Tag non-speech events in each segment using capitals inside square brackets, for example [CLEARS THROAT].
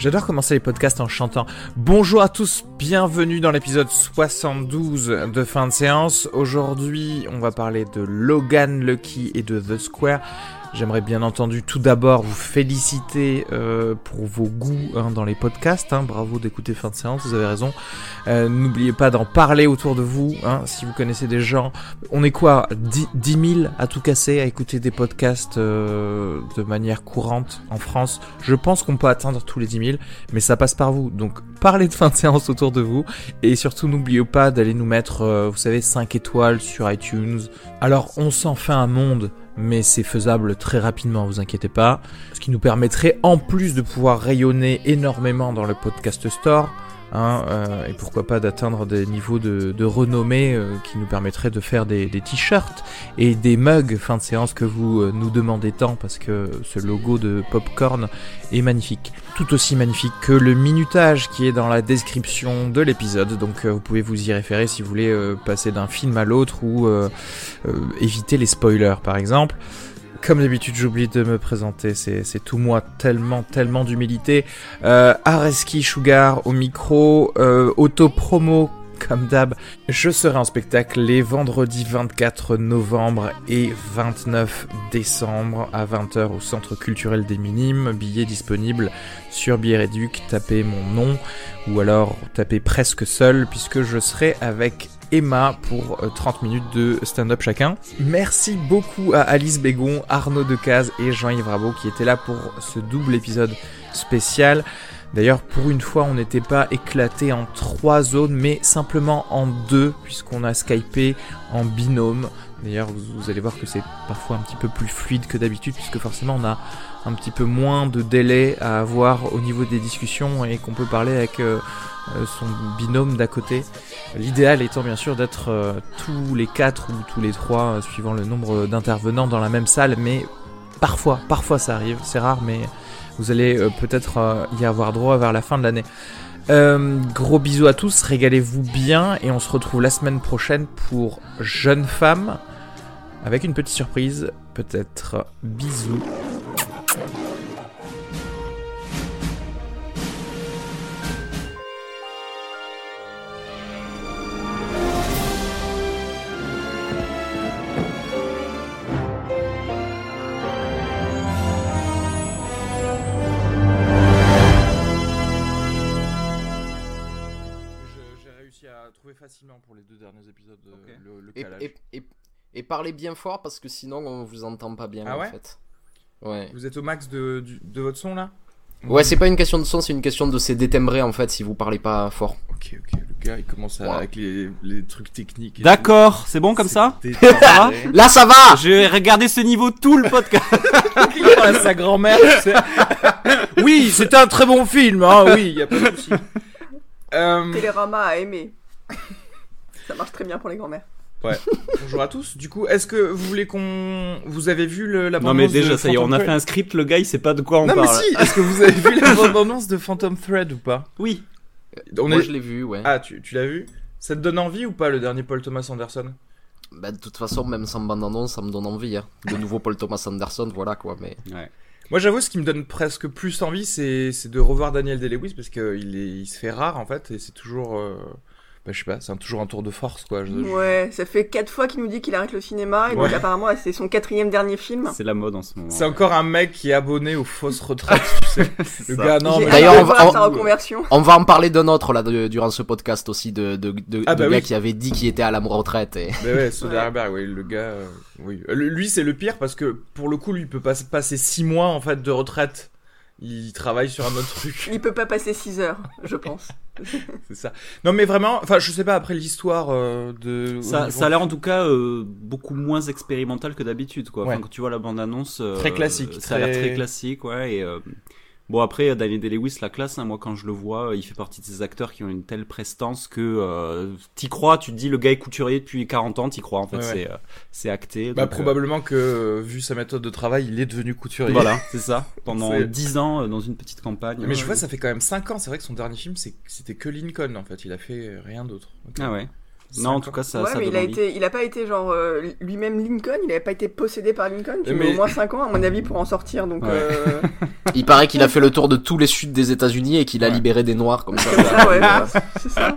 J'adore commencer les podcasts en chantant. Bonjour à tous, bienvenue dans l'épisode 72 de fin de séance. Aujourd'hui, on va parler de Logan Lucky et de The Square. J'aimerais bien entendu tout d'abord vous féliciter euh, pour vos goûts hein, dans les podcasts. Hein. Bravo d'écouter fin de séance, vous avez raison. Euh, N'oubliez pas d'en parler autour de vous. Hein, si vous connaissez des gens, on est quoi 10, 10 000 à tout casser à écouter des podcasts euh, de manière courante en France? Je pense qu'on peut atteindre tous les 10 000, mais ça passe par vous. Donc parlez de fin de séance autour de vous et surtout n'oubliez pas d'aller nous mettre, euh, vous savez, 5 étoiles sur iTunes. Alors on s'en fait un monde mais c'est faisable très rapidement, vous inquiétez pas. Ce qui nous permettrait, en plus de pouvoir rayonner énormément dans le podcast store, hein, euh, et pourquoi pas d'atteindre des niveaux de, de renommée euh, qui nous permettraient de faire des, des t-shirts et des mugs fin de séance que vous euh, nous demandez tant parce que ce logo de Popcorn est magnifique. Tout aussi magnifique que le minutage qui est dans la description de l'épisode, donc euh, vous pouvez vous y référer si vous voulez euh, passer d'un film à l'autre ou euh, éviter les spoilers par exemple. Comme d'habitude, j'oublie de me présenter, c'est tout moi, tellement, tellement d'humilité. Euh, Areski Sugar au micro, euh, auto-promo comme d'hab. Je serai en spectacle les vendredis 24 novembre et 29 décembre à 20h au Centre culturel des Minimes. Billets disponibles sur Biéréduc, tapez mon nom ou alors tapez presque seul puisque je serai avec Emma pour euh, 30 minutes de stand-up chacun. Merci beaucoup à Alice Bégon, Arnaud Decaze et Jean-Yves Rabault qui étaient là pour ce double épisode spécial. D'ailleurs, pour une fois, on n'était pas éclaté en trois zones, mais simplement en deux, puisqu'on a skypé en binôme. D'ailleurs, vous, allez voir que c'est parfois un petit peu plus fluide que d'habitude, puisque forcément, on a un petit peu moins de délai à avoir au niveau des discussions et qu'on peut parler avec euh, euh, son binôme d'à côté. L'idéal étant bien sûr d'être euh, tous les quatre ou tous les trois, euh, suivant le nombre d'intervenants dans la même salle, mais parfois, parfois ça arrive, c'est rare, mais vous allez euh, peut-être euh, y avoir droit vers la fin de l'année. Euh, gros bisous à tous, régalez-vous bien et on se retrouve la semaine prochaine pour Jeune Femme avec une petite surprise, peut-être. Bisous. Facilement pour les deux derniers épisodes Ok. le, le Et, et, et, et parlez bien fort parce que sinon on vous entend pas bien Ah en ouais fait. Ouais. Vous êtes au max de, du- de votre son là Ouais, c'est pas une question de son, c'est une question de se détimbrer en fait si vous parlez pas fort. Ok, ok, le gars il commence à, avec les, les trucs techniques. D'accord, c'est bon comme ça [LAUGHS] Là ça va Je vais regarder ce niveau tout le podcast. Il parle à sa grand-mère. [LAUGHS] Oui, c'était un très bon film, hein, oui, y a pas de souci. [LAUGHS] Euh, Télérama a aimé. Ça marche très bien pour les grands-mères. [LAUGHS] bonjour à tous. Du coup, est-ce que vous voulez qu'on. Vous avez vu le, la Non mais déjà de ça y est, on Phantom a fait Thread un script, le gars il sait pas de quoi on Non, mais parle. si Est-ce que vous avez vu la [LAUGHS] bande-annonce de Phantom Thread ou pas Oui. On Moi est- je l'ai vu, ouais. Ah, tu, tu l'as vu Ça te donne envie ou pas le dernier Paul Thomas Anderson Bah de toute façon, même sans bande-annonce, ça me donne envie. Hein. De nouveau Paul Thomas Anderson, voilà quoi. Mais Moi, j'avoue, ce qui me donne presque plus envie, c'est de revoir Daniel Day-Lewis parce qu'il il se fait rare en fait, et c'est toujours. euh, bah, je sais pas, c'est un- toujours un tour de force, quoi. Je- je- Ouais, ça fait quatre fois qu'il nous dit qu'il arrête le cinéma, et donc Ouais. apparemment c'est son quatrième dernier film. C'est la mode en ce moment. C'est encore un mec qui est abonné aux fausses retraites, tu sais. [LAUGHS] Le ça. gars, non, mais. D'ailleurs, on va- on- sa reconversion. On va en parler d'un autre là de- durant ce podcast aussi de, de, de, Ah, de bah gars oui. qui avait dit qu'il était à la retraite. Et... Mais ouais, Soderbergh, [LAUGHS] oui, le gars, euh, oui. Euh, Lui, c'est le pire parce que pour le coup, lui, il peut pas passer six mois en fait de retraite. Il travaille sur un autre truc, Il peut pas passer 6 heures, je pense. [LAUGHS] c'est ça. Non, mais vraiment, enfin, je sais pas après l'histoire euh, de. Ça, niveau- ça a l'air en tout cas euh, beaucoup moins expérimental que d'habitude quoi. Enfin, quand tu vois la bande annonce, Très classique, Ça a l'air très- très classique, ouais. Et, euh, bon après Daniel Day-Lewis la classe, hein, moi quand je le vois, il fait partie de ces acteurs qui ont une telle prestance que euh, t'y crois, tu te dis le gars est couturier depuis 40 ans, t'y crois en fait, Ouais, c'est euh, c'est acté. Bah, donc, euh, probablement que, euh, vu sa méthode de travail, il est devenu couturier. Voilà, c'est ça. [LAUGHS] Pendant C'est- 10 ans euh, dans une petite campagne. Mais je vois, ça fait quand même 5 ans. C'est vrai que son dernier film, c'était que Lincoln en fait. Il a fait euh, rien d'autre. Ah ouais. Non, en tout cas ça, ouais, ça mais donne il a envie. été, il a pas été genre euh, lui-même Lincoln, il avait pas été possédé par Lincoln. Tu Mais- au moins 5 ans à mon avis pour en sortir, donc. Ouais. euh, [LAUGHS] Il paraît qu'il a [LAUGHS] fait le tour de tous les sud des États-Unis et qu'il a Ouais. libéré des noirs comme ça. ça, ouais, [LAUGHS] c'est ça.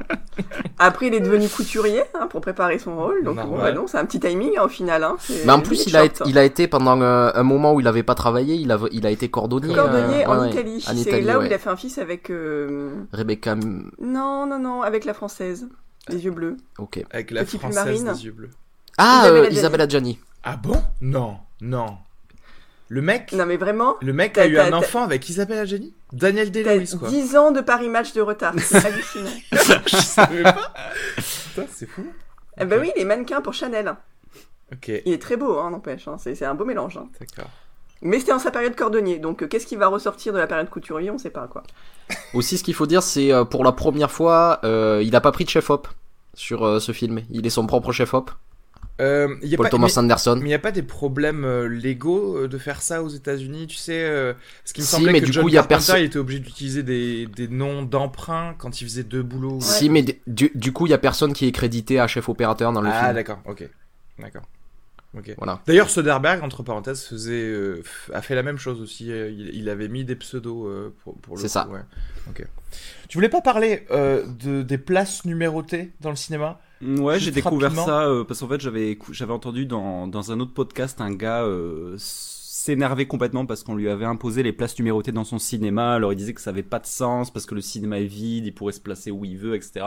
Après, il est devenu couturier hein, pour préparer son rôle, donc bon, Normal. bah non, c'est un petit timing hein, au final. Hein, Mais en plus, il a, short. été, il a été pendant euh, un moment où il avait pas travaillé, il a, il a été cordonnier. Cordonnier euh, en Italie. C'est là où il a fait un fils avec. euh, Rebecca, Non, non, non, avec la française. Les yeux bleus. ok. Avec la Petite française marine. des yeux bleus. Ah, Isabella euh, Gianni. Isabella Gianni. Ah bon? Non, non. Le mec, Non, mais vraiment. le mec a eu un enfant avec Isabelle Adjani? Daniel Day-Lewis quoi. 10 ans de Paris Match de retard. C'est [LAUGHS] hallucinant. [LAUGHS] Je savais pas. Putain, c'est fou. Eh ben oui, il est mannequin pour Chanel. Ok, Il est très beau, hein, n'empêche. hein. C'est c'est un beau mélange. hein. d'accord. Mais c'était dans sa période cordonnier. Donc, euh, qu'est-ce qui va ressortir de la période couturier On sait pas, quoi. Aussi, ce qu'il faut dire, c'est euh, pour la première fois, euh, il a pas pris de chef-op sur euh, ce film. Il est son propre chef-op, Euh, y a Paul pas, Thomas mais- Anderson. Mais il n'y a pas des problèmes euh, légaux de faire ça aux États-Unis, tu sais euh, Ce qui me Si, semblait mais que du John coup, il y a Carpenter, perso- il était obligé d'utiliser des, des noms d'emprunt quand il faisait deux boulots. Si, mais du, du coup, il y a personne qui est crédité à chef opérateur dans le ah, film. d'accord, ok. D'accord. Ok. Voilà. D'ailleurs, Soderbergh, entre parenthèses, faisait, euh, a fait la même chose aussi. euh, il, il avait mis des pseudos euh, pour, pour le C'est ça. ouais. Ok. Tu voulais pas parler euh, de, des places numérotées dans le cinéma? Ouais, j'ai découvert rapidement. ça euh, parce qu'en fait j'avais j'avais entendu dans dans un autre podcast un gars euh, s'énerver complètement parce qu'on lui avait imposé les places numérotées dans son cinéma. Alors il disait que ça avait pas de sens parce que le cinéma est vide, il pourrait se placer où il veut, etc.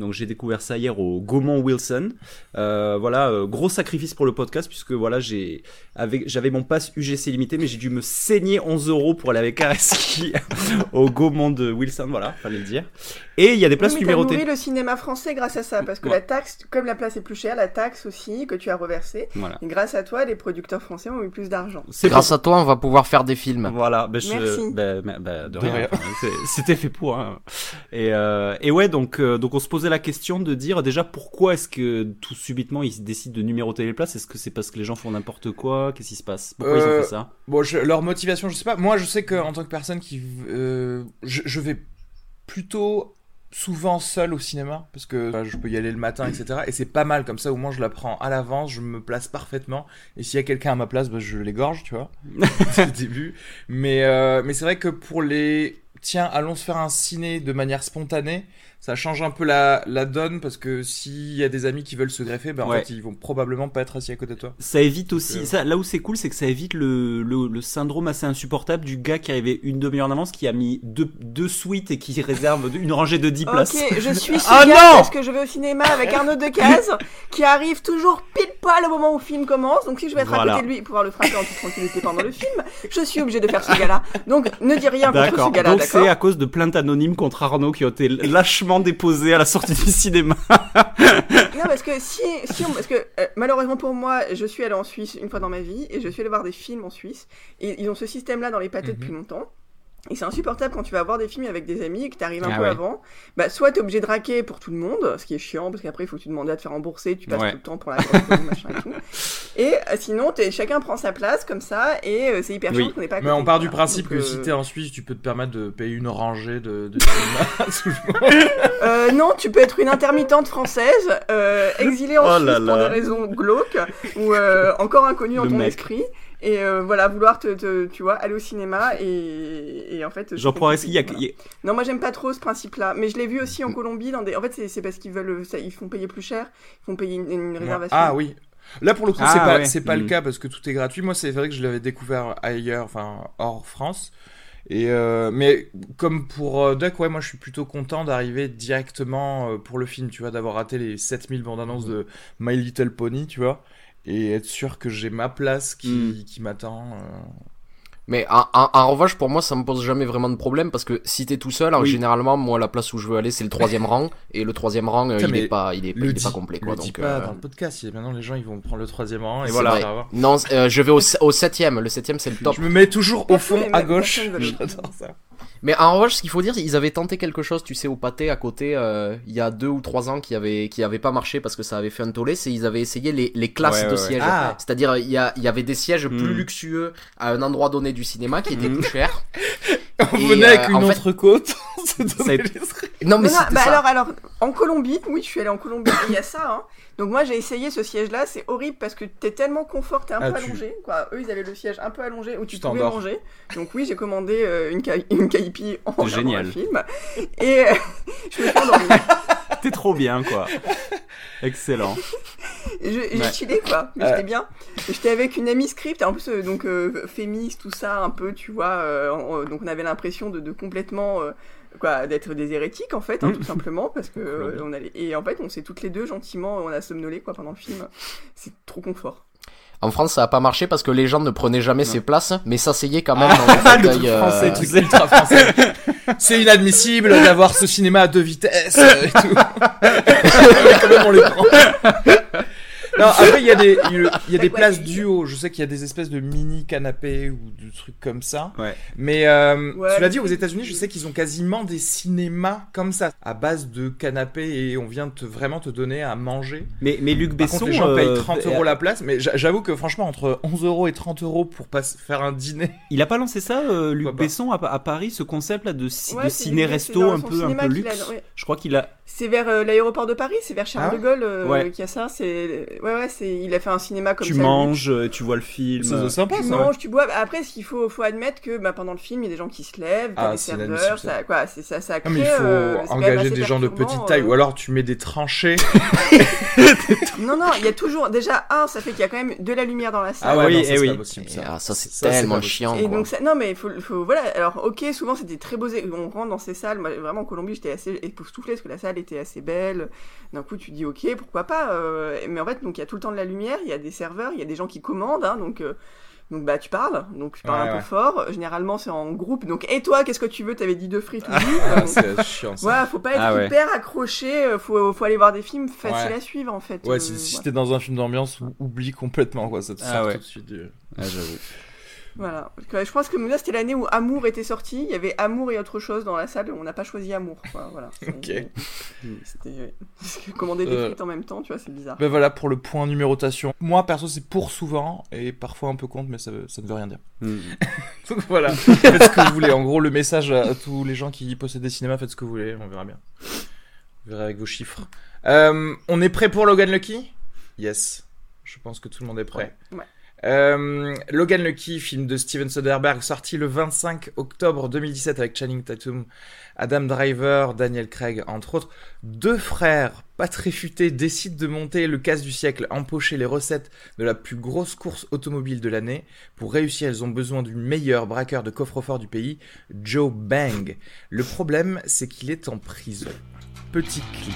Donc j'ai découvert ça hier au Gaumont Wilson. Euh, voilà, euh, gros sacrifice pour le podcast puisque voilà j'ai avec j'avais mon pass UGC limité mais j'ai dû me saigner 11 euros pour aller avec Araski [LAUGHS] [LAUGHS] au Gaumont de Wilson. Voilà, fallait le dire. Et il y a des places oui, mais numérotées. nourri le cinéma français grâce à ça. Parce que Ouais. la taxe, comme la place est plus chère, la taxe aussi que tu as reversée. Voilà. Et grâce à toi, les producteurs français ont eu plus d'argent. C'est pour Grâce à toi, on va pouvoir faire des films. Voilà, bah, je, Merci. bah, bah, bah, de, De rien. rien. Enfin, c'est- C'était fait pour. Hein. Et, euh, et ouais, donc, euh, donc on se posait la question de dire déjà pourquoi est-ce que tout subitement ils décident de numéroter les places? Est-ce que c'est parce que les gens font n'importe quoi? Qu'est-ce qui se passe? Pourquoi ils ont Euh, fait ça? Bon, je- leur motivation, je sais pas. Moi, je sais qu'en tant que personne qui. euh, je, je vais plutôt souvent seul au cinéma parce que bah, je peux y aller le matin, etc. Et c'est pas mal comme ça, au moins je la prends à l'avance, je me place parfaitement. Et s'il y a quelqu'un à ma place, bah, je l'égorge, tu vois, [LAUGHS] le début. Mais, euh, mais c'est vrai que pour les. Tiens, allons se faire un ciné de manière spontanée. Ça change un peu la, la donne parce que s'il y a des amis qui veulent se greffer, ben en Ouais. fait ils vont probablement pas être assis à côté de toi. Ça évite aussi, euh, ça, là où c'est cool, c'est que ça évite le, le, le syndrome assez insupportable du gars qui arrivait une demi-heure en avance, qui a mis deux, deux suites et qui [LAUGHS] réserve une rangée de 10 places. Ok, je suis [LAUGHS] ce Ah gars non parce que je vais au cinéma avec Arnaud Decaze [LAUGHS] qui arrive toujours pile poil au moment où le film commence. Donc si je vais être à côté de lui et pouvoir le frapper en toute tranquillité pendant le film, je suis obligé de faire ce gars-là. Donc ne dis rien contre ce D'accord. gars-là, Donc c'est à cause de plaintes anonymes contre Arnaud qui ont été lâchement déposées à la sortie du cinéma. [LAUGHS] Non, parce que si, si on- parce que euh, malheureusement pour moi, je suis allé en Suisse une fois dans ma vie et je suis allé voir des films en Suisse et ils ont ce système-là dans les pâtés Mhm. depuis longtemps. Et c'est insupportable quand tu vas voir des films avec des amis et que t'arrives un Ah peu ouais. avant. Bah, soit t'es obligé de raquer pour tout le monde, ce qui est chiant parce qu'après il faut que tu demandes à te faire rembourser, tu passes Ouais. tout le temps pour la grosse [LAUGHS] machin et tout. Et euh, sinon, t'es- chacun prend sa place comme ça et euh, c'est hyper Oui. chiant qu'on n'est pas Mais on part du principe Donc, que euh, si t'es en Suisse, tu peux te permettre de payer une rangée de, de cinéma. [LAUGHS] Euh, non, tu peux être une intermittente française, euh, exilée en Oh Suisse là pour là. des raisons glauques, ou euh, encore inconnue dans Le ton mec. esprit, et euh, voilà, vouloir te, te- tu vois, aller au cinéma et, et en fait. Jean c'est Poireski, il y a, voilà. Non, moi j'aime pas trop ce principe-là, mais je l'ai vu aussi en Colombie dans des. En fait, c'est parce qu'ils veulent, ça- ils font payer plus cher, ils font payer une, une réservation. Ah oui. Là pour le coup Ah, c'est pas ouais. c'est pas le Mm. cas parce que tout est gratuit. Moi c'est vrai que je l'avais découvert ailleurs, enfin hors France. Et euh, mais comme pour euh, Duck, ouais, moi je suis plutôt content d'arriver directement euh, pour le film, tu vois, d'avoir raté les 7000 bandes annonces de My Little Pony, tu vois, et être sûr que j'ai ma place qui, qui m'attend. euh. Mais en, en- en revanche, pour moi, ça me pose jamais vraiment de problème parce que si t'es tout seul, alors Oui. généralement, moi, la place où je veux aller, c'est le troisième rang. Et le troisième rang, euh, Putain, il est pas, il est, Le il est dis, pas complet, quoi. le dis donc, pas euh, dans le podcast. Maintenant les gens ils vont prendre le troisième rang et voilà. vrai. Non, euh, je vais au, au septième. Le septième, c'est le top. Je me mets toujours au fond à gauche. [LAUGHS] J'adore ça. Mais en revanche, ce qu'il faut dire, ils avaient tenté quelque chose, tu sais, au pâté à côté, euh, il y a deux ou trois ans, qui avait, qui avait pas marché parce que ça avait fait un tollé, c'est ils avaient essayé les, les classes Ouais, de ouais, ouais. sièges. Ah. C'est-à-dire, il y, a, il y avait des sièges plus Mm. luxueux à un endroit donné du cinéma qui étaient Mm. plus chers. [LAUGHS] On Et, venait euh, avec une en fait- [LAUGHS] [LAUGHS] les. Non, mais Non, bah ça. alors, alors, en Colombie, oui, je suis allée en Colombie, il y a ça, hein. Donc moi, j'ai essayé ce siège-là, c'est horrible parce que t'es tellement confort, t'es un Ah, peu tu- allongé, quoi. Eux, ils avaient le siège un peu allongé où tu, Tu pouvais manger. Donc oui, j'ai commandé euh, une, ca- une caipi en regardant Génial. film. Et euh, [LAUGHS] je me suis endormie. T'es trop bien, quoi. Excellent. [LAUGHS] J'ai Ouais. chillé, quoi. Mais Euh. J'étais bien. J'étais avec une amie script, en plus, euh, donc euh, féministe, tout ça, un peu, tu vois. euh, on- donc on avait l'impression de, de complètement. euh, quoi, d'être des hérétiques en fait, hein, Mm. tout simplement, parce que [LAUGHS] euh, on allait et en fait on s'est toutes les deux gentiment, on a somnolé quoi pendant le film. C'est trop confort. En France, ça a pas marché parce que les gens ne prenaient jamais Non. ses places, mais s'asseyaient quand même dans Ah, [LAUGHS] le le euh, français, [LAUGHS] ultra. C'est inadmissible d'avoir ce cinéma à deux vitesses euh, et tout. [LAUGHS] Mais quand même, on les prend. Non, après, il y a des, il y a- il y a des places duo. Je sais qu'il y a des espèces de mini canapés ou de trucs comme ça. Ouais. Mais euh, Ouais, cela mais dit, aux États-Unis, je sais qu'ils ont quasiment des cinémas comme ça, à base de canapés et on vient te, vraiment te donner à manger. Mais, mais Luc Par Besson. contre, les gens payent euh, 30 euros la place, mais j'a- j'avoue que franchement, entre 11 euros et 30 euros pour pas faire un dîner. Il a pas lancé ça, euh, Luc Besson, à, à Paris, ce concept là de, ci- Ouais, de c'est- c'est ciné-resto un peu, un peu a- luxe. Je crois qu'il a. C'est vers euh, l'aéroport de Paris, c'est vers Charles Ah de Gaulle euh, Ouais. qu'il y a ça. C'est ouais ouais, c'est il a fait un cinéma comme tu ça. manges, euh, tu vois le film. C'est sympa, Tu ça. ouais. manges, tu bois. Après, ce qu'il faut, faut admettre que bah, pendant le film, il y a des gens qui se lèvent, Ah, des c'est serveurs, ça. quoi, c'est ça, ça Non, crée. mais il faut euh, c'est engager des gens de petite taille, euh. ou alors tu mets des tranchées. [LAUGHS] Non, non, il y a toujours. Déjà, un, ça fait qu'il y a quand même de la lumière dans la salle. Ah ouais, oui, non, ça, eh c'est oui. pas possible, et, ça. ah, c'est Ça, c'est tellement chiant. Et donc non mais il faut, faut voilà. Alors ok, souvent c'était très beau. On rentre dans ces salles. Moi, vraiment en Colombie, j'étais assez époustouflée parce que la salle était assez belle. D'un coup, tu dis ok, pourquoi pas. euh, mais en fait, donc il y a tout le temps de la lumière. Il y a des serveurs, il y a des gens qui commandent. hein, donc euh, donc bah tu parles. Donc tu parles Ouais, un ouais. peu fort. Généralement c'est en groupe. Donc et toi, qu'est-ce que tu veux? T'avais dit deux frites Ah, c'est chiant ça. Voilà, faut pas être Ah ouais. hyper accroché. euh, Faut faut aller voir des films faciles Ouais. à suivre en fait. Ouais, euh, si, t'es dans un film d'ambiance, ou- oublie complètement quoi, ça te Ah sort ouais. tout de suite du... Ah, j'avoue. Voilà. Je pense que là, c'était l'année où Amour était sorti. Il y avait Amour et autre chose dans la salle. On n'a pas choisi Amour. quoi. Voilà. [LAUGHS] C'est- Ok. C'était. Parce que commander des Euh. frites en même temps, tu vois, c'est bizarre. Ben voilà pour le point numérotation. Moi perso c'est pour souvent et parfois un peu contre mais ça, ne veut rien dire. Hmm. [LAUGHS] Donc voilà, faites ce que vous voulez. En gros le message à, tous les gens qui possèdent des cinémas, faites ce que vous voulez, on verra bien. Vous verrez avec vos chiffres. Euh, on est prêt pour Logan Lucky? Yes. Je pense que tout le monde est prêt. Ouais. Ouais. Euh, Logan Lucky, film de Steven Soderbergh, sorti le 25 octobre 2017 avec Channing Tatum, Adam Driver, Daniel Craig, entre autres. Deux frères, pas très futés, décident de monter le casse du siècle, empocher les recettes de la plus grosse course automobile de l'année. Pour réussir, ils ont besoin du meilleur braqueur de coffre-fort du pays, Joe Bang. Le problème, c'est qu'il est en prison. Petit clip.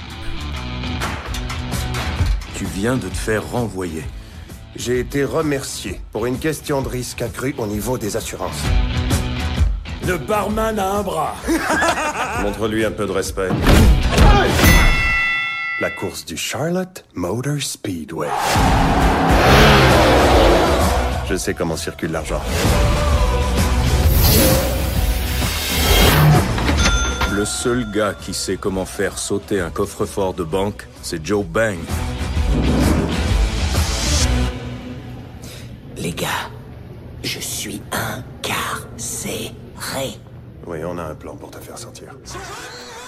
Tu viens de te faire renvoyer. J'ai été remercié pour une question de risque accru au niveau des assurances. Le barman a un bras. [LAUGHS] Montre-lui un peu de respect. La course du Charlotte Motor Speedway. Je sais comment circule l'argent. Le seul gars qui sait comment faire sauter un coffre-fort de banque, c'est Joe Bang. Les gars, je suis incarcéré. Oui, on a un plan pour te faire sortir.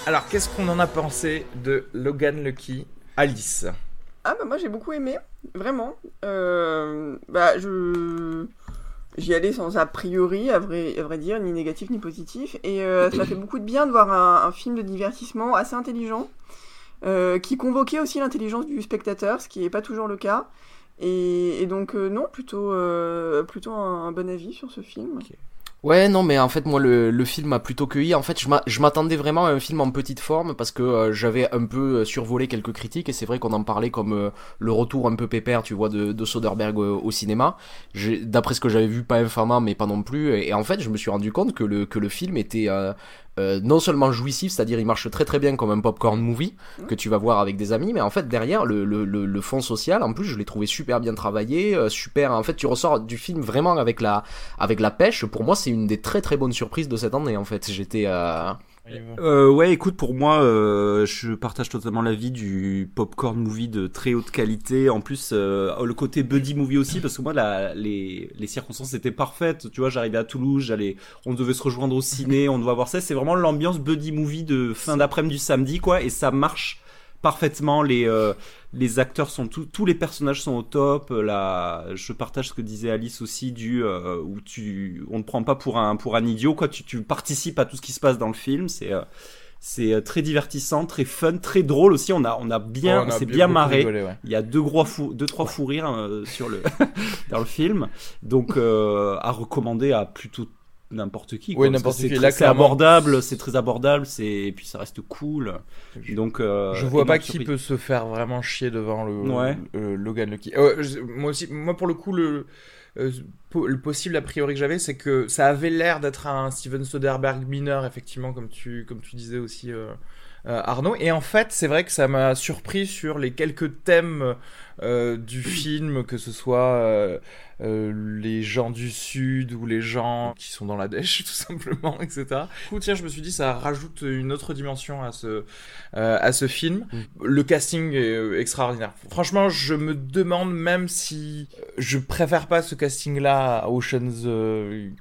Alors, qu'est-ce qu'on en a pensé de Logan Lucky Alice? Ah bah moi j'ai beaucoup aimé, vraiment. Euh, bah je j'y allais sans a priori, à vrai, à vrai dire, ni négatif ni positif, et euh, ça fait beaucoup de bien de voir un, un film de divertissement assez intelligent, euh, qui convoquait aussi l'intelligence du spectateur, ce qui n'est pas toujours le cas. Et, et donc euh, non, plutôt euh, plutôt un, bon avis sur ce film. Ouais, non, mais en fait, moi, le, le film m'a plutôt cueilli. En fait, je m'a- je m'attendais vraiment à un film en petite forme parce que euh, j'avais un peu survolé quelques critiques et c'est vrai qu'on en parlait comme le retour un peu pépère, tu vois, de, de Soderbergh au cinéma. D'après ce que j'avais vu, pas infamant, mais pas non plus. Et, et en fait, je me suis rendu compte que le, que le film était euh, non seulement jouissif, c'est-à-dire il marche très très bien comme un popcorn movie que tu vas voir avec des amis, mais en fait derrière le, le, le, le fond social, en plus je l'ai trouvé super bien travaillé, euh, super. En fait, tu ressors du film vraiment avec la avec la pêche. Pour moi, c'est une des très très bonnes surprises de cette année. En fait, j'étais euh, Euh, ouais, écoute, pour moi, euh, je partage totalement l'avis du popcorn movie de très haute qualité. En plus, euh, le côté buddy movie aussi, parce que moi, la, les, les circonstances étaient parfaites. Tu vois, j'arrivais à Toulouse, j'allais, on devait se rejoindre au ciné, on devait voir ça. C'est vraiment l'ambiance buddy movie de fin d'après-midi du samedi, quoi, et ça marche parfaitement. Les, euh, les acteurs sont tous, tous les personnages sont au top. La, je partage ce que disait Alice aussi du euh, où tu, on ne prend pas pour un pour un idiot quoi. Tu, tu participes à tout ce qui se passe dans le film. C'est euh, c'est euh, très divertissant, très fun, très drôle aussi. On a on a bien, Ouais, on s'est bien marré. rigolé, ouais. Il y a deux gros fous, deux trois fous rires euh, sur le [LAUGHS] dans le film. Donc euh, à recommander à plutôt n'importe qui. Oui, n'importe qui. c'est abordable, c'est très abordable, c'est et puis ça reste cool. Donc euh, Je vois pas qui peut se faire vraiment chier devant le, Ouais. le- Logan Lucky. Euh, moi aussi, moi pour le coup, le, euh, le possible a priori que j'avais, c'est que ça avait l'air d'être un Steven Soderbergh mineur, effectivement, comme tu, comme tu disais aussi, euh, euh, Arnaud. Et en fait, c'est vrai que ça m'a surpris sur les quelques thèmes euh, du film, que ce soit euh, euh, les gens du Sud ou les gens qui sont dans la dèche, [LAUGHS] tout simplement, etc. Du coup, tiens, je me suis dit, ça rajoute une autre dimension à ce, euh, à ce film. Le casting est euh, extraordinaire. Franchement, je me demande même si je préfère pas ce casting-là à Ocean's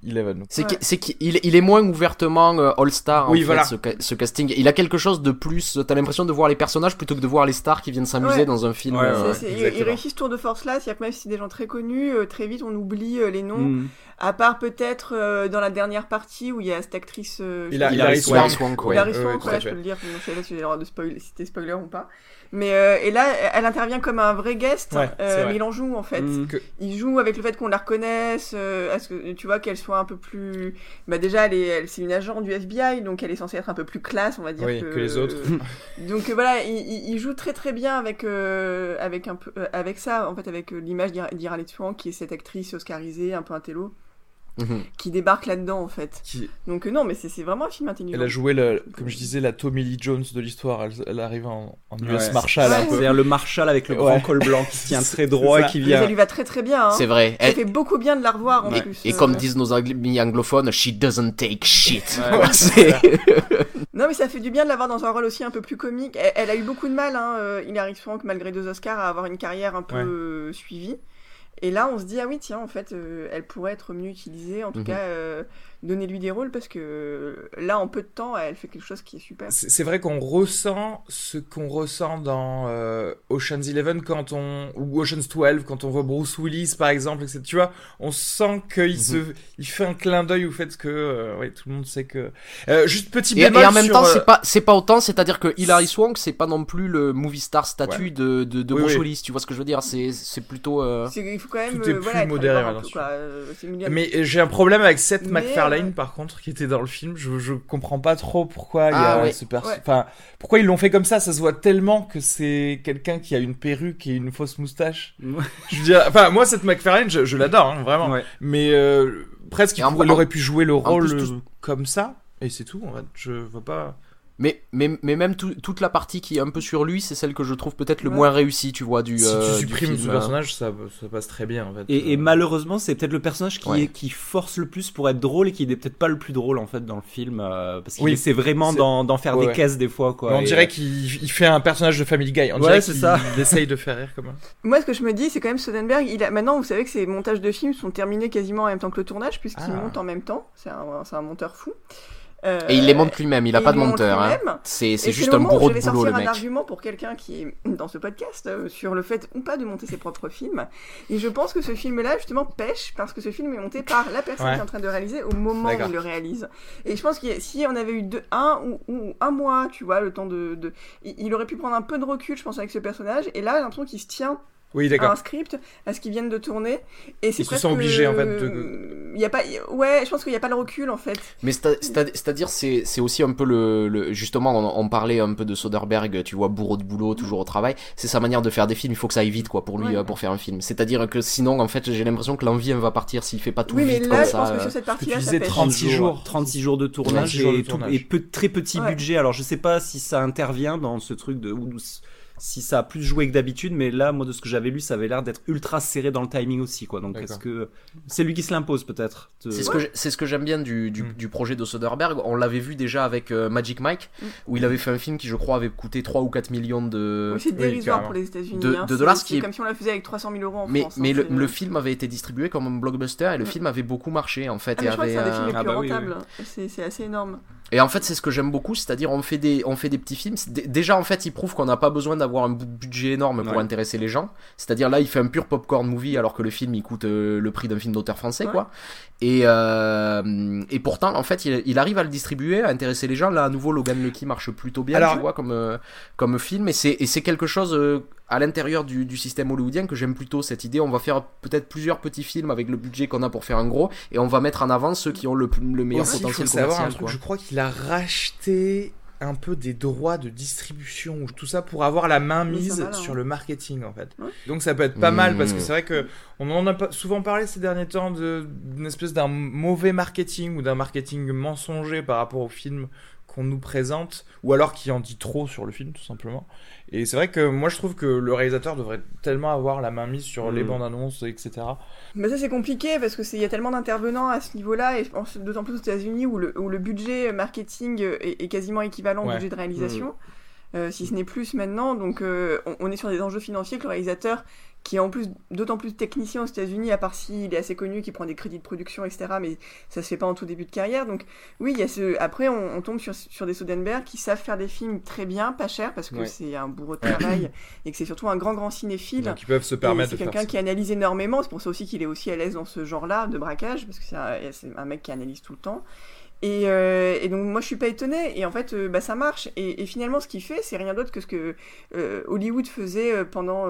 Eleven. C'est Ouais. que- c'est qu'il il est moins ouvertement euh, All-Star, en Oui, fait, voilà. ce, ca- ce casting. Il a quelque chose de plus. T'as l'impression de voir les personnages plutôt que de voir les stars qui viennent s'amuser Ouais. dans un film. Ouais, euh, ils- réussissent ce tour de force là, c'est-à-dire que même si c'est des gens très connus, euh, très vite on oublie euh, les noms. Mm. À part peut-être euh, dans la dernière partie où il y a cette actrice. euh, Il a, sais il pas, a Hilary Swank. Ouais. Hilary Swank, je peux le dire, je sais pas si j'ai le droit de spoiler, si t'es spoiler ou pas. Mais euh, et là, elle intervient comme un vrai guest, Ouais, euh, c'est vrai. mais il en joue en fait. Mm. Il joue avec le fait qu'on la reconnaisse, euh, à ce que tu vois qu'elle soit un peu plus. Bah déjà, elle est, elle, c'est une agent du FBI, donc elle est censée être un peu plus classe, on va dire Oui, que les autres. donc euh, voilà, il, il- il joue très très bien avec euh, avec un peu euh, avec ça, en fait, avec euh, l'image d'Ira Swank, qui est cette actrice oscarisée, un peu intello, Mhm. qui débarque là-dedans en fait. Qui- Donc euh, non, mais c'est vraiment un film intelligent. Elle a joué, le, comme je disais, la Tommy Lee Jones de l'histoire. Elle, elle arrive en, en US Ouais. Marshall un Ouais. C'est-à-dire le Marshall avec le Ouais. grand col blanc qui se tient [LAUGHS] très droit et qui Mais vient. ça lui va très très bien. Hein. C'est vrai. Ça Elle- fait beaucoup bien de la revoir en et, plus. et euh. comme disent nos amis anglophones, she doesn't take shit. [LAUGHS] [LAUGHS] Non, mais ça fait du bien de l'avoir dans un rôle aussi un peu plus comique. Elle, elle a eu beaucoup de mal, hein, euh, Hilary Swank, malgré deux Oscars, à avoir une carrière un peu Ouais. euh, suivie. Et là, on se dit, ah oui, tiens, en fait, euh, elle pourrait être mieux utilisée. En tout Mhm. cas, euh, donnez-lui des rôles parce que euh, là, en peu de temps, elle fait quelque chose qui est super. C'est vrai qu'on ressent ce qu'on ressent dans euh, Ocean's Eleven quand on ou Ocean's 12 quand on voit Bruce Willis par exemple, etc. Tu vois, on sent qu'il se, il fait un clin d'œil au fait que, euh, ouais, tout le monde sait que. Euh, juste petit Et, et bémol en même sur, temps, euh, c'est pas, c'est pas autant, c'est-à-dire que Hilary Swank, c'est pas non plus le movie star statut Ouais. de, de, de Oui, Bruce oui. Willis, tu vois ce que je veux dire, c'est, c'est plutôt, euh... C'est- Il faut quand même. Tout est euh, plus voilà, modéré peu, quoi. Euh, Mais j'ai un problème avec Seth Mais, MacFarlane par contre qui était dans le film. Je, je comprends pas trop pourquoi il y Ah, a ouais. ce perso. Ouais. Enfin, pourquoi ils l'ont fait comme ça? Ça se voit tellement que c'est quelqu'un qui a une perruque et une fausse moustache. Ouais. Je veux dire, enfin moi Seth MacFarlane, je, je l'adore hein, vraiment. Ouais. Mais euh, presque il, en- pourrait- il aurait pu jouer le rôle plus, tout- comme ça et c'est tout. En fait, je vois pas. Mais, mais, mais même tout- toute la partie qui est un peu sur lui, c'est celle que je trouve peut-être le Ouais. moins réussie, tu vois, du, si euh, tu du supprimes film, ce euh. personnage, ça, ça passe très bien en fait. Et, et Euh, malheureusement, c'est peut-être le personnage qui, Ouais. est, qui force le plus pour être drôle et qui n'est peut-être pas le plus drôle en fait dans le film. euh, parce qu'il Oui. essaie vraiment d'en faire Ouais, des ouais. caisses des fois. Quoi, on Et, dirait euh, qu'il il fait un personnage de Family Guy. On Ouais, dirait c'est qu'il ça. il [LAUGHS] essaye de faire rire comme un. Moi, ce que je me dis, c'est quand même Soderbergh. Il a... Maintenant, vous savez que ses montages de films sont terminés quasiment en même temps que le tournage, puisqu'il Ah. monte en même temps. C'est un, c'est un monteur fou. Euh, Et il les monte lui-même, il a et pas de monteur. Hein. C'est juste le un bourreau je de vais boulot, le sortir mec. un argument pour quelqu'un qui est [CLEARS THROAT] dans ce podcast euh, sur le fait ou pas de monter ses propres films. Et je pense que ce film-là, justement, pêche parce que ce film est monté par la personne Ouais. qui est en train de le réaliser au moment où il le réalise. Et je pense que si on avait eu deux, un ou, ou un mois, tu vois, le temps de, de- il, il aurait pu prendre un peu de recul, je pense, avec ce personnage. Et là, j'ai l'impression qu'il se tient Oui, un script, à ce qu'ils viennent de tourner. Et c'est Ils se sont obligés, en fait, de- Il y a pas, ouais, je pense qu'il n'y a pas le recul, en fait. Mais c'est- c'est- c'est-à-dire, c'est aussi un peu le, le- justement, on, on parlait un peu de Soderbergh, tu vois, bourreau de boulot, toujours au travail. C'est sa manière de faire des films. Il faut que ça aille vite, quoi, pour lui, Ouais. euh, pour faire un film. C'est-à-dire que sinon, en fait, j'ai l'impression que l'envie, elle va partir s'il fait pas tout Oui, mais vite là, comme je ça. pense que euh. sur cette que tu partie-là, ça disais pêche. 36 jours. 36 jours de tournage, 36 jours de et, tout- tournage. et peu, très petit Ouais. budget. Alors je sais pas si ça intervient dans ce truc de si ça a plus joué que d'habitude, mais là, moi de ce que j'avais lu, ça avait l'air d'être ultra serré dans le timing aussi, quoi. Donc est-ce que c'est lui qui se l'impose peut-être de- C'est ce que c'est ce que j'aime bien du, du, Mm. du projet de Soderbergh. On l'avait vu déjà avec euh, Magic Mike, Mm. où il avait fait un film qui, je crois, avait coûté 3 ou 4 millions de. Oui, c'est oui, dérisoire pour les États-Unis. De- hein. de dollars, qui est- comme si on la faisait avec 300 000 euros en Mais, France. mais hein, le, le film avait été distribué comme un blockbuster et le Mm. film avait beaucoup marché en fait. Ah, et, mais je crois que c'est un avait des films les Ah plus bah oui, oui. rentables. C'est c'est assez énorme. Et en fait, c'est ce que j'aime beaucoup, c'est-à-dire on fait des on fait des petits films. Déjà en fait, il prouve qu'on n'a pas besoin d'avoir un bu- budget énorme pour Ouais. intéresser les gens. C'est-à-dire là, il fait un pur popcorn movie alors que le film il coûte euh, le prix d'un film d'auteur français Ouais. quoi. Et euh, et pourtant en fait, il, il arrive à le distribuer, à intéresser les gens. Là à nouveau, Logan Lucky marche plutôt bien, Alors- tu vois, comme euh, comme film. Et c'est et c'est quelque chose euh, à l'intérieur du, du système hollywoodien que j'aime plutôt cette idée. On va faire peut-être plusieurs petits films avec le budget qu'on a pour faire un gros et on va mettre en avant ceux qui ont le, le meilleur Aussi, potentiel savoir un commercial. truc, quoi. je crois qu'il a racheté un peu des droits de distribution ou tout ça pour avoir la main mise sur hein. le marketing en fait. Ouais. Donc ça peut être pas mal parce que Mmh. c'est vrai que on en a pas souvent parlé ces derniers temps de- d'une espèce d'un mauvais marketing ou d'un marketing mensonger par rapport au film qu'on nous présente ou alors qui en dit trop sur le film tout simplement. Et c'est vrai que moi je trouve que le réalisateur devrait tellement avoir la main mise sur les Mmh. bandes annonces etc. Mais ça, c'est compliqué parce que c'est- il y a tellement d'intervenants à ce niveau-là, et je pense d'autant plus aux États-Unis où le, où le budget marketing est, est quasiment équivalent au budget de réalisation, euh, si ce n'est plus maintenant. Donc, euh, on, on est sur des enjeux financiers que le réalisateur, qui est en plus d'autant plus technicien aux États-Unis, à part s'il est assez connu, qui prend des crédits de production, etc. Mais ça se fait pas en tout début de carrière. Donc, oui, il y a ce. Après, on, on tombe sur, sur des Soderbergh qui savent faire des films très bien, pas cher, parce que Ouais. c'est un bourreau de travail et que c'est surtout un grand, grand cinéphile. Donc ils peuvent se Et permettre C'est quelqu'un qui analyse énormément, c'est pour ça aussi qu'il est aussi à l'aise dans ce genre-là de braquage, parce que c'est un, mec qui analyse tout le temps. Et, euh, et donc moi je suis pas étonnée, et en fait euh, bah, ça marche. Et, et finalement ce qu'il fait, c'est rien d'autre que ce que euh, Hollywood faisait pendant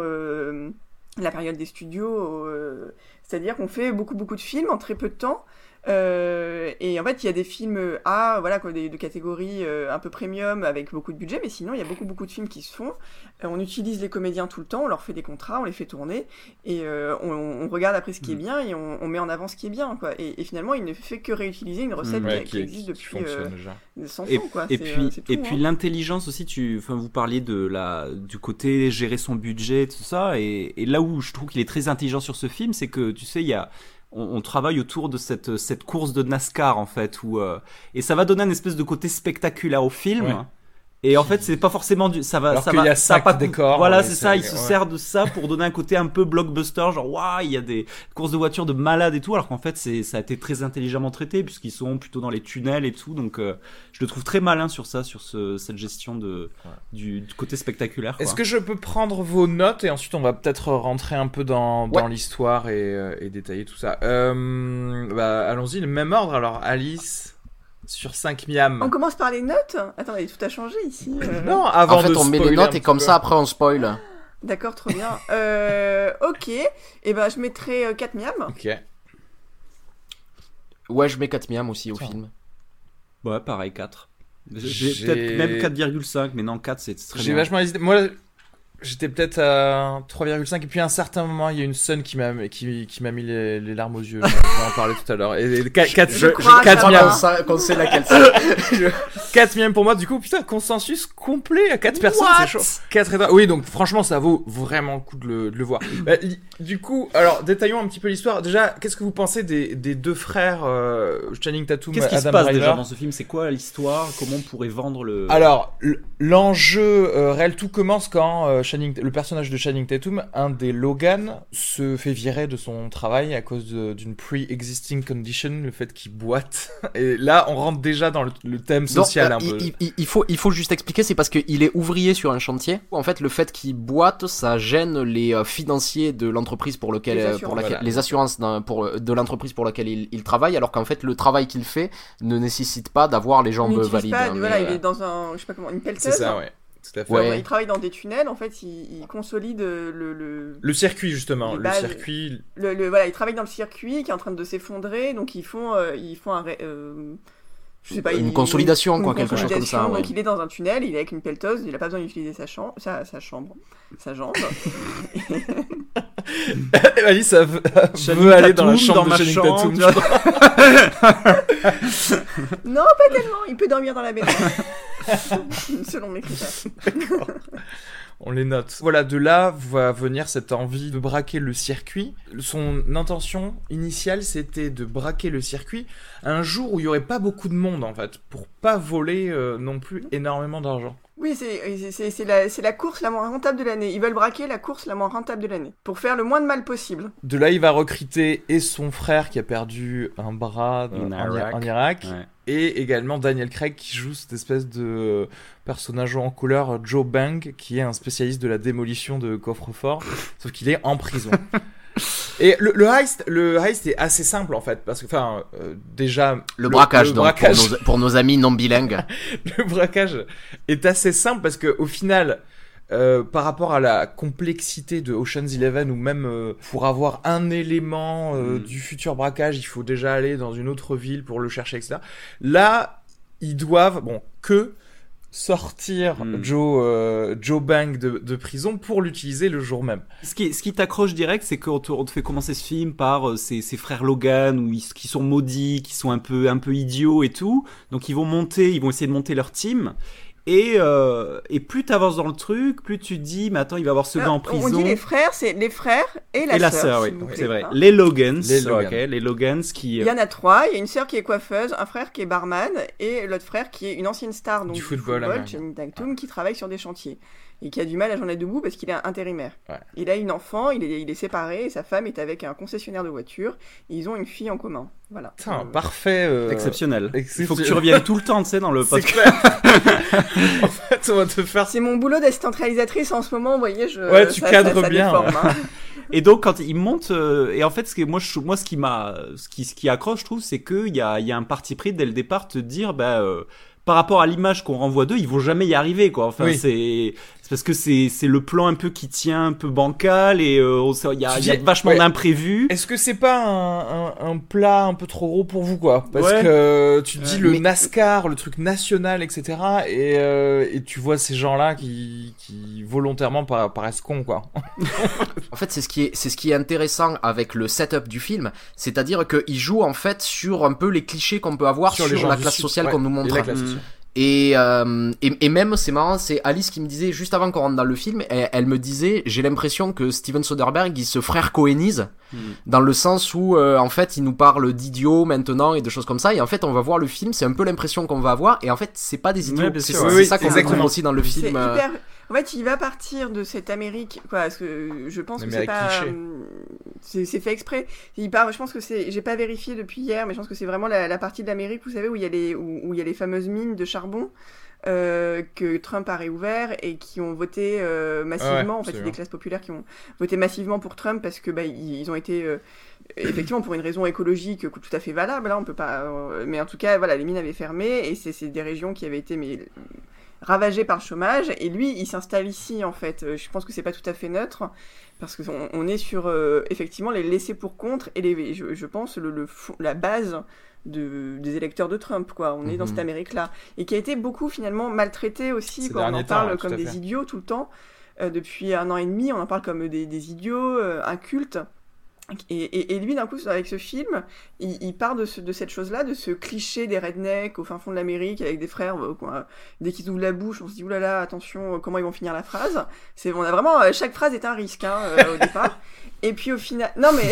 la période des studios, euh, c'est-à-dire qu'on fait beaucoup beaucoup de films en très peu de temps. Euh, et en fait, il y a des films A, voilà, quoi, des, de catégorie euh, un peu premium avec beaucoup de budget, mais sinon, il y a beaucoup, beaucoup de films qui se font. Euh, on utilise les comédiens tout le temps, on leur fait des contrats, on les fait tourner, et euh, on, on regarde après ce qui est Mm. bien et on, on met en avant ce qui est bien, quoi. Et, et finalement, il ne fait que réutiliser une recette Mm. qui, Ouais, qui qui, existe qui depuis euh, déjà. 100 Et, ans, quoi. et C'est, puis, euh, c'est tout, et puis hein. l'intelligence aussi, tu, enfin, vous parliez de la, du côté gérer son budget, tout ça, et, et là où je trouve qu'il est très intelligent sur ce film, c'est que, tu sais, il y a, on, travaille autour de cette, cette course de NASCAR, en fait, où, euh, et ça va donner un espèce de côté spectaculaire au film. Et en fait, c'est pas forcément du, ça va, Alors ça va, y a ça pas de- décors, Voilà, c'est ça. Il se ouais. sert de ça pour donner un côté un peu blockbuster, genre waouh, il y a des courses de voitures de malades et tout, alors qu'en fait, c'est, ça a été très intelligemment traité puisqu'ils sont plutôt dans les tunnels et tout. Donc, euh, je le trouve très malin sur ça, sur ce, cette gestion de, du, du côté spectaculaire. Est-ce que je peux prendre vos notes et ensuite on va peut-être rentrer un peu dans, l'histoire et, euh, et détailler tout ça euh, bah, Allons-y, le même ordre. Alors, Alice, sur 5 miam. On commence par les notes Attendez, tout a changé ici. euh. [LAUGHS] Non, avant En fait, de on met les notes et comme peu. ça, après, on spoil. D'accord, trop bien. Euh, [LAUGHS] ok, et ben je mettrai 4 miams. Ok. Ouais, je mets 4 miams aussi au Tiens. film. Ouais, pareil, 4. J'ai peut-être même 4,5, mais non, 4, c'est très J'ai vachement hésité. Moi, j'étais peut-être à 3,5 et puis à un certain moment, il y a une sonne qui m'a qui, qui m'a mis les, les larmes aux yeux. [LAUGHS] On va en parler tout à l'heure. Et 4 Je qu'on sait laquelle 4 [LAUGHS] miams pour moi, du coup, putain, consensus complet à 4 personnes, What? c'est chaud. 4 étoiles. Oui, donc franchement, ça vaut vraiment le coup de le, de le voir. [CLEARS THROAT] Bah, li- du coup, alors, détaillons un petit peu l'histoire. Déjà, qu'est-ce que vous pensez des, des deux frères euh, Channing Tatum Qu'est-ce qui se Adam passe déjà dans ce film? C'est quoi l'histoire? Comment on pourrait vendre le. Alors, l'enjeu euh, réel, tout commence quand euh, Channing le personnage de Channing Tatum, un des Logan, se fait virer de son travail à cause d'une pre-existing condition, le fait qu'il boite. [LAUGHS] Et là, on rentre déjà dans le, le thème Non, social euh, un peu. il, il- il faut, il faut juste expliquer, c'est parce qu'il est ouvrier sur un chantier. En fait, le fait qu'il boite, ça gêne les euh, financiers de l'entreprise pour lequel, Les euh, pour laquelle, Voilà. les assurances pour, de l'entreprise pour laquelle il, il travaille, alors qu'en fait, le travail qu'il fait ne nécessite pas d'avoir les jambes valides. pas, hein, voilà, mais, il est dans un, je sais pas comment, une pelleteuse. C'est ça, ouais. Tout à fait. Ouais. Il travaille dans des tunnels, en fait, il, il consolide le, le, Le circuit, justement. Le bases- circuit. le, le- voilà, il travaille dans le circuit qui est en train de s'effondrer, donc ils font, euh, ils font un, euh, je sais pas, Une il- consolidation, une quoi, quelque chose comme ça, consolidation, ouais. Il est dans un tunnel, il est avec une pelleteuse, il a pas besoin d'utiliser sa chambre, sa, sa chambre, sa jambe. [LAUGHS] Alice ça veut, aller dans la chambre dans de Channing Tatum. [LAUGHS] non, pas tellement, il peut dormir dans la maison. [LAUGHS] [LAUGHS] Selon mes critères. On les note. Voilà, de là va venir cette envie de braquer le circuit. Son intention initiale, c'était de braquer le circuit un jour où il y aurait pas beaucoup de monde, en fait, pour pas voler euh, non plus énormément d'argent. Oui, c'est- la, course la moins rentable de l'année. Ils veulent braquer la course la moins rentable de l'année. Pour faire le moins de mal possible. De là, il va recruter et son frère qui a perdu un bras En Irak. en Irak, Ouais. et également Daniel Craig qui joue cette espèce de personnage en couleur, Joe Bang, qui est un spécialiste de la démolition de coffres-forts, sauf qu'il est en prison. [LAUGHS] Et le, le heist, le heist est assez simple en fait, parce que, enfin, euh, déjà le braquage, le donc, braquage, Pour, nos, pour nos amis non bilingues. [LAUGHS] le braquage est assez simple parce que au final, euh, par rapport à la complexité de Ocean's Eleven ou même euh, pour avoir un élément euh, Mm. du futur braquage, il faut déjà aller dans une autre ville pour le chercher, etc. Là, ils doivent, bon, que sortir Mm. Joe, euh, Joe Bang de, de prison pour l'utiliser le jour même. Ce qui, ce qui t'accroche direct, c'est qu'on te, on te fait commencer ce film par euh, ces, ces frères Logan, où ils, qui sont maudits, qui sont un peu, un peu idiots et tout. Donc ils vont monter, ils vont essayer de monter leur team. Et, euh, et plus t'avances dans le truc, plus tu te dis, mais attends, il va avoir ce gars en prison. On dit les frères, c'est les frères et la et la sœur. sœur, oui, c'est vrai. hein. Les Logans, Les Logan. ok, les Logans qui. Il y en a trois. Il y a une sœur qui est coiffeuse, un frère qui est barman et l'autre frère qui est une ancienne star donc, Du football américain. Channing Tatum, qui travaille sur des chantiers et qui a du mal à joindre debout parce qu'il est intérimaire. Ouais. Il a une enfant, il est, il est séparé et sa femme est avec un concessionnaire de voitures. Et ils ont une fille en commun. Voilà. Putain, Euh, parfait. euh, Exceptionnel. Il faut que tu reviennes tout le temps, tu sais, dans le [LAUGHS] C'est podcast. clair. [LAUGHS] en fait, on va te faire C'est mon boulot d'assistante réalisatrice en ce moment, vous voyez, je, Ouais, tu ça, cadres ça, ça bien, déforme, hein. Et donc quand il monte, euh, et en fait, ce que moi, je, moi, ce qui m'a, ce qui, ce qui accroche, je trouve, c'est que il y a, il y a un parti pris dès le départ, te dire, bah, euh, par rapport à l'image qu'on renvoie d'eux, ils vont jamais y arriver, quoi. Enfin, Oui. c'est, c'est parce que c'est, c'est le plan un peu qui tient un peu bancal et euh, il y a, y a vachement ouais. d'imprévus. Est-ce que c'est pas un, un, un plat un peu trop gros pour vous, quoi? Parce Ouais. que tu te dis le Mais- NASCAR, le truc national, etc. Et, euh, et tu vois ces gens-là qui, qui volontairement para- paraissent cons, quoi. [LAUGHS] En fait, c'est ce qui est, c'est ce qui est intéressant avec le setup du film, c'est-à-dire qu'il joue en fait sur un peu les clichés qu'on peut avoir sur, les gens la classe Sud, sociale ouais. qu'on nous montre. Et, euh, et, et même, c'est marrant, c'est Alice qui me disait, juste avant qu'on rentre dans le film, elle, elle me disait, j'ai l'impression que Steven Soderbergh, il se frère cohénise, Hmm. dans le sens où, euh, en fait, il nous parle d'idiots maintenant et de choses comme ça, et en fait, on va voir le film, c'est un peu l'impression qu'on va avoir, et en fait, c'est pas des idiots, Ouais, c'est. Oui, ça qu'on retrouve aussi dans le film. euh, hyper. En fait, il va partir de cette Amérique, quoi, parce que je pense que c'est pas. euh, C'est c'est fait exprès. Il part, je pense que c'est. J'ai pas vérifié depuis hier, mais je pense que c'est vraiment la, la partie de l'Amérique, vous savez, où il y a les, où, où il y a les fameuses mines de charbon. euh, que Trump a réouvert et qui ont voté euh, massivement. Ouais, en fait, c'est des classes populaires qui ont voté massivement pour Trump parce que bah, ils, ils ont été euh, effectivement pour une raison écologique tout à fait valable. Là, on peut pas. euh, mais en tout cas, voilà, les mines avaient fermé et c'est c'est des régions qui avaient été mais ravagé par le chômage et lui il s'installe ici en fait. Euh, je pense que c'est pas tout à fait neutre parce que on, est sur euh, effectivement les laissés pour contre et les je, je pense le, le la base de, des électeurs de Trump quoi. On est dans Mhm. cette Amérique là et qui a été beaucoup finalement maltraité aussi quoi. on en temps, parle comme des idiots tout le temps. Euh, depuis un an et demi on en parle comme des, des idiots euh, incultes et, et, et lui, d'un coup, avec ce film, il, il part de, ce, de cette chose-là, de ce cliché des rednecks au fin fond de l'Amérique avec des frères. euh, quoi. Dès qu'ils ouvrent la bouche, on se dit oulala, attention, euh, comment ils vont finir la phrase. C'est, on a vraiment euh, chaque phrase est un risque hein, au départ. [LAUGHS] Et puis au final, non mais.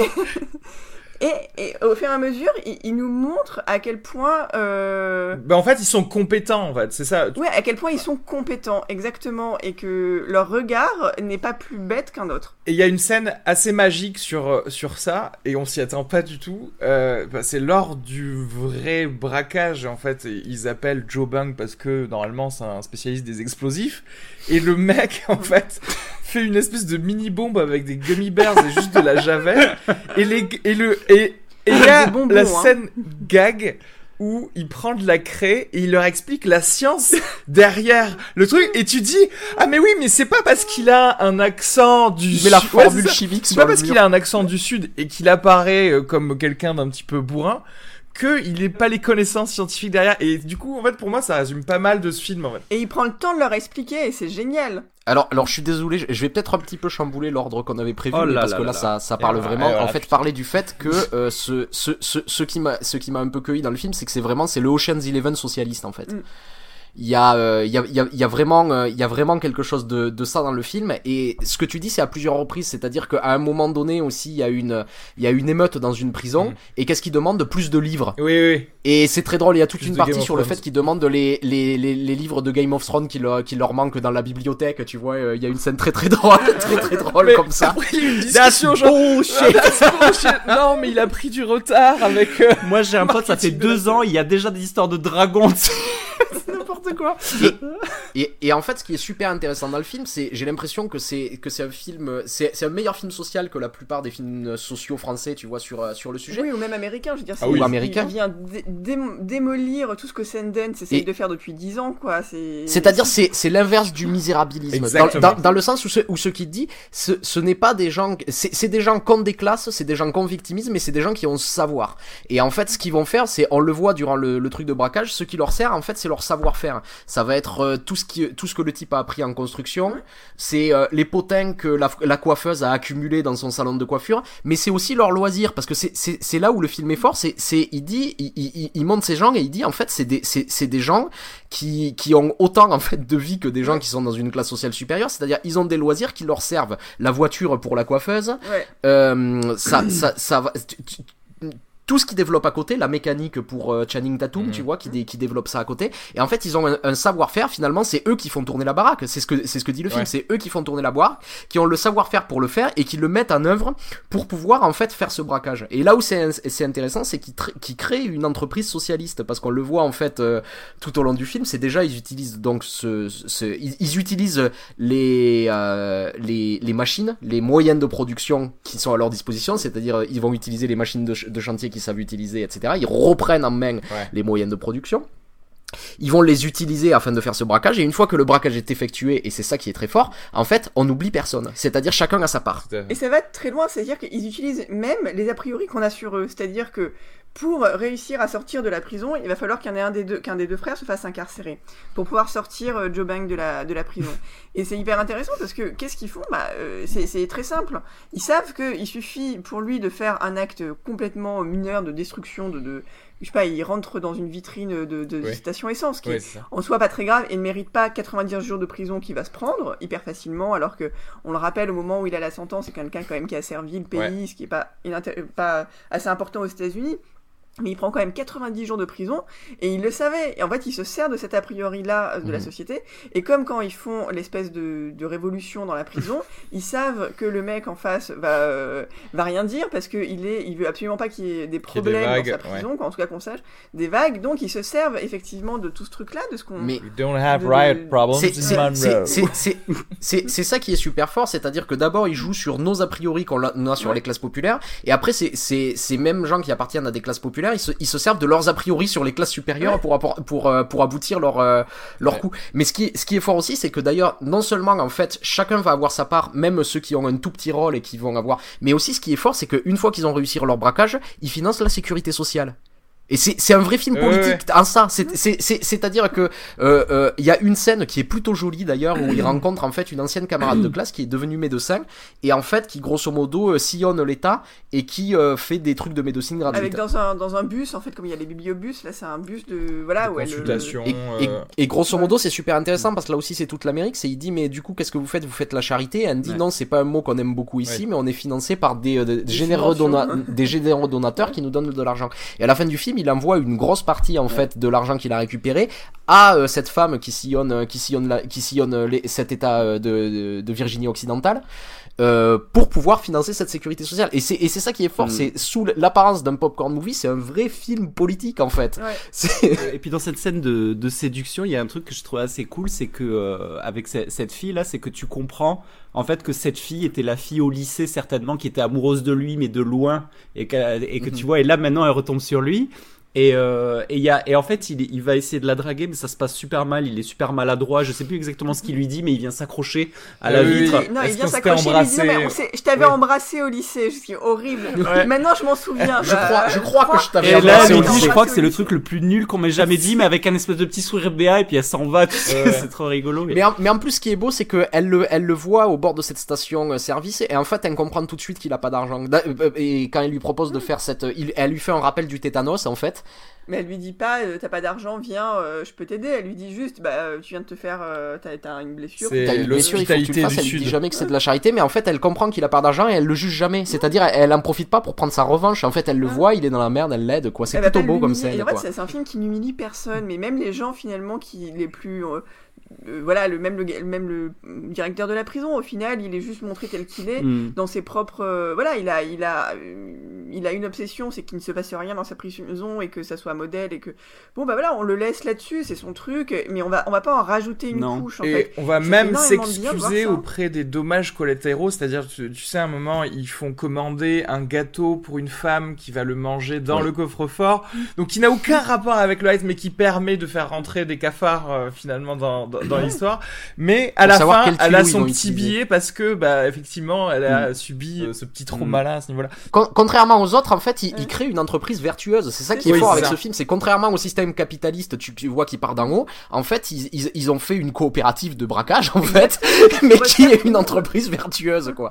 Et, et au fur et à mesure, il, il nous montre à quel point. Euh... Bah, en fait, ils sont compétents, en fait, c'est ça. Ouais, à quel point ils sont compétents, exactement, et que leur regard n'est pas plus bête qu'un autre. Et il y a une scène assez magique sur, sur ça, et on s'y attend pas du tout. Euh, bah, c'est lors du vrai braquage, en fait. Ils appellent Joe Bang parce que normalement c'est un spécialiste des explosifs. Et le mec, en fait, fait une espèce de mini bombe avec des gummy bears et juste de la javel. [LAUGHS] Et, les, et le. Et, et il y a bonbons, la hein. scène gag où il prend de la craie et il leur explique la science derrière le truc et tu dis ah mais oui mais c'est pas parce qu'il a un accent du la ouais, c'est chimique pas parce qu'il a un accent du sud et qu'il apparaît euh, comme quelqu'un d'un petit peu bourrin que il n'ait pas les connaissances scientifiques derrière et du coup en fait pour moi ça résume pas mal de ce film en fait Et il prend le temps de leur expliquer, et c'est génial. Alors, alors, je suis désolé, je vais peut-être un petit peu chambouler l'ordre qu'on avait prévu, Oh là parce là que là ça, ça parle vraiment. en fait, parler du fait que euh, ce, ce, ce, ce qui m'a, ce qui m'a un peu cueilli dans le film, c'est que c'est vraiment, c'est le Ocean's Eleven socialiste en fait. Mm. Il y a, euh, il y a, il y a, il y a vraiment, euh, il y a vraiment quelque chose de, de ça dans le film. Et ce que tu dis, c'est à plusieurs reprises, c'est-à-dire qu'à un moment donné aussi, il y a une, il y a une émeute dans une prison. Mm. Et qu'est-ce qu'ils demandent Plus de livres. oui oui Et c'est très drôle, il y a toute Plus une partie sur le fait qu'ils demandent les, les, les, les livres de Game of Thrones qui leur, qui leur manquent dans la bibliothèque, tu vois, euh, il y a une scène très très drôle, très très drôle Mais comme ça. après il y a une discussion genre bullshit. non mais il a pris du retard avec euh, Moi, j'ai un pote, ça fait deux ans, il y a déjà des histoires de dragons. N'importe quoi Et, et en fait, ce qui est super intéressant dans le film, c'est, j'ai l'impression que c'est, que c'est un film, c'est, un meilleur film social que la plupart des films sociaux français, tu vois, sur, euh, sur le sujet. Oui, ou même américain, je veux dire. Ah c'est- oui. Ou américain. Il vient dé- dé- démolir tout ce que Sundance essaye Et- de faire depuis 10 ans, quoi. C'est. C'est-à-dire, c'est, c'est l'inverse du misérabilisme. Dans, Exactement. dans, dans le sens où ce, où ce qui dit, ce, ce n'est pas des gens, c'est, des gens contre des classes, c'est des gens contre victimisme, mais c'est des gens qui ont ce savoir. Et en fait, ce qu'ils vont faire, c'est, on le voit durant le, le truc de braquage, ce qui leur sert, en fait, c'est leur savoir-faire. Ça va être euh, tout ce qui, tout ce que le type a appris en construction. C'est euh, les potins que la, la coiffeuse a accumulés dans son salon de coiffure, mais c'est aussi leur loisir parce que c'est, là où le film est fort. C'est, c'est, il dit, il, il, il montre ces gens et il dit, en fait, c'est des, des gens qui, qui ont autant en fait de vie que des gens qui sont dans une classe sociale supérieure. C'est-à-dire, ils ont des loisirs qui leur servent. La voiture pour la coiffeuse, Ouais. euh, ça, ça, ça va. tu- tu- tout ce qui développe à côté, la mécanique pour euh, Channing Tatum, tu vois, qui, dé- qui développe ça à côté. Et en fait, ils ont un, un savoir-faire. Finalement, c'est eux qui font tourner la baraque. C'est ce que c'est ce que dit le film. C'est eux qui font tourner la baraque, qui ont le savoir-faire pour le faire et qui le mettent en œuvre pour pouvoir en fait faire ce braquage. Et là où c'est c'est intéressant, c'est qu'ils qu'ils créent une entreprise socialiste parce qu'on le voit en fait euh, tout au long du film. C'est déjà ils utilisent donc ce, ce ils, ils utilisent les, euh, les les machines, les moyens de production qui sont à leur disposition. C'est-à-dire ils vont utiliser les machines de, ch- de chantier qu'ils savent utiliser, etc. Ils reprennent en main Ouais. les moyens de production. Ils vont les utiliser afin de faire ce braquage et une fois que le braquage est effectué et c'est ça qui est très fort, en fait on n'oublie personne. C'est-à-dire chacun a sa part. Et ça va très loin, c'est-à-dire qu'ils utilisent même les a priori qu'on a sur eux. C'est-à-dire que pour réussir à sortir de la prison, il va falloir qu'un un des deux, qu'un des deux frères se fasse incarcérer pour pouvoir sortir euh, Joe Bang de la, de la prison. [LAUGHS] Et c'est hyper intéressant parce que qu'est-ce qu'ils font? Bah, euh, c'est, très simple. Ils savent qu'il suffit pour lui de faire un acte complètement mineur de destruction, de, de je sais pas, il rentre dans une vitrine de, de Ouais. station essence, qui Ouais, est en soi pas très grave et ne mérite pas 90 jours de prison qu'il va se prendre hyper facilement alors que on le rappelle au moment où il a la sentence c'est quelqu'un quand même qui a servi le pays Ouais. ce qui est pas assez important aux États-Unis mais il prend quand même 90 jours de prison et il le savait. Et en fait, il se sert de cet a priori-là euh, de la Mhm. société. Et comme quand ils font l'espèce de, de révolution dans la prison, [LAUGHS] ils savent que le mec en face va, euh, va rien dire parce qu'il est, il veut absolument pas qu'il y ait des des problèmes vagues, dans sa prison, quoi, en tout cas qu'on sache, des vagues. Donc ils se servent effectivement de tout ce truc-là, de ce qu'on. Mais We don't have De- riot de- problems C'est- c'est- in c'est- Monroe. c'est- [LAUGHS] c'est- C'est c'est ça qui est super fort, c'est-à-dire que d'abord ils jouent sur nos a priori qu'on a, sur Ouais. les classes populaires, et après c'est c'est- ces mêmes gens qui appartiennent à des classes populaires, ils se, ils se servent de leurs a priori sur les classes supérieures Ouais. pour, appor- pour, euh, pour aboutir leur, euh, leur Ouais. coup. Mais ce qui, ce qui est fort aussi, c'est que d'ailleurs, non seulement en fait, chacun va avoir sa part, même ceux qui ont un tout petit rôle et qui vont avoir, mais aussi ce qui est fort, c'est qu'une fois qu'ils ont réussi leur braquage, ils financent la sécurité sociale. Et c'est c'est un vrai film Ouais, politique en ça. C'est- c'est- c'est- C'est-à-dire que euh, euh, il y a une scène qui est plutôt jolie d'ailleurs où il [CLEARS THROAT] rencontre en fait une ancienne camarade de classe qui est devenue médecin et en fait qui grosso modo euh, sillonne l'État et qui euh, fait des trucs de médecine gratuite. Avec dans un, dans un bus, en fait, comme il y a les bibliobus, là c'est un bus de. Voilà, de consultation. Et, et- et grosso modo, c'est super intéressant parce que là aussi, c'est toute l'Amérique. C'est il dit, mais du coup, qu'est-ce que vous faites? Vous faites la charité? Et elle dit, Ouais. non, c'est pas un mot qu'on aime beaucoup ici, Ouais. mais on est financé par des, euh, des généreux, dona- des généreux donateurs qui nous donnent de l'argent. Et à la fin du film, il envoie une grosse partie en fait de l'argent qu'il a récupéré à euh, cette femme qui sillonne, euh, qui sillonne, la- qui sillonne euh, les- cet État de, de, de Virginie occidentale. euh, pour pouvoir financer cette sécurité sociale et c'est et c'est ça qui est fort Mm. c'est sous l'apparence d'un popcorn movie c'est un vrai film politique en fait Ouais. [LAUGHS] Et puis dans cette scène de, de séduction, il y a un truc que je trouve assez cool, c'est que euh, avec ce- cette fille là, c'est que tu comprends en fait que cette fille était la fille au lycée certainement qui était amoureuse de lui mais de loin et, et que Mhm. tu vois et là maintenant elle retombe sur lui. Et, euh, et, il y a, et en fait, il, il va essayer de la draguer, mais ça se passe super mal. Il est super maladroit. Je sais plus exactement ce qu'il lui dit, mais il vient s'accrocher à la Euh, oui, vitre. oui. Non, il vient s'accrocher, il je t'avais Ouais. embrassé au lycée, je suis horrible. Ouais. Maintenant, je m'en souviens. je Bah, crois je crois que je t'avais Et là, embrassé elle au lui dit, lycée. je crois que c'est le truc le plus nul qu'on m'ait jamais dit, mais avec un espèce de petit sourire béat, et puis elle s'en va, tu sais, Ouais. c'est trop rigolo. Et- Mais en, mais en plus, ce qui est beau, c'est que elle le, elle le voit au bord de cette station euh, service et en fait, elle comprend tout de suite qu'il a pas d'argent. Da- euh, Et quand elle lui propose de faire cette, il, elle lui fait un rappel du tétanos en fait. Mais elle lui dit pas, euh, t'as pas d'argent, viens, euh, je peux t'aider. Elle lui dit juste, bah, euh, tu viens de te faire, euh, t'as t'as une blessure. C'est T'as une blessure, il faut que tu le fasses. Elle lui dit jamais que c'est de la charité, mais en fait, elle comprend qu'il a pas d'argent et elle le juge jamais. C'est-à-dire, elle, elle en profite pas pour prendre sa revanche. En fait, elle le Ouais. voit, il est dans la merde, elle l'aide, quoi. C'est plutôt pas beau comme Et en fait, c'est un film qui n'humilie personne, mais même les gens finalement qui les plus, euh, voilà, le même le même le directeur de la prison, au final, il est juste montré tel qu'il est. Hmm. Dans ses propres, euh, voilà, il a, il a, euh, il a une obsession, c'est qu'il ne se passe rien dans sa prison et que ça soit modèle et que, bon bah voilà, on le laisse là-dessus, c'est son truc, mais on va, on va pas en rajouter une Non. couche en Et fait. on va même de s'excuser auprès des dommages collatéraux, c'est-à-dire, tu, tu sais, à un moment, ils font commander un gâteau pour une femme qui va le manger dans Ouais. le coffre-fort, donc qui n'a aucun rapport avec le Heights, mais qui permet de faire rentrer des cafards euh, finalement dans, dans, dans l'histoire. Mais à Pour la fin, elle a son petit utiliser. billet parce que, bah, effectivement, elle a subi euh, ce petit trauma-là à ce niveau-là. Con- contrairement aux autres, en fait, il, il crée une entreprise vertueuse. C'est ça qui est Oui, fort avec ça. ce film. C'est contrairement au système capitaliste, tu, tu vois qui part d'en haut. En fait, ils, ils, ils ont fait une coopérative de braquage, en fait, [LAUGHS] [LAUGHS] mais qui est une entreprise vertueuse, quoi.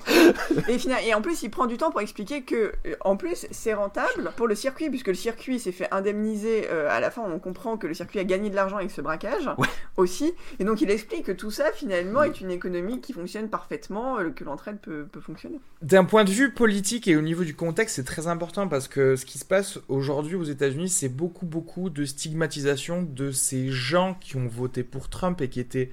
Et, en plus, il prend du temps pour expliquer que, euh, en plus, c'est rentable pour le circuit, puisque le circuit s'est fait indemniser. euh, à la fin, on comprend que le circuit a gagné de l'argent avec ce braquage Ouais. aussi. Et donc, il explique que tout ça, finalement, est une économie qui fonctionne parfaitement, euh, que l'entraide peut, peut fonctionner. D'un point de vue politique et au niveau du contexte, c'est très important parce que ce qui se passe aujourd'hui aux États-Unis, c'est beaucoup, beaucoup de stigmatisation de ces gens qui ont voté pour Trump et qui étaient,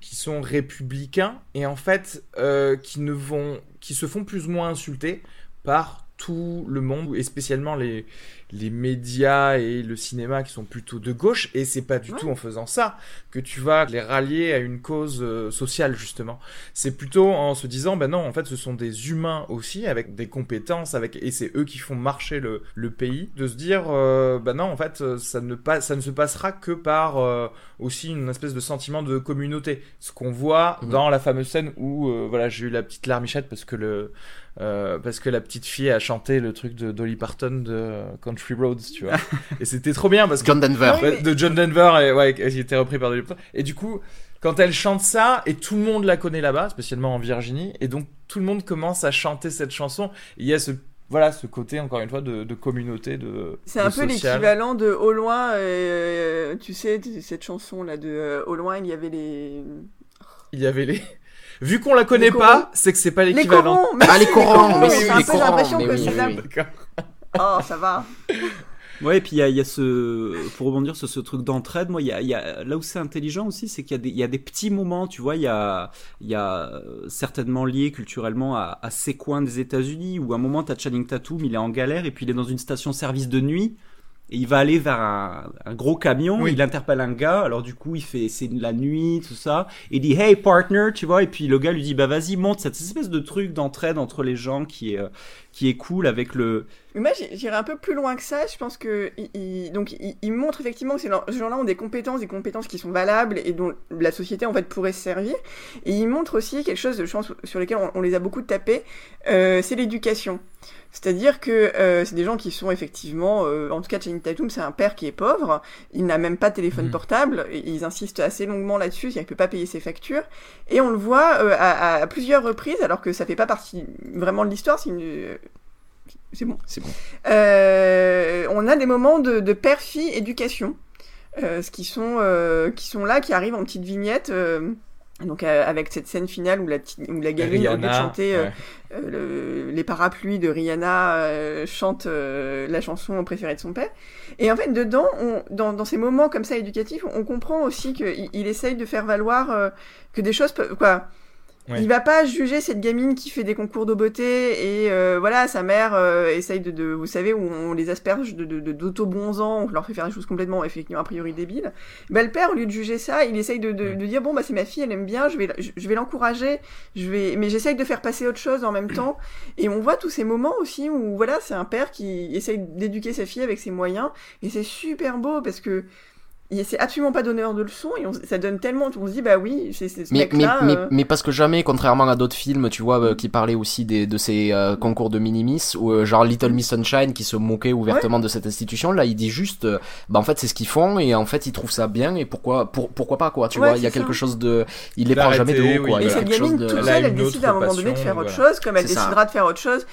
qui sont républicains et en fait, euh, qui ne vont, qui se font plus ou moins insulter par tout le monde et spécialement les les médias et le cinéma qui sont plutôt de gauche et c'est pas du Ouais. tout en faisant ça que tu vas les rallier à une cause euh, sociale justement c'est plutôt en se disant ben non en fait ce sont des humains aussi avec des compétences avec et c'est eux qui font marcher le, le pays de se dire euh, ben non en fait euh, ça ne pas ça ne se passera que par euh, aussi une espèce de sentiment de communauté ce qu'on voit Mhm. dans la fameuse scène où euh, voilà j'ai eu la petite larmichette parce que le euh, parce que la petite fille a chanté le truc de Dolly Parton de Country Roads, tu vois. et c'était trop bien parce que John Denver. Oui, Ouais, de John Denver et ouais qui était repris par Dolly Parton et du coup quand elle chante ça et tout le monde la connaît là-bas spécialement en Virginie et donc tout le monde commence à chanter cette chanson il y a ce voilà ce côté encore une fois de, de communauté de C'est un de peu l'équivalent de Au loin, euh, tu sais, cette chanson là de euh, Au loin, il y avait les. il y avait les vu qu'on la connaît Les pas corons. c'est que c'est pas Les l'équivalent corons mais Ah, les corons, mais c'est si, un les peu l'impression corons, que c'est oui, oui. Oh, ça va. Ouais, et puis il y a, ce, pour rebondir sur ce truc d'entraide, moi, y y a, là où c'est intelligent aussi, c'est qu'il y a des, il y a des petits moments, tu vois, il y a, y a euh, certainement lié culturellement à, à ces coins des États-Unis où à un moment t'as Channing Tatum, il est en galère et puis il est dans une station-service de nuit. Et il va aller vers un, un gros camion, Oui. il interpelle un gars, alors du coup il fait c'est la nuit, tout ça, et il dit hey partner, tu vois, et puis le gars lui dit bah vas-y monte cette espèce de truc d'entraide entre les gens qui est euh, qui est cool avec le Mais moi, j'irais un peu plus loin que ça. Je pense que il, il- donc il, il montre effectivement que ces gens- ces gens-là ont des compétences, des compétences qui sont valables et dont la société en fait pourrait se servir. Et il montre aussi quelque chose, je pense, sur lequel on, on les a beaucoup tapés, euh, c'est l'éducation. C'est-à-dire que euh, c'est des gens qui sont effectivement, euh, en tout cas Channing Tatum, c'est un père qui est pauvre, il n'a même pas de téléphone Mhm. portable, et ils insistent assez longuement là-dessus, c'est-à-dire qu'il peut pas payer ses factures, et on le voit euh, à, à plusieurs reprises, alors que ça fait pas partie vraiment de l'histoire, c'est une... C'est bon. C'est bon. On a des moments de, de père-fille éducation, ce qui sont qui sont là, qui arrivent en petite vignette. Donc euh, avec cette scène finale où la, où la gamine au lieu de chanter euh, ouais. euh, le- les parapluies de Rihanna euh, chante euh, la chanson préférée de son père. Et en fait, dedans, on, dans, dans ces moments comme ça éducatifs, on comprend aussi qu'il il essaye de faire valoir euh, que des choses peuvent... Quoi, Ouais. Il va pas juger cette gamine qui fait des concours de beauté et euh, voilà, sa mère euh, essaye de, de, vous savez, où on les asperge de, d'auto-bonzans, on leur fait faire des choses complètement, effectivement, a priori débiles. Bah, le père, au lieu de juger ça, il essaye de, de, de dire, bon, bah, c'est ma fille, elle aime bien, je vais, je, je vais l'encourager, je vais, mais j'essaye de faire passer autre chose en même temps. Et on voit tous ces moments aussi où, voilà, c'est un père qui essaye d'éduquer sa fille avec ses moyens, et c'est super beau parce que c'est absolument pas donneur de leçons, et on- ça donne tellement, on se dit, bah oui, c'est, c'est ce Mais, mais, mec-là. mais, euh, mais parce que jamais, contrairement à d'autres films, tu vois, euh, qui parlaient aussi des, de ces euh, concours de minimis, ou euh, genre Little Miss Sunshine qui se moquait ouvertement de cette institution, là il dit juste, euh, bah en fait c'est ce qu'ils font, et en fait ils trouvent ça bien, et pourquoi, pour, pourquoi pas quoi, tu Ouais, vois, il y a c'est ça. quelque chose de... Il les prend jamais de haut oui, quoi, il y Et cette quelque chose gamine de... toute Elle seule, elle une décide autre à un moment donné de faire autre voilà. chose, comme elle C'est ça. décidera de faire autre chose.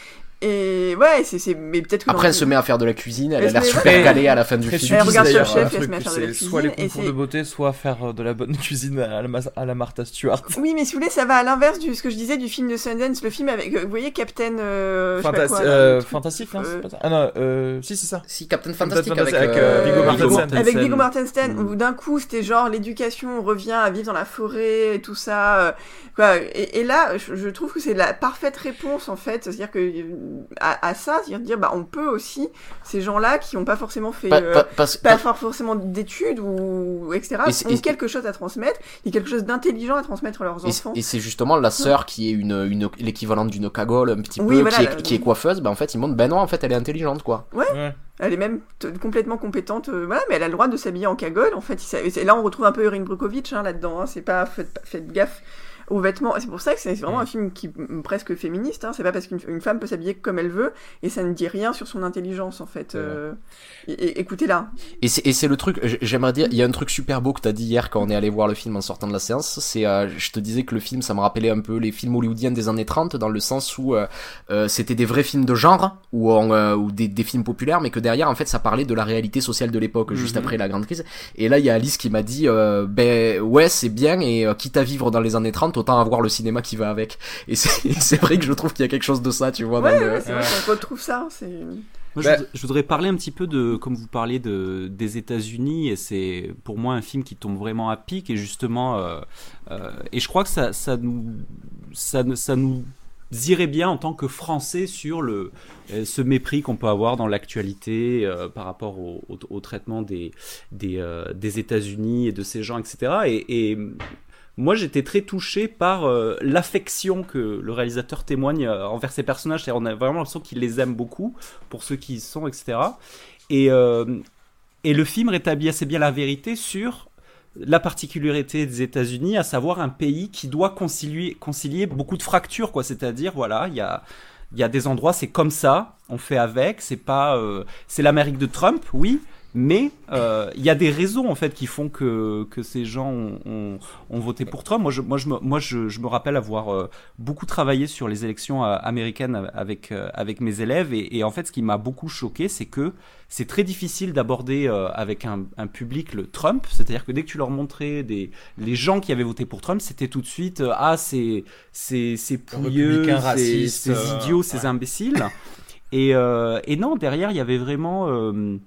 Et ouais, c'est, c'est, mais peut-être que Après elle le- se met à faire de la cuisine, elle Elle a l'air super calée à la fin du film. Elle regarde Top Chef elle se met à faire de la c'est soit les cuisine, concours de beauté, soit faire euh, de la bonne [LAUGHS] cuisine à la, Ma- à la Martha Stewart. Oui, mais si vous voulez, ça va à l'inverse de ce que je disais du film de Sundance, le film avec, euh, vous voyez, Captain, euh, euh, fantastique, non, c'est pas ça Ah non, euh, si, c'est ça. Si, Captain Fantastic avec, avec, Viggo Mortensen. Mortensen. Avec Viggo Mortensen, Mm. où d'un coup c'était genre l'éducation revient à vivre dans la forêt et tout ça. Et, là, je, trouve que c'est la parfaite réponse en fait, c'est-à-dire que à, à ça, c'est-à-dire de dire bah on peut aussi ces gens-là qui n'ont pas forcément fait Pa- euh, pa- parce- pas for- forcément d'études ou etc. Et ont et- quelque chose à transmettre, a quelque chose d'intelligent à transmettre à leurs Et, enfants. et c'est justement la sœur qui est une, une l'équivalent d'une cagole un petit Oui, peu, voilà, qui, la- est, qui est coiffeuse, bah en fait ils montrent, ben non en fait elle est intelligente quoi. Ouais. Elle est même complètement compétente, euh, voilà, mais elle a le droit de s'habiller en cagole. En fait, et là on retrouve un peu Erin Brockovich hein, là-dedans. Hein, c'est pas faites, faites gaffe aux vêtements. C'est pour ça que c'est vraiment un film qui presque féministe. Hein, c'est pas parce qu'une une femme peut s'habiller comme elle veut et ça ne dit rien sur son intelligence en fait. Euh, Écoutez-la. Et c'est, et c'est le truc, j'aimerais dire, il y a un truc super beau que t'as dit hier quand on est allé voir le film en sortant de la séance, c'est, euh, je te disais que le film, ça me rappelait un peu les films hollywoodiens des années 30, dans le sens où euh, euh, c'était des vrais films de genre, ou, euh, ou des, des films populaires, mais que derrière, en fait, ça parlait de la réalité sociale de l'époque, juste Mhm. après la grande crise. Et là, il y a Alice qui m'a dit, euh, ben ouais, c'est bien, et quitte à vivre dans les années 30, autant avoir le cinéma qui va avec. Et [LAUGHS] c'est, vrai que je trouve qu'il y a quelque chose de ça, tu vois, dans Ouais, le... ouais, c'est vrai Ouais. qu'on retrouve ça. C'est Moi, Bah- je, voudrais- je voudrais parler un petit peu de, comme vous parliez de, des États-Unis, et c'est pour moi un film qui tombe vraiment à pic, et justement, euh, euh, et je crois que ça, ça nous, ça, nous irait bien en tant que Français sur le, euh, ce mépris qu'on peut avoir dans l'actualité euh, par rapport au, au- au traitement des, des, euh, des États-Unis et de ces gens, etc. Et, et moi, j'étais très touché par euh, l'affection que le réalisateur témoigne euh, envers ses personnages. On a vraiment l'impression qu'il les aime beaucoup pour ceux qui sont, etc. Et, euh, et le film rétablit assez bien la vérité sur la particularité des États-Unis, à savoir un pays qui doit concilier, concilier beaucoup de fractures. C'est-à-dire, voilà, il y a, des endroits, c'est comme ça, on fait avec, c'est pas, c'est l'Amérique de Trump, oui, mais euh, il y a des raisons en fait qui font que, que ces gens ont, ont, ont voté pour Trump. Moi, je, moi, je, me, moi je, je me rappelle avoir euh, beaucoup travaillé sur les élections euh, américaines avec, euh, avec mes élèves et, et en fait, ce qui m'a beaucoup choqué, c'est que c'est très difficile d'aborder euh, avec un, un public le Trump. C'est-à-dire que dès que tu leur montrais des, les gens qui avaient voté pour Trump, c'était tout de suite ah c'est c'est c'est pouilleux, c'est idiot, ces ouais. imbéciles. Et, euh, et non, derrière, il y avait vraiment, euh,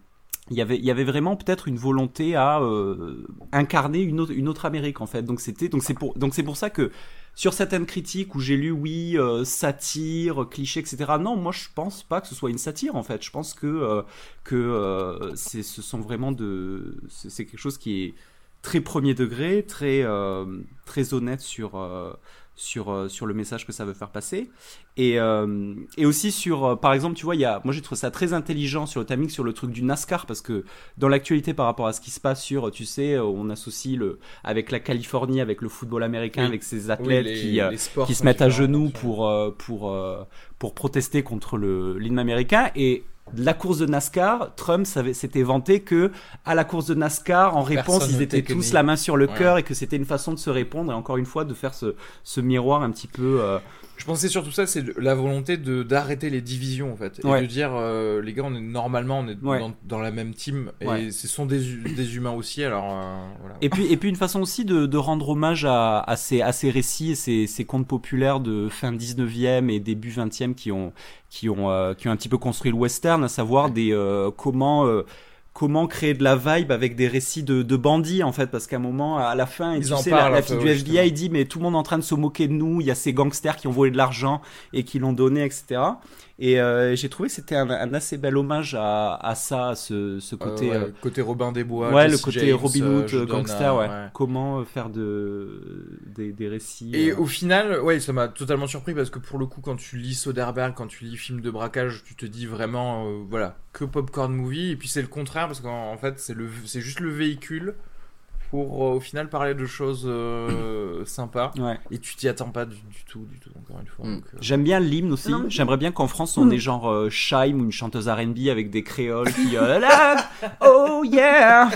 il y avait, vraiment peut-être une volonté à euh, incarner une autre, Amérique en fait. Donc c'est pour, ça que sur certaines critiques où j'ai lu oui euh, satire, cliché, etc. Non, moi je pense pas que ce soit une satire en fait. Je pense que euh, c'est, ce sont vraiment de, c'est, quelque chose qui est très premier degré, très honnête sur sur euh, sur le message que ça veut faire passer. Et euh, et aussi sur euh, par exemple tu vois il y a moi j'ai trouvé ça très intelligent sur le timing sur le truc du NASCAR parce que dans l'actualité par rapport à ce qui se passe sur tu sais euh, on associe le avec la Californie avec le football américain Oui. avec ces Oui, athlètes les- qui les sports qui se mettent à genoux pour euh, pour euh, pour protester contre le l'hymne américain. Et la course de NASCAR, Trump s'était vanté que à la course de NASCAR, en réponse, Personne ils étaient tous la main sur le Ouais. cœur et que c'était une façon de se répondre et encore une fois de faire ce, ce miroir un petit peu. euh, Je pensais surtout ça, c'est la volonté de d'arrêter les divisions en fait, et Ouais. de dire euh, les gars, on est normalement on est Ouais. dans, dans la même team et Ouais. ce sont des, des humains aussi, alors euh, voilà. Et puis, et puis une façon aussi de, de rendre hommage à, à, ces, à ces récits et ces, ces contes populaires de fin 19e et début 20e qui ont, qui ont, euh, qui ont un petit peu construit le western, à savoir des, euh, comment, euh, comment créer de la vibe avec des récits de, de bandits en fait, parce qu'à un moment, à la fin, Ils en sais, parlent la, fille du FBI justement. dit mais tout le monde est en train de se moquer de nous, il y a ces gangsters qui ont volé de l'argent et qui l'ont donné, etc. Et euh, j'ai trouvé que c'était un, un assez bel hommage à, à ça, à ce, ce côté. Euh, ouais, euh, côté Robin des Bois, ouais, le côté James, Robin euh, Hood, euh, gangster, un- ouais. ouais. Comment euh, faire de des, des récits. Et euh, au final, ouais, ça m'a totalement surpris parce que pour le coup, quand tu lis Soderbergh, quand tu lis film de braquage, tu te dis vraiment, euh, voilà, que popcorn movie. Et puis c'est le contraire parce qu'en en fait, c'est juste le véhicule pour euh, au final parler de choses euh, [COUGHS] sympas. Ouais. Et tu t'y attends pas du, du tout, du tout. Encore une fois. Mm. euh, J'aime bien l'hymne aussi. Mais- J'aimerais bien qu'en France on Mm. ait genre euh, Shaim ou une chanteuse R&B avec des créoles qui euh, là, oh yeah,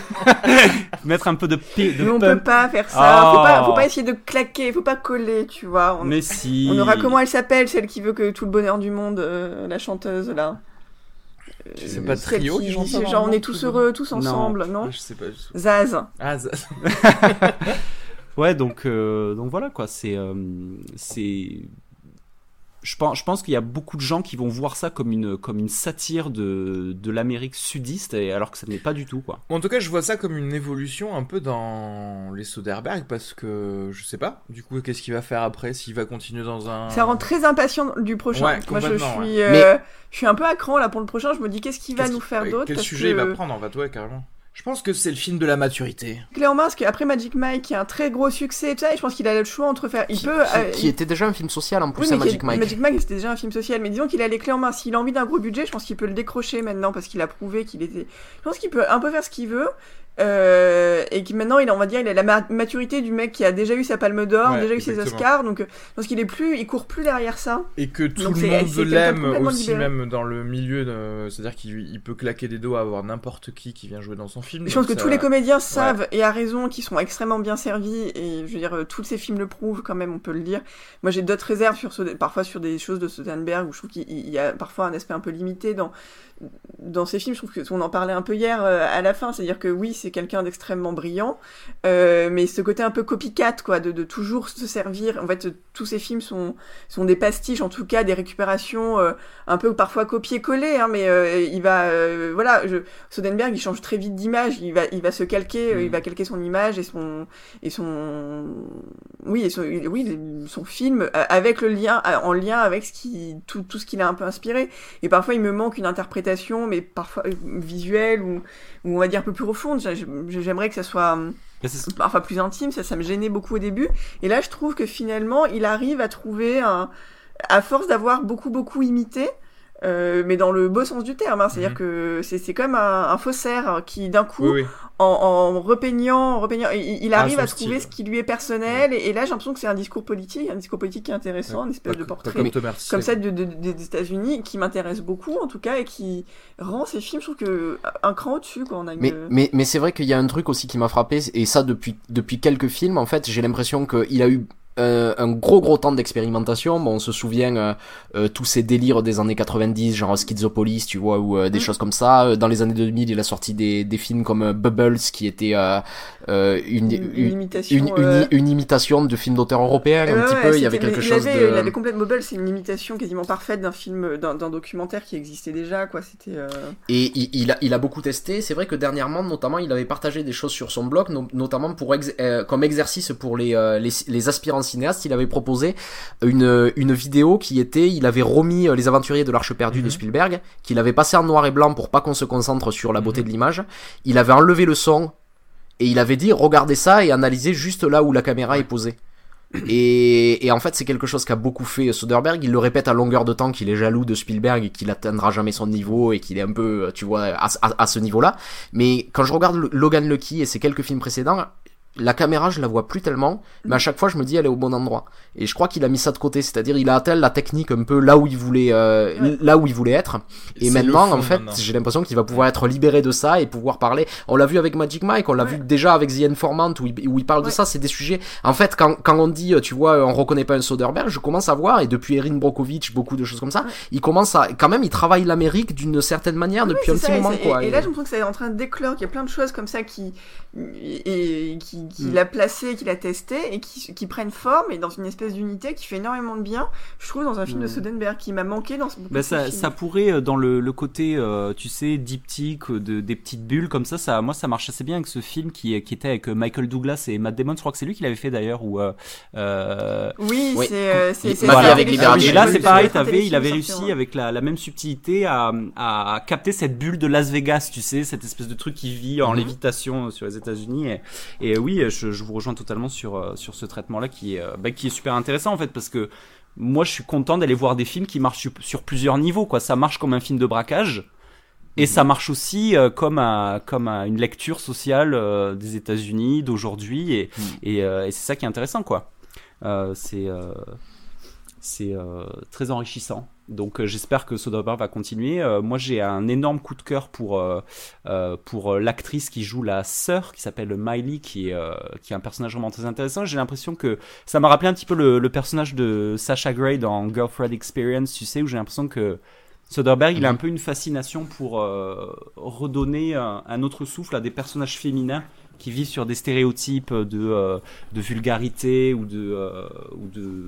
[LAUGHS] mettre un peu de, pi- de Mais on pump. peut pas faire ça. Ah. Faut, pas, faut pas essayer de claquer, faut pas coller, tu vois. On, Mais si. on aura comment elle s'appelle, celle qui veut que tout le bonheur du monde, euh, la chanteuse là? C'est pas Trio qui chante ça, Genre on est tous heureux, tous ensemble, non, je sais pas. je- Zaz. Ah, ça- [LAUGHS] Ouais, donc euh, donc voilà quoi. C'est euh, c'est. Je pense, je pense qu'il y a beaucoup de gens qui vont voir ça comme une, comme une satire de, de l'Amérique sudiste, et alors que ça n'est pas du tout, quoi. Bon, en tout cas, je vois ça comme une évolution un peu dans les Soderbergh parce que je sais pas. Du coup, qu'est-ce qu'il va faire après S'il va continuer dans un. Ça rend très impatient du prochain. Ouais, Moi je complètement, suis, euh, Mais- je suis un peu à cran là pour le prochain. Je me dis qu'est-ce qu'il va nous faire d'autre? Quel parce sujet que... il va prendre? En fait, ouais, carrément. Je pense que c'est le film de la maturité. Clairement, parce qu'après Magic Mike, qui a un très gros succès, tout ça, et je pense qu'il a le choix entre faire. Il qui, peut. qui- euh, qui était déjà un film social en plus Oui, à Magic Mike. Magic Mike, c'était déjà un film social, mais disons qu'il a les clés en main. S'il a envie d'un gros budget, je pense qu'il peut le décrocher maintenant parce qu'il a prouvé qu'il était. Je pense qu'il peut un peu faire ce qu'il veut. Euh, et qui maintenant, il on va dire, il a la ma- maturité du mec qui a déjà eu sa Palme d'Or, Ouais, déjà eu ses. Oscars, donc euh, je pense qu'il est plus, il court plus derrière ça. Et que tout Donc le monde l'aime aussi, libéré. même dans le milieu. C'est-à-dire qu'il il peut claquer des doigts à avoir n'importe qui qui vient jouer dans son film. Je pense que tous les comédiens savent et à raison qu'ils sont extrêmement bien servis et je veux dire euh, tous ces films le prouvent quand même on peut le dire. Moi j'ai d'autres réserves sur ce, parfois sur des choses de Soderbergh où je trouve qu'il il y a parfois un aspect un peu limité dans dans ces films. Je trouve que on en parlait un peu hier euh, à la fin, c'est-à-dire que oui c'est quelqu'un d'extrêmement brillant, euh, mais ce côté un peu copycat quoi, de, de toujours se servir. En fait tous ces films sont sont des pastiches en tout cas des récupérations euh, un peu parfois copier-coller, hein, mais il va voilà je, Soderbergh, il change très vite d'image. Il va, il va se calquer, Mm. il va calquer son image et son, et son, oui, et son, oui, son film avec le lien, en lien avec ce qui, tout, tout ce qu'il a un peu inspiré. Et parfois, il me manque une interprétation, mais parfois euh, visuelle ou, ou on va dire un peu plus profonde. J'a- J'aimerais que ça soit euh, parfois plus intime. Ça, ça me gênait beaucoup au début. Et là, je trouve que finalement, il arrive à trouver un, à force d'avoir beaucoup, beaucoup imité. Euh, mais dans le beau sens du terme, hein. c'est-à-dire Mhm. que c'est c'est comme un, un faussaire qui d'un coup Oui, oui. en, en repeignant, en repeignant, il, il arrive à trouver style. ce qui lui est personnel. Et, et là, j'ai l'impression que c'est un discours politique, un discours politique qui est intéressant, Ouais, une espèce Pas de portrait comme comme ça Shelby. de, de- de- des États-Unis qui m'intéresse beaucoup, en tout cas, et qui rend ces films, je trouve que un cran au-dessus, quoi. On a une... Mais, mais, mais c'est vrai qu'il y a un truc aussi qui m'a frappé, et ça depuis, depuis quelques films, en fait, j'ai l'impression qu'il a eu euh, un gros gros temps d'expérimentation. Bon, on se souvient euh, euh, tous ces délires des années 90, genre Schizopolis, tu vois, ou euh, des Mm. choses comme ça. Euh, Dans les années 2000, il a sorti des, des films comme Bubbles, qui était une, une, une, imitation. une, imitation de films d'auteurs européens, Ouais, un petit peu. Il y avait quelque chose avait, de... Il avait complètement Bubble, c'est une imitation quasiment parfaite d'un film, d'un documentaire qui existait déjà, quoi. C'était. euh, Et il, il a, il a beaucoup testé. C'est vrai que dernièrement, notamment, il avait partagé des choses sur son blog, no- notamment pour ex- euh, comme exercice pour les, euh, les, les aspirants cinéastes. Il avait proposé une, une vidéo qui était, il avait remis euh, les aventuriers de l'Arche perdue de Mhm. Spielberg, qu'il avait passé en noir et blanc pour pas qu'on se concentre sur la beauté Mhm. de l'image. Il avait enlevé le son et il avait dit regardez ça et analysez juste là où la caméra est posée. Et, et en fait, c'est quelque chose qu'a beaucoup fait Soderbergh. Il le répète à longueur de temps qu'il est jaloux de Spielberg et qu'il atteindra jamais son niveau et qu'il est un peu, tu vois, à, à- à ce niveau-là. Mais quand je regarde Logan Lucky et ses quelques films précédents, la caméra, je la vois plus tellement, mais à chaque fois, je me dis, elle est au bon endroit. Et je crois qu'il a mis ça de côté, c'est-à-dire, il a atteint la technique un peu là où il voulait, euh, Ouais. là où il voulait être. Et maintenant, fond, en fait, j'ai l'impression qu'il va pouvoir être libéré de ça et pouvoir parler. On l'a vu avec Magic Mike, on l'a Ouais. vu déjà avec The Informant où il, où il parle de ça. C'est des sujets. En fait, quand, quand on dit, tu vois, on reconnaît pas un Soderbergh, je commence à voir, et depuis Erin Brockovich, beaucoup de choses comme ça, Ouais. il commence à, quand même, il travaille l'Amérique d'une certaine manière depuis un petit moment, quoi. Et, et là, je me trouve que c'est en train de d'éclore, qu'il y a plein de choses comme ça qui, et, et qui, qu'il Mm. a placé, qu'il a testé, et qui, qui prennent forme, et dans une espèce d'unité qui fait énormément de bien, je trouve, dans un film de Mm. Soderbergh, qui m'a manqué dans ce beaucoup Bah de ça, ça pourrait euh, dans le, le côté euh, tu sais diptyque euh, de des petites bulles comme ça ça moi ça marche assez bien avec ce film qui qui était avec Michael Douglas et Matt Damon je crois que c'est lui qui l'avait fait d'ailleurs ou euh, euh, Oui, Oui. c'est... avec téléfilm, Liberty. et là c'est- pareil il avait réussi avec la, la même subtilité à, à capter cette bulle de Las Vegas tu sais cette espèce de truc qui vit en Mhm. lévitation sur les États-Unis et, et oui je, je vous rejoins totalement sur euh, sur ce traitement là qui est euh, bah, qui est super intéressant en fait parce que moi je suis content d'aller voir des films qui marchent sur, sur plusieurs niveaux quoi ça marche comme un film de braquage et ça marche aussi euh, comme un, comme un- une lecture sociale euh, des États-Unis d'aujourd'hui et, Mm. et, euh, et c'est ça qui est intéressant quoi. Euh, c'est euh, c'est euh, très enrichissant. Donc euh, j'espère que Soderbergh va continuer. Euh, moi j'ai un énorme coup de cœur pour euh, pour l'actrice qui joue la sœur qui s'appelle Miley qui est qui est un personnage vraiment très intéressant. J'ai l'impression que ça m'a rappelé un petit peu le, le personnage de Sasha Grey dans Girlfriend Experience, tu sais où j'ai l'impression que Soderbergh, il a un peu une fascination pour euh, redonner un, un autre souffle à des personnages féminins qui vivent sur des stéréotypes de, euh, de vulgarité ou de, euh, ou de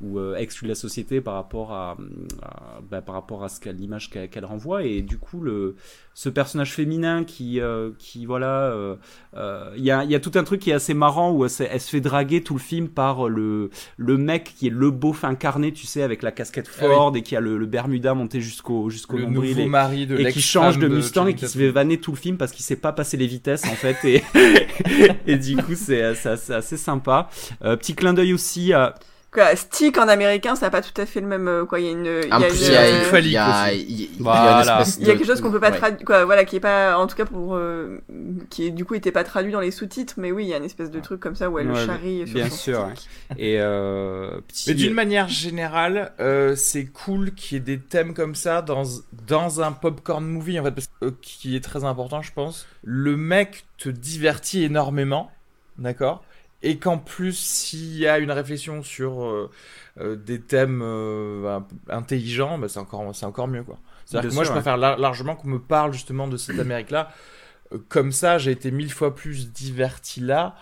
ou euh, exclus de la société par rapport à, à- bah, par rapport à ce qu'elle l'image qu'elle qu'elle renvoie. Et du coup le ce personnage féminin qui euh, qui voilà euh, euh, il y a il y a tout un truc qui est assez marrant où elle, se- elle se fait draguer tout le film par le le mec qui est le beauf incarné tu sais avec la casquette Ah oui. Ford et qui a le, le Bermuda monté jusqu'au jusqu'au Le nombril et, mari de et qui change de Mustang et qui se fait vanner tout le film parce qu'il sait pas passer les vitesses en fait. Et, [LAUGHS] et du coup c'est c'est assez, assez sympa. Euh, petit clin d'œil aussi à Quoi, stick en américain, ça n'a pas tout à fait le même. euh, Quoi, il y a une. il y En a plus, une- il y a, y a, y une y quelque chose qu'on peut pas ouais. traduire, quoi, voilà, qui est pas, en tout cas pour, euh, qui est, du coup était pas traduit dans les sous-titres, mais oui, il y a une espèce de truc comme ça où elle le charrie bien sûr, et euh, petit Mais d'une manière générale, euh, c'est cool qu'il y ait des thèmes comme ça dans, dans un popcorn movie, en fait, parce que, qui est très important, je pense. Le mec te divertit énormément, d'accord? Et qu'en plus, s'il y a une réflexion sur euh, euh, des thèmes euh, intelligents, bah, c'est encore, c'est encore mieux, quoi. C'est-à-dire que moi, sûr, je préfère lar- largement qu'on me parle justement de cette Amérique-là. Comme ça, j'ai été mille fois plus diverti là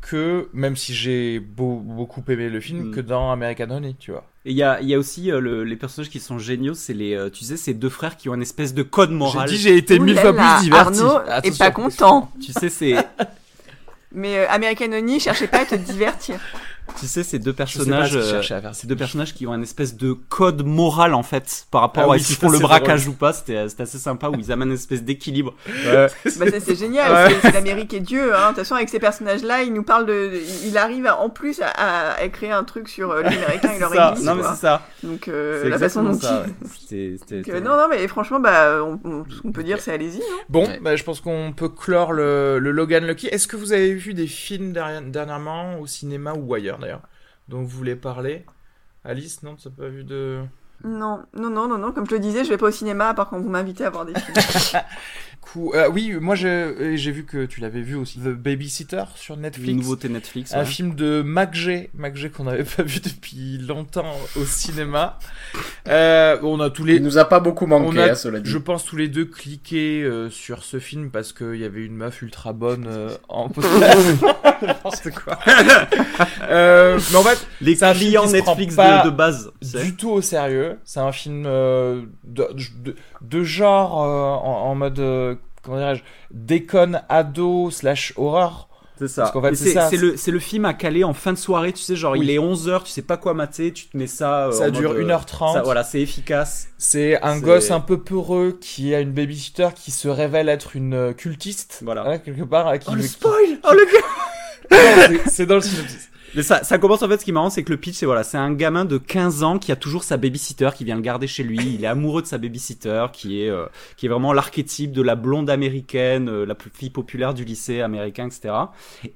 que, même si j'ai beau- beaucoup aimé le film, Mm. que dans American Honey, tu vois. Et il y a, il y a aussi euh, le- les personnages qui sont géniaux, c'est les, euh, tu sais, ces deux frères qui ont une espèce de code moral. J'ai dit j'ai été Ouh mille là fois là, plus diverti. Arnaud est pas content. Tu sais, c'est, [LAUGHS] Mais euh, American Honey, cherchez pas à te divertir. Tu sais, ces deux ce personnages, euh, ces deux personnages qui ont un espèce de code moral en fait par rapport Ah oui, à s'ils font le braquage ou pas. C'était, c'était assez sympa où ils amènent une espèce d'équilibre. Euh, [LAUGHS] Bah, ça, c'est génial, Ouais. c'est- c'est l'Amérique et Dieu. Hein. De toute façon, avec ces personnages-là, il nous parle de. Il arrive en plus à, à- à créer un truc sur euh, [LAUGHS] les Américains et leur ça. église. Non mais c'est ça. Donc, euh, la façon dont ça. Donc, euh, non, non, mais franchement, bah, on, on- ce qu'on peut dire, c'est allez-y. hein. Bon, Ouais. bah, je pense qu'on peut clore le, le Logan Lucky. Est-ce que vous avez vu des films dernièrement au cinéma ou ailleurs? D'ailleurs dont vous voulez parler? Alice, non, tu n'as pas vu de... Non, non, non, non, non. Comme je le disais, je vais pas au cinéma à part quand vous m'invitez à voir des films. [LAUGHS] Coup- euh, oui, moi euh, j'ai vu que tu l'avais vu aussi. The Babysitter sur Une Netflix. nouveauté Netflix. Un ouais. film de MacG, MacG qu'on n'avait [LAUGHS] pas vu depuis longtemps au cinéma. Euh, on a tous les, Il nous a pas beaucoup manqué, on a, hein, cela dit. je pense tous les deux cliqué euh, sur ce film parce qu'il y avait une meuf ultra bonne euh, en podcast. [LAUGHS] N'importe quoi. euh, mais en fait, Les c'est un film clients Netflix pas de, de base. du tout au sérieux. C'est un film euh, de, de, de genre euh, en, en mode euh, déconne ado slash horreur. C'est ça. C'est le, c'est le film à caler en fin de soirée, tu sais, genre Oui. il est 11h, tu sais pas quoi mater, tu te mets ça. euh, Ça dure mode, euh, 1h30. ça, voilà, c'est efficace. C'est un gosse un peu peureux qui a une babysitter qui se révèle être une euh, cultiste. Voilà. hein, quelque part. hein, qui Oh le qui- spoil Oh le gars [LAUGHS] C'est dans le synopsis. Mais ça, ça commence en fait, ce qui est marrant, c'est que le pitch, c'est voilà, c'est un gamin de 15 ans qui a toujours sa babysitter qui vient le garder chez lui. Il est amoureux de sa babysitter, qui est, euh, qui est vraiment l'archétype de la blonde américaine, euh, la plus fille populaire du lycée américain, etc.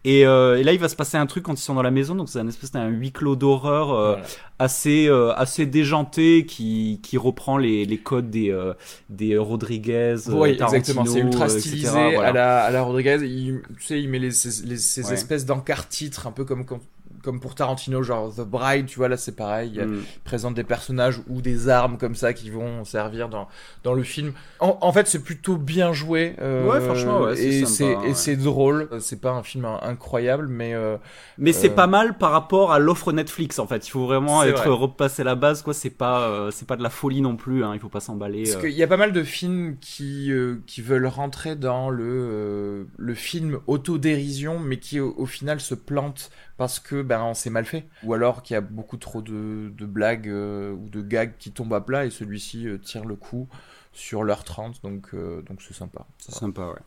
Et, euh, et là, il va se passer un truc quand ils sont dans la maison, donc c'est un espèce d'un huis clos d'horreur euh, Voilà. assez, euh, assez déjanté qui, qui reprend les, les codes des, euh, des Rodriguez, euh, Oui, Tarantino, exactement. C'est ultra euh, stylisé voilà. à la à la Rodriguez. Il, tu sais, il met les, ces, les- ces Ouais. espèces d'encarts titres, un peu comme comme comme pour Tarantino, genre The Bride, tu vois là c'est pareil. Il Mm. présente des personnages ou des armes comme ça qui vont servir dans dans le film. En, en fait, c'est plutôt bien joué. euh, Ouais, franchement, ouais, c'est et c'est ouais. et c'est drôle. C'est pas un film in- incroyable, mais euh, Mais c'est Euh, pas mal par rapport à l'offre Netflix en fait. Il faut vraiment être vrai. repassé à la base quoi. C'est pas euh, c'est pas de la folie non plus. Hein. Il faut pas s'emballer. Parce euh. qu'il y a pas mal de films qui, euh, qui veulent rentrer dans le, euh, le film autodérision, mais qui au, au final se plantent parce que ben c'est mal fait. Ou alors qu'il y a beaucoup trop de, de blagues euh, ou de gags qui tombent à plat et celui-ci euh, tire le coup sur l'heure 30, donc euh, donc c'est sympa. C'est sympa ouais.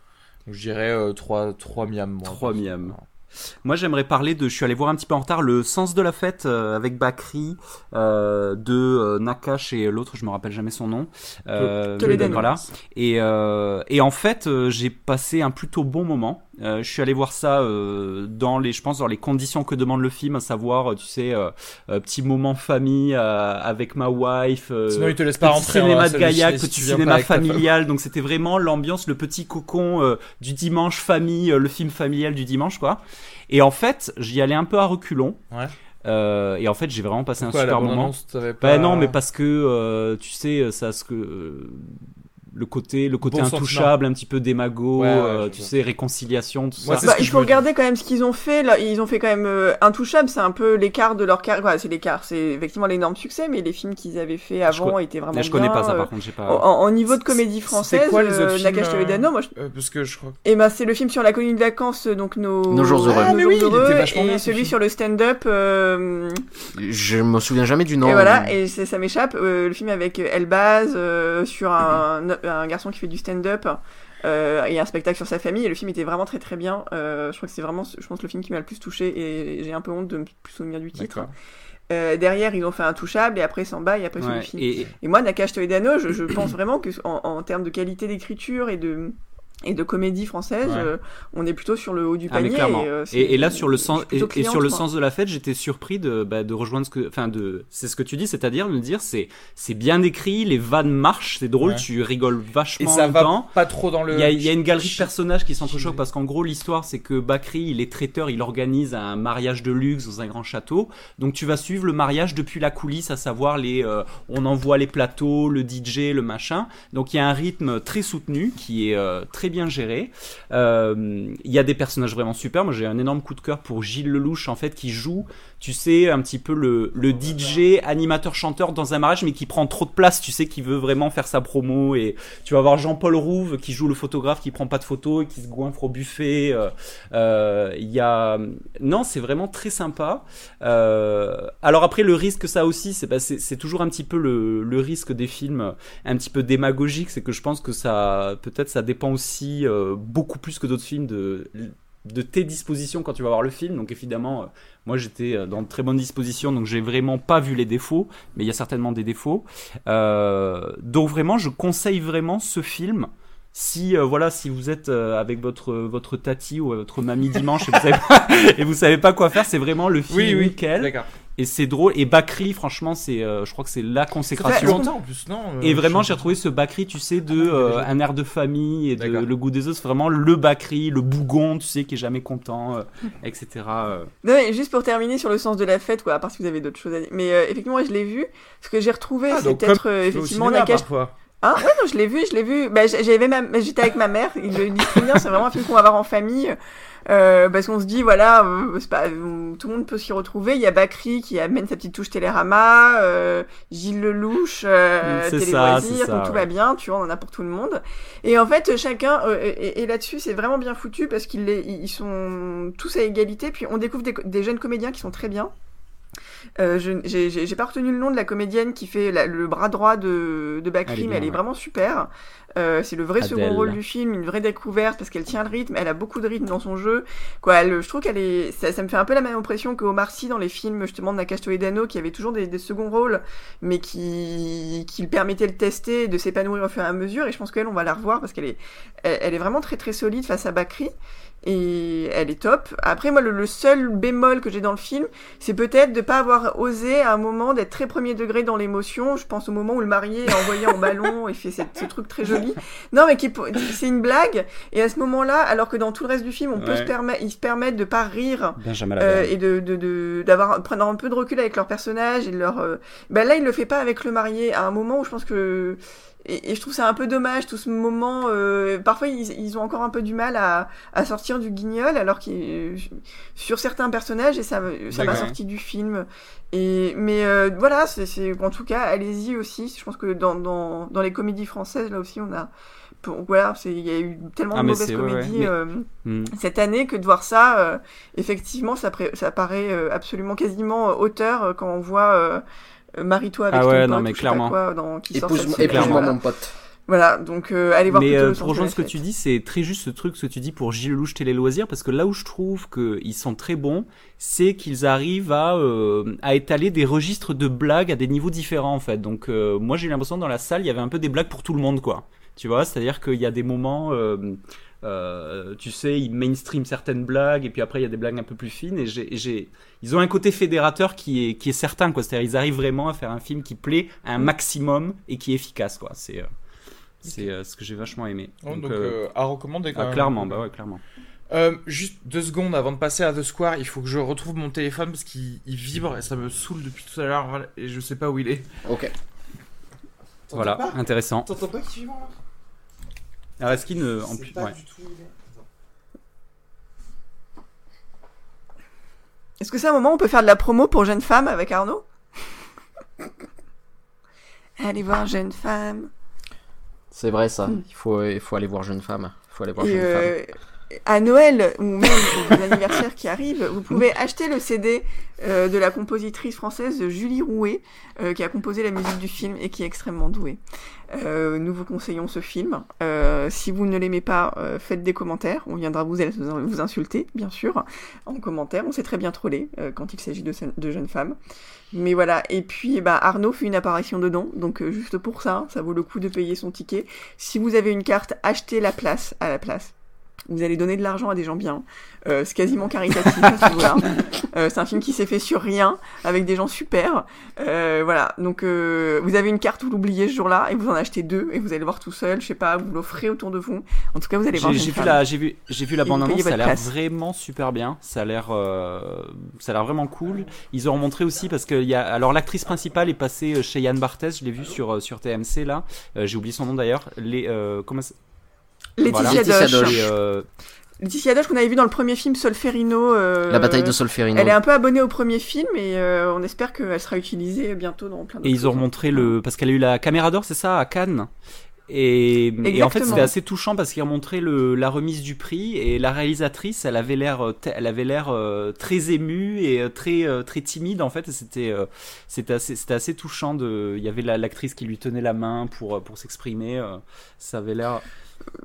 Donc je dirais euh, 3, 3 miams. moi. Trois miams. Moi j'aimerais parler de. Je suis allé voir un petit peu en retard le sens de la fête euh, avec Bakri euh, de euh, Nakash et l'autre je me rappelle jamais son nom. Euh. Voilà. Et, euh, et en fait, euh, j'ai passé un plutôt bon moment. Euh, je suis allé voir ça euh, dans les, je pense, dans les conditions que demande le film, à savoir, euh, tu sais, euh, euh, petit moment famille euh, avec ma wife. euh, Sinon, il te laisse pas petit rentrer. cinéma de Gaillac, si petit cinéma familial. Donc c'était vraiment l'ambiance, le petit cocon euh, du dimanche famille, euh, le film familial du dimanche, quoi. Et en fait, j'y allais un peu à reculons. Ouais. Euh, et en fait, j'ai vraiment passé Pourquoi, un super moment. t'avais Bah non, mais parce que euh, tu sais, ça ce que euh, le côté, le côté Bon intouchable, un petit peu démago, Ouais, ouais, euh, tu sais, réconciliation, tout Moi, ça. Bah, il faut regarder quand même ce qu'ils ont fait. Là, ils ont fait quand même euh, Intouchable, c'est un peu l'écart de leur carrière. C'est l'écart, c'est effectivement l'énorme succès, mais les films qu'ils avaient fait avant étaient vraiment Mais je connais bien, pas ça, euh, par contre, j'ai pas. En, en niveau de comédie française, quoi les autres euh, films, Nakash euh, Toledano, moi, je... Euh, parce que je crois. eh ben, c'est le film sur la colonie de vacances, donc nos, Nos jours heureux. Ah, mais oui, il jours était heureux, vachement et bien, celui film. sur le stand-up. euh, Je me souviens jamais du nom. et voilà, et ça m'échappe. euh, le film avec Elbaz euh, sur un, un garçon qui fait du stand-up. Euh, et un spectacle sur sa famille et le film était vraiment très très bien euh, je crois que c'est vraiment je pense le film qui m'a le plus touché et j'ai un peu honte de me plus souvenir du titre. Euh, derrière ils ont fait Intouchable et après Samba et après Ouais, celui-ci et, et moi, Nakash Toledano, je, je pense vraiment que en, en termes de qualité d'écriture et de et de comédie française, Ouais. euh, on est plutôt sur le haut du Ah, panier. clairement. Et, euh, Et, et là sur le sens et, et sur le sens de la fête, j'étais surpris de bah, de rejoindre ce que enfin de c'est ce que tu dis, c'est-à-dire de me dire c'est c'est bien écrit, les vannes marchent, c'est drôle, Ouais. tu rigoles Et vachement ça va pas trop dans le. Il y, a, il y a une galerie de personnages qui s'entrechoquent parce qu'en gros l'histoire c'est que Bakri il est traiteur, il organise un mariage de luxe dans un grand château. Donc tu vas suivre le mariage depuis la coulisse, à savoir les, euh, on envoie les plateaux, le DJ, le machin. Donc il y a un rythme très soutenu qui est euh, bien géré. Euh, Il y a des personnages vraiment super. Moi j'ai un énorme coup de cœur pour Gilles Lelouch en fait qui joue, tu sais un petit peu le, DJ animateur chanteur dans un mariage mais qui prend trop de place. Tu sais qui veut vraiment faire sa promo et tu vas voir Jean-Paul Rouve qui joue le photographe qui prend pas de photos et qui se goinfre au buffet. euh, euh, Il y a non, c'est vraiment très sympa. Euh, alors après le risque que ça aussi, c'est bah, c'est toujours un petit peu le, le risque des films un petit peu démagogiques, c'est que je pense que ça peut-être ça dépend aussi beaucoup plus que d'autres films de de tes dispositions quand tu vas voir le film. Donc évidemment, euh, moi j'étais euh, dans de très bonnes dispositions, donc j'ai vraiment pas vu les défauts, mais il y a certainement des défauts. Euh, donc vraiment, je conseille vraiment ce film. Si euh, voilà, si vous êtes avec votre votre tati ou votre mamie dimanche et vous savez pas, [LAUGHS] et vous savez pas quoi faire, c'est vraiment le film Oui, oui. nickel. Et c'est drôle. Et Bakri, franchement, c'est, euh, je crois que c'est la Ça fait consécration. longtemps en plus, non euh, Et vraiment, j'ai retrouvé ce Bakri, tu sais, de Ah, euh, un air de famille et de le goût des os. C'est vraiment le Bakri, le bougon, tu sais, qui est jamais content, euh, etc. euh. Non, mais juste pour terminer sur le sens de la fête, quoi, à part si vous avez d'autres choses à dire. Mais euh, effectivement, moi, je l'ai vu. Ce que j'ai retrouvé, Ah, c'est peut-être euh, effectivement cinéma, Nakash. parfois. Ah ouais, non, je l'ai vu, je l'ai vu. Bah, j'avais ma... j'étais avec ma mère. Il le dit très bien. C'est vraiment un film qu'on va voir en famille. Euh, parce qu'on se dit, voilà, euh, pas, euh, tout le monde peut s'y retrouver. Il y a Bakri qui amène sa petite touche Télérama, euh, Gilles Lelouch, euh, C'est Télé ça, Loisirs, ça, donc tout ouais. va bien, tu vois, on en a pour tout le monde. Et en fait, chacun, euh, et, et là-dessus, c'est vraiment bien foutu parce qu'ils ils sont tous à égalité. Puis on découvre des, jeunes comédiens qui sont très bien. Euh, j'ai pas retenu le nom de la comédienne qui fait la- le bras droit de, de Bakri, mais elle est ouais. vraiment super. Euh, c'est le vrai Adèle. second rôle du film, une vraie découverte parce qu'elle tient le rythme, elle a beaucoup de rythme dans son jeu. Quoi, elle- je trouve qu'elle est, ça, ça me fait un peu la même impression que Omar Sy dans les films justement de Nakash Toledano qui avait toujours des, des seconds rôles, mais qui, qui le permettaient de tester, de s'épanouir au fur et à mesure. Et je pense qu'elle, on va la revoir parce qu'elle est, elle, elle est vraiment très très solide face à Bakri. Et elle est top. Après, moi, le, le seul bémol que j'ai dans le film, c'est peut-être de pas avoir osé à un moment d'être très premier degré dans l'émotion. Je pense au moment où le marié est envoyé en ballon et fait cette- ce truc très joli. Non, mais qui est- c'est une blague. Et à ce moment-là, alors que dans tout le reste du film, on peut se permettre, ils se permettent de pas rire. Benjamin euh, et de de- de- d'avoir prendre un peu de recul avec leur personnage et de leur euh, ben là il le fait pas avec le marié à un moment où je pense que et, et je trouve ça un peu dommage tout ce moment euh, parfois ils, ils ont encore un peu du mal à, à sortir du guignol alors que sur certains personnages et ça ça m'a sorti du film. Et mais euh, voilà c'est en tout cas allez-y aussi. Je pense que dans, dans dans les comédies françaises là aussi on a pour- voilà il y a eu tellement Ah, de mauvaises c'est- ouais, ouais, comédies mais- euh, Hmm. cette année que de voir ça, euh, effectivement, ça, ça paraît euh, absolument quasiment euh, auteur euh, quand on voit euh, euh, Marie-toi avec Ah ton ouais, pote non, mais clairement. quoi, dans, qui sort Épouse-moi cette semaine, épouse-moi voilà. mon pote. Voilà, donc euh, allez voir Mais plutôt euh, pour rejoindre ce que tu dis, c'est très juste ce truc, ce que tu dis pour Gilles Lelouch Télé Loisirs, parce que là où je trouve qu'ils sont très bons, c'est qu'ils arrivent à, euh, à étaler des registres de blagues à des niveaux différents en fait. Donc euh, moi j'ai eu l'impression que dans la salle, il y avait un peu des blagues pour tout le monde quoi. Tu vois, c'est-à-dire qu'il y a des moments, euh, tu sais, ils mainstream certaines blagues et puis après il y a des blagues un peu plus fines et j'ai, et j'ai, ils ont un côté fédérateur qui est, qui est certain quoi. C'est-à-dire ils arrivent vraiment à faire un film qui plaît à un maximum et qui est efficace quoi. C'est, euh, c'est euh, ce que j'ai vachement aimé. Oh, donc, Donc, euh, à recommander quand ah, même. clairement, bah ouais, clairement. Euh, juste deux secondes avant de passer à The Square, il faut que je retrouve mon téléphone parce qu'il il vibre et ça me saoule depuis tout à l'heure et je sais pas où il est. Ok. Voilà, pas? intéressant. T'entends pas qu'il vibre là? Ne, en plus, pas ouais. du tout où il est. Est-ce que c'est un moment où on peut faire de la promo pour Jeune Femme avec Arnaud [LAUGHS] Allez voir Jeune Femme. C'est vrai ça. Il faut, il faut aller voir Jeune Femme. Il faut aller voir Et Jeune Femme. À Noël ou même les anniversaires qui arrivent, vous pouvez acheter le CD euh, de la compositrice française Julie Rouet, euh, qui a composé la musique du film et qui est extrêmement douée. Euh, nous vous conseillons ce film. Euh, si vous ne l'aimez pas, euh, faites des commentaires. On viendra vous, vous insulter, bien sûr, en commentaire. On sait très bien troller euh, quand il s'agit de, jeunes femmes. Mais voilà, et puis bah, Arnaud fait une apparition dedans, donc juste pour ça, ça vaut le coup de payer son ticket. Si vous avez une carte, achetez la place à la place. Vous allez donner de l'argent à des gens bien. Euh, c'est quasiment caritatif à ce niveau-là. [LAUGHS] Euh, c'est un film qui s'est fait sur rien, avec des gens super. Euh, voilà, donc vous avez une carte, vous l'oubliez ce jour-là, et vous en achetez deux, et vous allez le voir tout seul, je sais pas, vous l'offrez autour de vous. En tout cas, vous allez voir J'ai vu la, j'ai vu, j'ai vu la Et vous bande annonce. payez Ça a l'air vraiment super bien. Ça a l'air, ça a l'air vraiment cool. Ils ont montré aussi parce que y a, alors l'actrice principale est passée chez Yann Barthès. Je l'ai vu sur sur TMC là. J'ai oublié son nom d'ailleurs. Les, comment ça- Laetitia Voilà. Doche. Doche. Et, Laetitia Doche qu'on avait vu dans le premier film Solferino. euh, La bataille de Solferino. Elle est un peu abonnée au premier film et euh, on espère qu'elle sera utilisée bientôt dans plein Et ils ont montré le parce qu'elle a eu la caméra d'or, c'est ça, à Cannes. Et, et en fait, c'était assez touchant parce qu'ils ont montré le, la remise du prix et la réalisatrice, elle avait l'air, euh, elle avait l'air euh, très émue et euh, très euh, très timide en fait. C'était euh, c'était assez c'était assez touchant de. Il y avait la- l'actrice qui lui tenait la main pour pour s'exprimer. euh, ça avait l'air.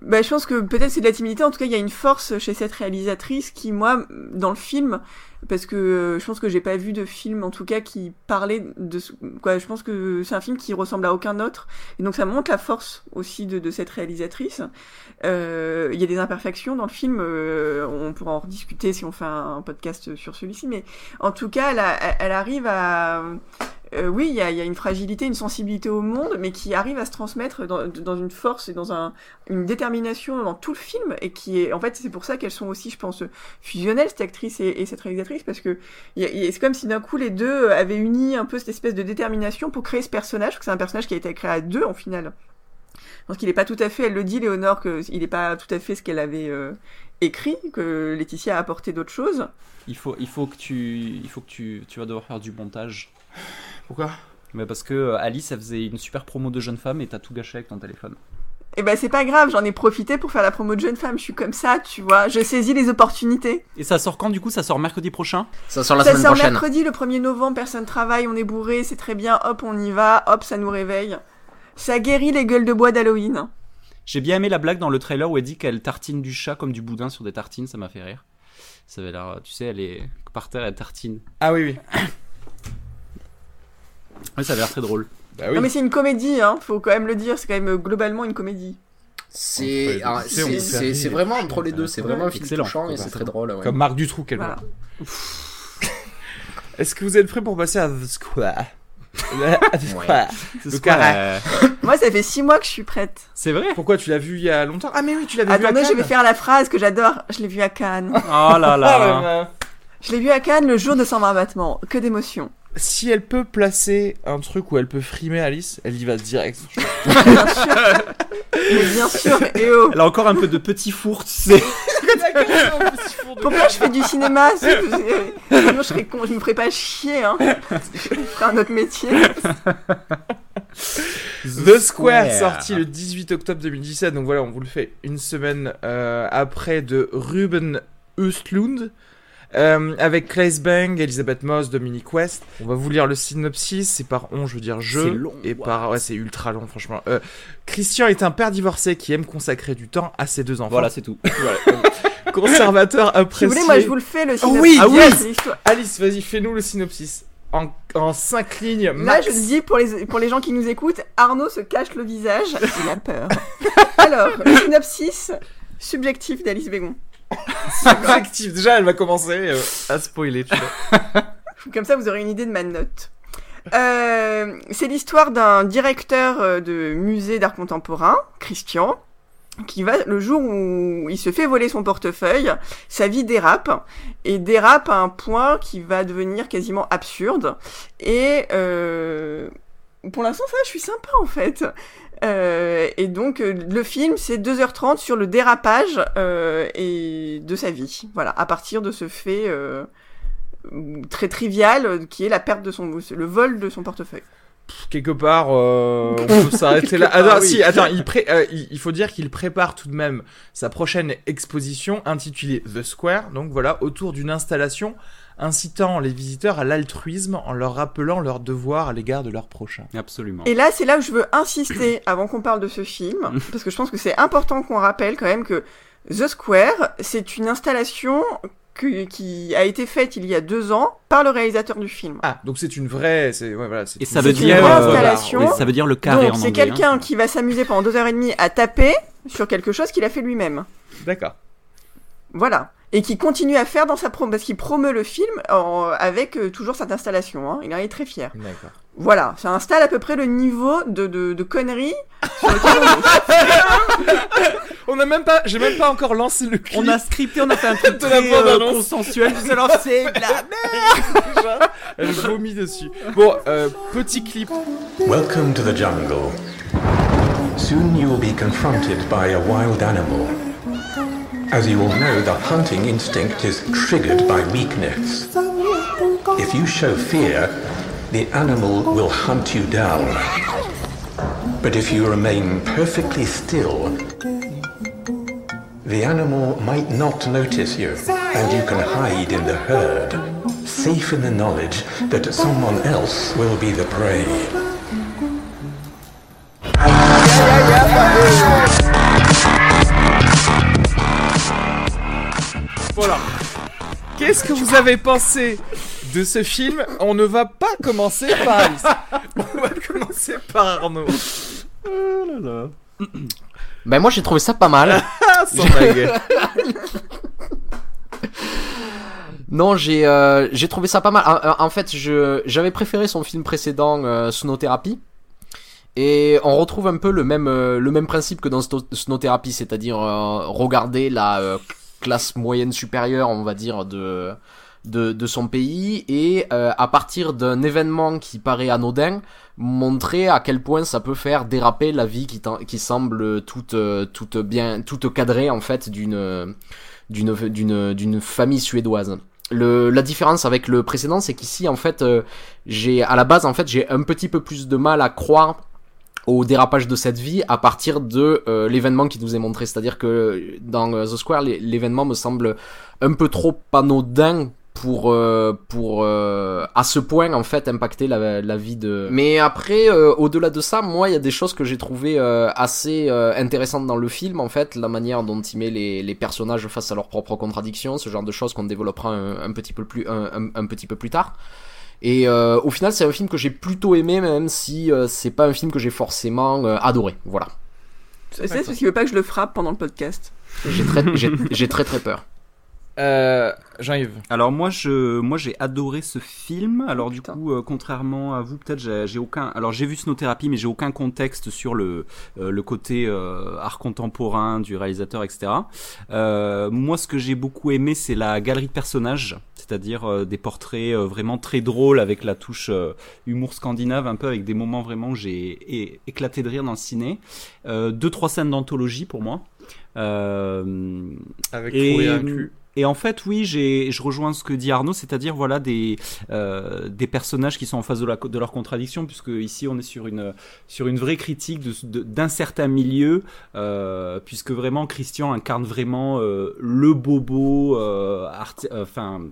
Bah, je pense que peut-être c'est de la timidité. En tout cas, il y a une force chez cette réalisatrice qui, moi, dans le film, parce que euh, je pense que j'ai pas vu de film, en tout cas, qui parlait de quoi. Je pense que c'est un film qui ressemble à aucun autre, et donc ça montre la force aussi de, de cette réalisatrice. Euh, Il y a des imperfections dans le film. euh, on pourra en rediscuter si on fait un, un podcast sur celui-ci, mais en tout cas, elle, a- elle arrive à euh, oui, il y a, il une fragilité, une sensibilité au monde, mais qui arrive à se transmettre dans, une force et dans un, une détermination dans tout le film, et qui est, en fait, c'est pour ça qu'elles sont aussi, je pense, fusionnelles, cette actrice et, et cette réalisatrice, parce que il il c'est comme si d'un coup les deux avaient uni un peu cette espèce de détermination pour créer ce personnage, que c'est un personnage qui a été créé à deux en final. Je pense qu'il n'est pas tout à fait, elle le dit, Léonore, qu'il n'est pas tout à fait ce qu'elle avait euh, écrit, que Laetitia a apporté d'autres choses. Il faut il faut que tu il faut que tu tu vas devoir faire du montage. Pourquoi? Mais parce que euh, Alice, elle faisait une super promo de jeune femme et t'as tout gâché avec ton téléphone. Et ben c'est pas grave, j'en ai profité pour faire la promo de jeune femme, je suis comme ça, tu vois, je saisis les opportunités. Et ça sort quand du coup? Ça sort mercredi prochain? Ça sort la ça semaine sort prochaine. mercredi, le 1er novembre, personne travaille, on est bourré, c'est très bien, hop, on y va, hop, ça nous réveille. Ça guérit les gueules de bois d'Halloween. J'ai bien aimé la blague dans le trailer où elle dit qu'elle tartine du chat comme du boudin sur des tartines, ça m'a fait rire. Ça avait l'air, tu sais, elle est par terre, elle tartine. Ah oui, oui. Ouais, ça avait l'air très drôle. Bah oui. Non mais c'est une comédie, hein, faut quand même le dire, c'est quand même euh, globalement une comédie. C'est ah, vraiment entre les deux, c'est vraiment un film Excellent. touchant et c'est très drôle. ouais. Comme Marc Dutroux, quel Voilà. Est-ce que vous êtes prêts pour passer à The Square? [LAUGHS] The Square. Euh, Moi ça fait six mois que je suis prête. C'est vrai? Pourquoi tu l'as vu il y a longtemps? Ah mais oui, tu l'avais vu à Attendez, je Cannes. vais faire la phrase que j'adore, je l'ai vu à Cannes. Oh là [LAUGHS] Ah, là. ouais, bah. Je l'ai vu à Cannes le jour de 120 battements, que d'émotions. Si elle peut placer un truc où elle peut frimer Alice, elle y va direct. [LAUGHS] Bien sûr. Mais bien sûr, et oh. Elle a encore un peu de petit four, tu sais. Pourquoi je fais du cinéma Sinon je serais con, je me ferais pas chier, hein. Je ferais un autre métier. The Square, sorti le 18 octobre 2017. Donc voilà, on vous le fait une semaine euh, après de Ruben Östlund. Euh, avec Claes Bang, Elisabeth Moss, Dominic West. On va vous lire le synopsis. C'est par on, je veux dire je. C'est long, Et wow. par ouais, c'est ultra long, franchement. Euh, Christian est un père divorcé qui aime consacrer du temps à ses deux enfants. Voilà, c'est tout. [LAUGHS] Conservateur Si apprécié. vous voulez, moi je vous le fais le synopsis. oui, Ah oui. Alice, vas-y, fais-nous le synopsis. En, en cinq lignes, Là, max. je le dis pour les, pour les gens qui nous écoutent, Arnaud se cache le visage, il a peur. [LAUGHS] Alors, le synopsis subjectif d'Alice Bégon. [LAUGHS] Subjectif. Déjà, elle va commencer euh, à spoiler. [LAUGHS] Comme ça, vous aurez une idée de ma note. Euh, c'est l'histoire d'un directeur euh, de musée d'art contemporain, Christian, qui va, le jour où il se fait voler son portefeuille, sa vie dérape, et dérape à un point qui va devenir quasiment absurde. Et euh, pour l'instant, ça, je suis sympa en fait. Euh, et donc, euh, le film, c'est 2h30 sur le dérapage euh, et de sa vie. Voilà, à partir de ce fait euh, très trivial qui est la perte de son, le vol de son portefeuille. Quelque part, [LAUGHS] on peut s'arrêter là. Part, Attends, oui. si, attends, il, pré- il, il faut dire qu'il prépare tout de même sa prochaine exposition intitulée The Square, donc voilà, autour d'une installation incitant les visiteurs à l'altruisme en leur rappelant leurs devoirs à l'égard de leurs prochains. Absolument. Et là, c'est là où je veux insister [COUGHS] avant qu'on parle de ce film, [LAUGHS] parce que je pense que c'est important qu'on rappelle quand même que The Square, c'est une installation que- qui a été faite il y a deux ans par le réalisateur du film. Ah, donc c'est une vraie, c'est ouais, voilà, c'est Et ça veut vraie, dire, euh, installation. Ça veut dire le carré Donc en c'est anglais. quelqu'un hein. qui va s'amuser pendant deux heures et demie à taper sur quelque chose qu'il a fait lui-même. D'accord. Voilà. Et qui continue à faire dans sa promo, parce qu'il promeut le film en- avec euh, toujours cette installation. Hein. Il en est très fier. D'accord. Voilà, ça installe à peu près le niveau de, de, de conneries sur lequel on est. [LAUGHS] On a même pas, j'ai même pas encore lancé le clip. On a scripté, on a fait un truc [LAUGHS] De la très bande euh, consensuel. Je alors, c'est de la déjà. Elle vomit dessus. Bon, euh, petit clip. Welcome to the jungle. Soon you will be confronted by a wild animal. As you all know, the hunting instinct is triggered by weakness. If you show fear, the animal will hunt you down. But if you remain perfectly still, the animal might not notice you, and you can hide in the herd, safe in the knowledge that someone else will be the prey. Voilà. Qu'est-ce que vous avez pensé de ce film On ne va pas commencer par Alice. [LAUGHS] On va commencer par Arnaud. Ben moi j'ai trouvé ça pas mal. [LAUGHS] Ah, sans blague. [LAUGHS] Non, j'ai euh, j'ai trouvé ça pas mal. En, en fait, je j'avais préféré son film précédent, euh, Snowtherapy. Et on retrouve un peu le même euh, le même principe que dans Sno- Snowtherapy, c'est-à-dire euh, regarder la euh, classe moyenne supérieure, on va dire, de de, de son pays et euh, à partir d'un événement qui paraît anodin, montrer à quel point ça peut faire déraper la vie qui, qui semble toute toute bien toute cadrée en fait d'une d'une d'une d'une famille suédoise. Le, la différence avec le précédent, c'est qu'ici, en fait, euh, j'ai à la base, en fait, j'ai un petit peu plus de mal à croire au dérapage de cette vie à partir de euh, l'événement qui nous est montré. C'est-à-dire que dans euh, The Square, l'é- l'événement me semble un peu trop anodin pour euh, pour euh, à ce point en fait impacter la, la vie de mais après euh, au-delà de ça moi il y a des choses que j'ai trouvé assez intéressantes dans le film en fait la manière dont il met les, les personnages face à leurs propres contradictions ce genre de choses qu'on développera un, petit peu plus un, un petit peu plus tard et au final c'est un film que j'ai plutôt aimé même si c'est pas un film que j'ai forcément adoré voilà c'est parce qu'il veut pas que je le frappe pendant le podcast j'ai très j'ai très très peur euh, Jean-Yves. Alors moi je moi j'ai adoré ce film. Alors du coup euh, contrairement à vous peut-être j'ai aucun alors j'ai vu Snowthérapie mais j'ai aucun contexte sur le euh, le côté euh, art contemporain du réalisateur etc. moi ce que j'ai beaucoup aimé c'est la galerie de personnages c'est-à-dire des portraits vraiment très drôles avec la touche humour scandinave un peu avec des moments vraiment où j'ai éclaté de rire dans le ciné. deux trois scènes d'anthologie pour moi. avec et, inclus. Et en fait, oui, j'ai, je rejoins ce que dit Arnaud, c'est-à-dire voilà des euh, des personnages qui sont en face de, la, de leur contradiction, puisque ici on est sur une sur une vraie critique d'un certain milieu, euh, puisque vraiment Christian incarne vraiment euh, le bobo, enfin.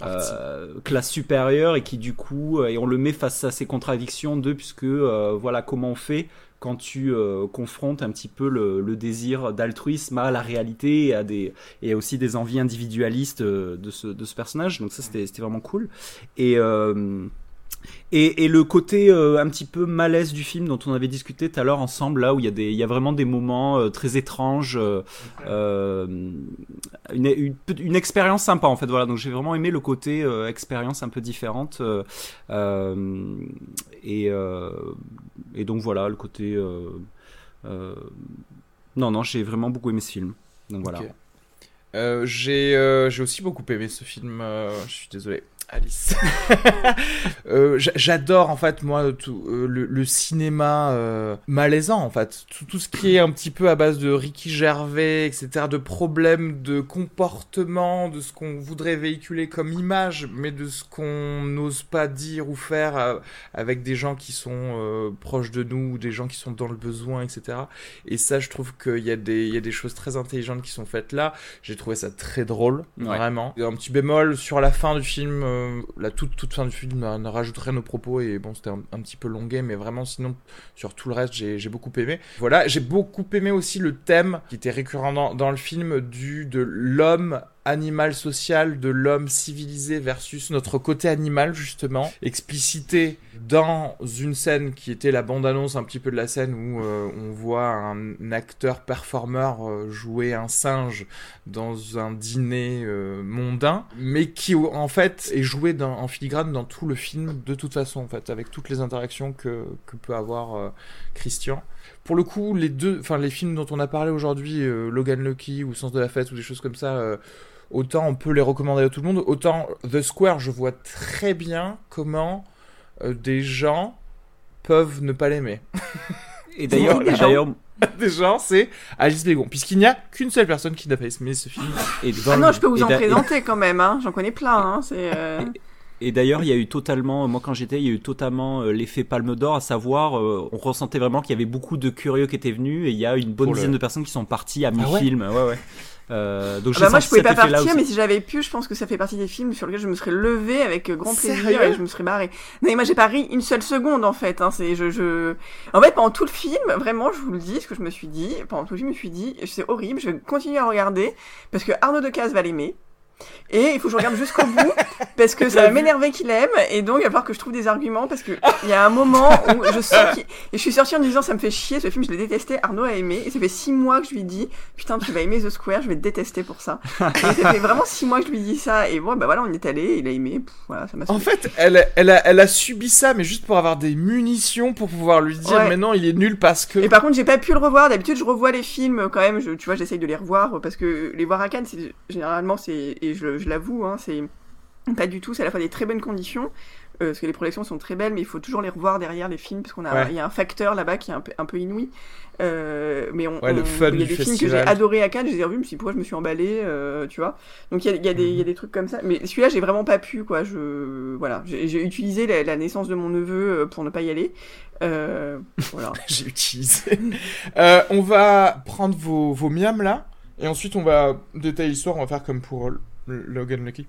Euh, classe supérieure et qui du coup et on le met face à ces contradictions de puisque voilà comment on fait quand tu euh, confrontes un petit peu le, désir d'altruisme à la réalité et, aussi des envies individualistes euh, de ce, de ce personnage. Donc ça, c'était vraiment cool. Et, euh, et, et, le côté euh, un petit peu malaise du film dont on avait discuté tout à l'heure ensemble, là où il y, a des, il y a vraiment des moments euh, très étranges, euh, une, une, une, expérience sympa en fait. Voilà, donc j'ai vraiment aimé le côté expérience un peu différente. et, et donc voilà, le côté. non, non, j'ai vraiment beaucoup aimé ce film. Donc voilà. j'ai aussi beaucoup aimé ce film. je suis désolé. Alice. [LAUGHS] euh, J'adore en fait moi tout euh, le, le, cinéma euh, malaisant en fait tout, tout, ce qui est un petit peu à base de Ricky Gervais etc de problèmes de comportement de ce qu'on voudrait véhiculer comme image mais de ce qu'on n'ose pas dire ou faire avec des gens qui sont proches de nous ou des gens qui sont dans le besoin etc et ça je trouve qu'il y a des il y a des choses très intelligentes qui sont faites là j'ai trouvé ça très drôle ouais. vraiment un petit bémol sur la fin du film euh, la toute, toute fin du film ne rajouterait nos propos et bon c'était un, petit peu longuet mais vraiment sinon sur tout le reste j'ai beaucoup aimé. Voilà j'ai beaucoup aimé aussi le thème qui était récurrent dans, dans le film du de l'homme animal social de l'homme civilisé versus notre côté animal justement explicité dans une scène qui était la bande-annonce un petit peu de la scène où euh, on voit un acteur performeur euh, jouer un singe dans un dîner euh, mondain mais qui en fait est joué en filigrane dans tout le film de toute façon en fait avec toutes les interactions que, que peut avoir Christian. Pour le coup les deux enfin les films dont on a parlé aujourd'hui Logan Lucky ou Sens de la fête ou des choses comme ça autant on peut les recommander à tout le monde, autant The Square, je vois très bien comment euh, des gens peuvent ne pas l'aimer. et d'ailleurs, des gens, [LAUGHS] c'est Alice Bégon, puisqu'il n'y a qu'une seule personne qui n'a pas aimé ce film. Et ah non, je peux vous en présenter quand même, hein. j'en connais plein. Hein. C'est. Euh... [LAUGHS] Et d'ailleurs, il y a eu totalement, moi quand j'étais, il y a eu totalement euh, l'effet Palme d'Or, à savoir, euh, on ressentait vraiment qu'il y avait beaucoup de curieux qui étaient venus et il y a une bonne dizaine le... de personnes qui sont parties à mi-film. Ah ouais, ouais. ouais. Euh, donc ah bah moi je pouvais pas partir mais si j'avais pu je pense que ça fait partie des films sur lesquels je me serais levé avec grand plaisir et je me serais barré non mais moi j'ai pas ri une seule seconde en fait hein, c'est je, je en fait pendant tout le film vraiment je vous le dis ce que je me suis dit pendant tout le film je me suis dit c'est horrible je vais continuer à regarder parce que Arnaud Decazes va l'aimer et il faut que je regarde jusqu'au bout [LAUGHS] parce que ça va m'énerver qu'il aime et donc il va falloir que je trouve des arguments parce que il y a un moment où je sens qu'il... et je suis sortie en disant ça me fait chier ce film je l'ai détesté Arnaud a aimé et ça fait six mois que je lui dis putain tu vas aimer The Square je vais te détester pour ça. Et ça fait vraiment six mois que je lui dis ça et bon bah voilà on y est allé il a aimé Pff, voilà ça m'a en fait elle, elle, a, elle a subi ça mais juste pour avoir des munitions pour pouvoir lui dire ouais. mais non il est nul parce que et par contre j'ai pas pu le revoir. D'habitude je revois les films quand même je, tu vois j'essaye de les revoir parce que les voir à Cannes c'est généralement c'est et je, je l'avoue, hein, c'est pas du tout, c'est à la fois des très bonnes conditions, euh, parce que les projections sont très belles, mais il faut toujours les revoir derrière les films, parce qu'on a, il ouais. y a un facteur là-bas qui est un peu, un peu inouï. Euh, mais on, ouais, le fun il y a des films que j'ai adoré à Cannes, je les ai revus, dit pourquoi je me suis emballé, euh, tu vois. Donc il y a, y, a des, y a des trucs comme ça, mais celui-là j'ai vraiment pas pu, quoi. Je, voilà, j'ai utilisé la, la, naissance de mon neveu pour ne pas y aller. Voilà. [LAUGHS] j'ai utilisé. On va prendre vos, vos miams là, et ensuite on va détailler l'histoire, on va faire comme pour Logan Lucky.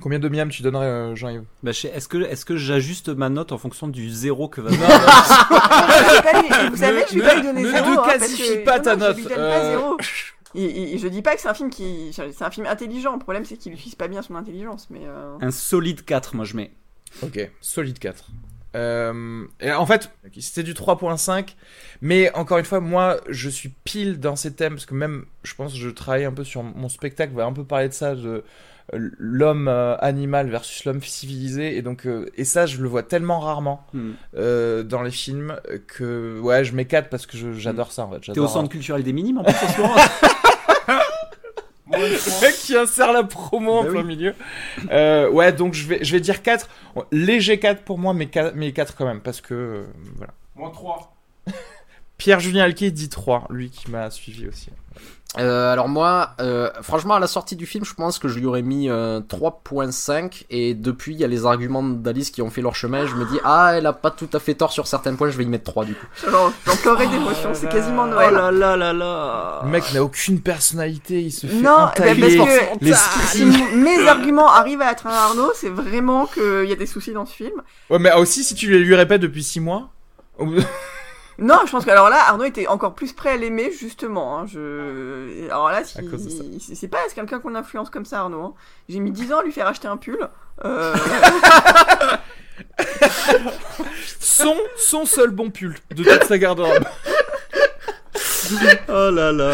Combien de miam tu donnerais, euh, Jean-Yves Bah, je sais- est-ce que, est-ce que j'ajuste ma note en fonction du zéro que va lui- [LAUGHS] vous savez, je ai pas lui donner ne zéro. ne hein, classifie pas ta non, note. Je lui donne Euh, pas zéro. Je dis pas que c'est un film qui, c'est un film intelligent. Le problème, c'est qu'il utilise pas bien son intelligence. Mais euh, Un solide 4, moi je mets. Ok, solide 4. Euh, et en fait, c'était du 3.5, mais encore une fois, moi, je suis pile dans ces thèmes, parce que même, je pense, je travaille un peu sur mon spectacle, va un peu parler de ça, de euh, l'homme euh, animal versus l'homme civilisé, et donc, euh, et ça, je le vois tellement rarement Hmm. euh, dans les films que, ouais, je 4 parce que j'adore ça, en fait. T'es au centre culturel des minimes en plus ce Le mec [LAUGHS] [LAUGHS] qui insère la promo en Bah plein oui. milieu. Euh, ouais, donc je vais, je vais dire 4. Léger 4 pour moi, mais 4, mais 4 quand même, parce que. euh, voilà. Moins 3. [LAUGHS] Pierre-Julien Alquier dit 3, lui qui m'a suivi aussi. Euh, alors moi, euh, franchement, à la sortie du film, je pense que je lui aurais mis euh, 3.5 et depuis, il y a les arguments d'Alice qui ont fait leur chemin. Je me dis, ah, elle a pas tout à fait tort sur certains points, je vais y mettre 3 du coup. j'en pleurais d'émotion. c'est quasiment Noël. Oh là là là là Le mec n'a aucune personnalité, il se fait Non, bah, parce que si mes arguments arrivent à être un Arnaud, c'est vraiment qu'il y a des soucis dans ce film. Ouais, mais aussi si tu les lui répètes depuis 6 mois. Non, je pense que alors là, Arnaud était encore plus prêt à l'aimer, justement. hein, je... Alors là, si... À ça. c'est c'est pas quelqu'un qu'on influence comme ça, Arnaud. hein. J'ai mis 10 ans à lui faire acheter un pull. Euh... [LAUGHS] son, son seul bon pull de toute sa garde-robe. Oh là là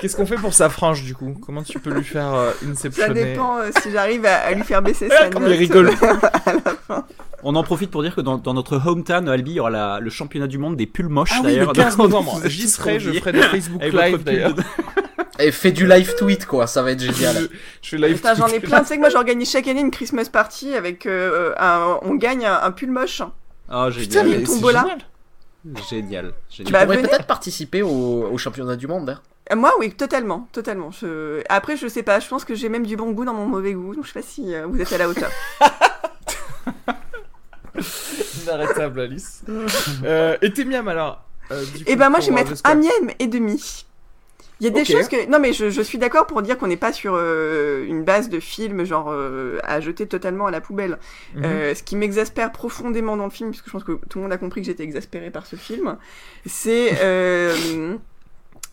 Qu'est-ce qu'on fait pour sa frange du coup? Comment tu peux lui faire euh, ça inceptionner? dépend euh, si j'arrive à, à lui faire baisser Ah, sa comme note. il rigole. [LAUGHS] On en profite pour dire que dans, dans notre hometown, Albi, il y aura la- le championnat du monde des pulls moches Ah oui, le d'ailleurs. 15 Donc, novembre. vous êtes J'y serai, je ferai des Facebook Live d'ailleurs. de- [LAUGHS] Et fais du live tweet quoi, ça va être génial. Je fais live Putain, j'en ai tweet. plein. Tu sais que moi, j'organise chaque année une Christmas party avec euh, un... On gagne un, un pull moche. Ah, Putain, génial. mais une c'est tombola. génial. Génial. Tu génial. Bah, pourrais peut-être participer au, au championnat du monde. Hein. Euh, Moi, oui, totalement. Totalement. Je... Après, je sais pas. Je pense que j'ai même du bon goût dans mon mauvais goût. Donc, je sais pas si euh, vous êtes à la hauteur. [LAUGHS] [LAUGHS] Inarrêtable, Alice. [LAUGHS] euh, et tes miams alors euh, Et coup, ben moi je vais mettre un mième et demi. Il y a des Ok. choses que non mais je, je suis d'accord pour dire qu'on n'est pas sur euh, une base de film genre euh, à jeter totalement à la poubelle. Mhm. Euh, ce qui m'exaspère profondément dans le film, puisque je pense que tout le monde a compris que j'étais exaspéré par ce film, c'est euh,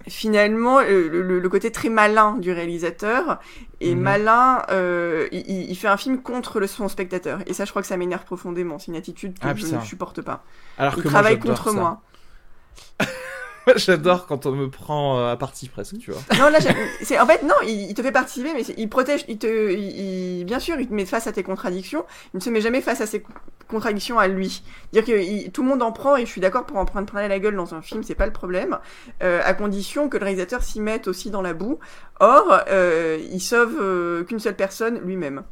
finalement euh, le, le- le côté très malin du réalisateur. Et Mhm. malin, euh, il, il- fait un film contre le, son spectateur. Et ça, je crois que ça m'énerve profondément. C'est une attitude que Ah, je ne supporte pas. Alors Il que travaille contre ça. moi. [LAUGHS] [LAUGHS] J'adore quand on me prend euh, à partie presque, tu vois. Non, là, c'est en fait non, il, il te fait participer, mais il protège, il te, il, bien sûr, il te met face à tes contradictions. Il ne se met jamais face à ses co- contradictions à lui. Dire que il- tout le monde en prend et je suis d'accord pour en prendre plein la gueule dans un film, c'est pas le problème, euh, à condition que le réalisateur s'y mette aussi dans la boue. Or, euh, il sauve euh, qu'une seule personne, lui-même.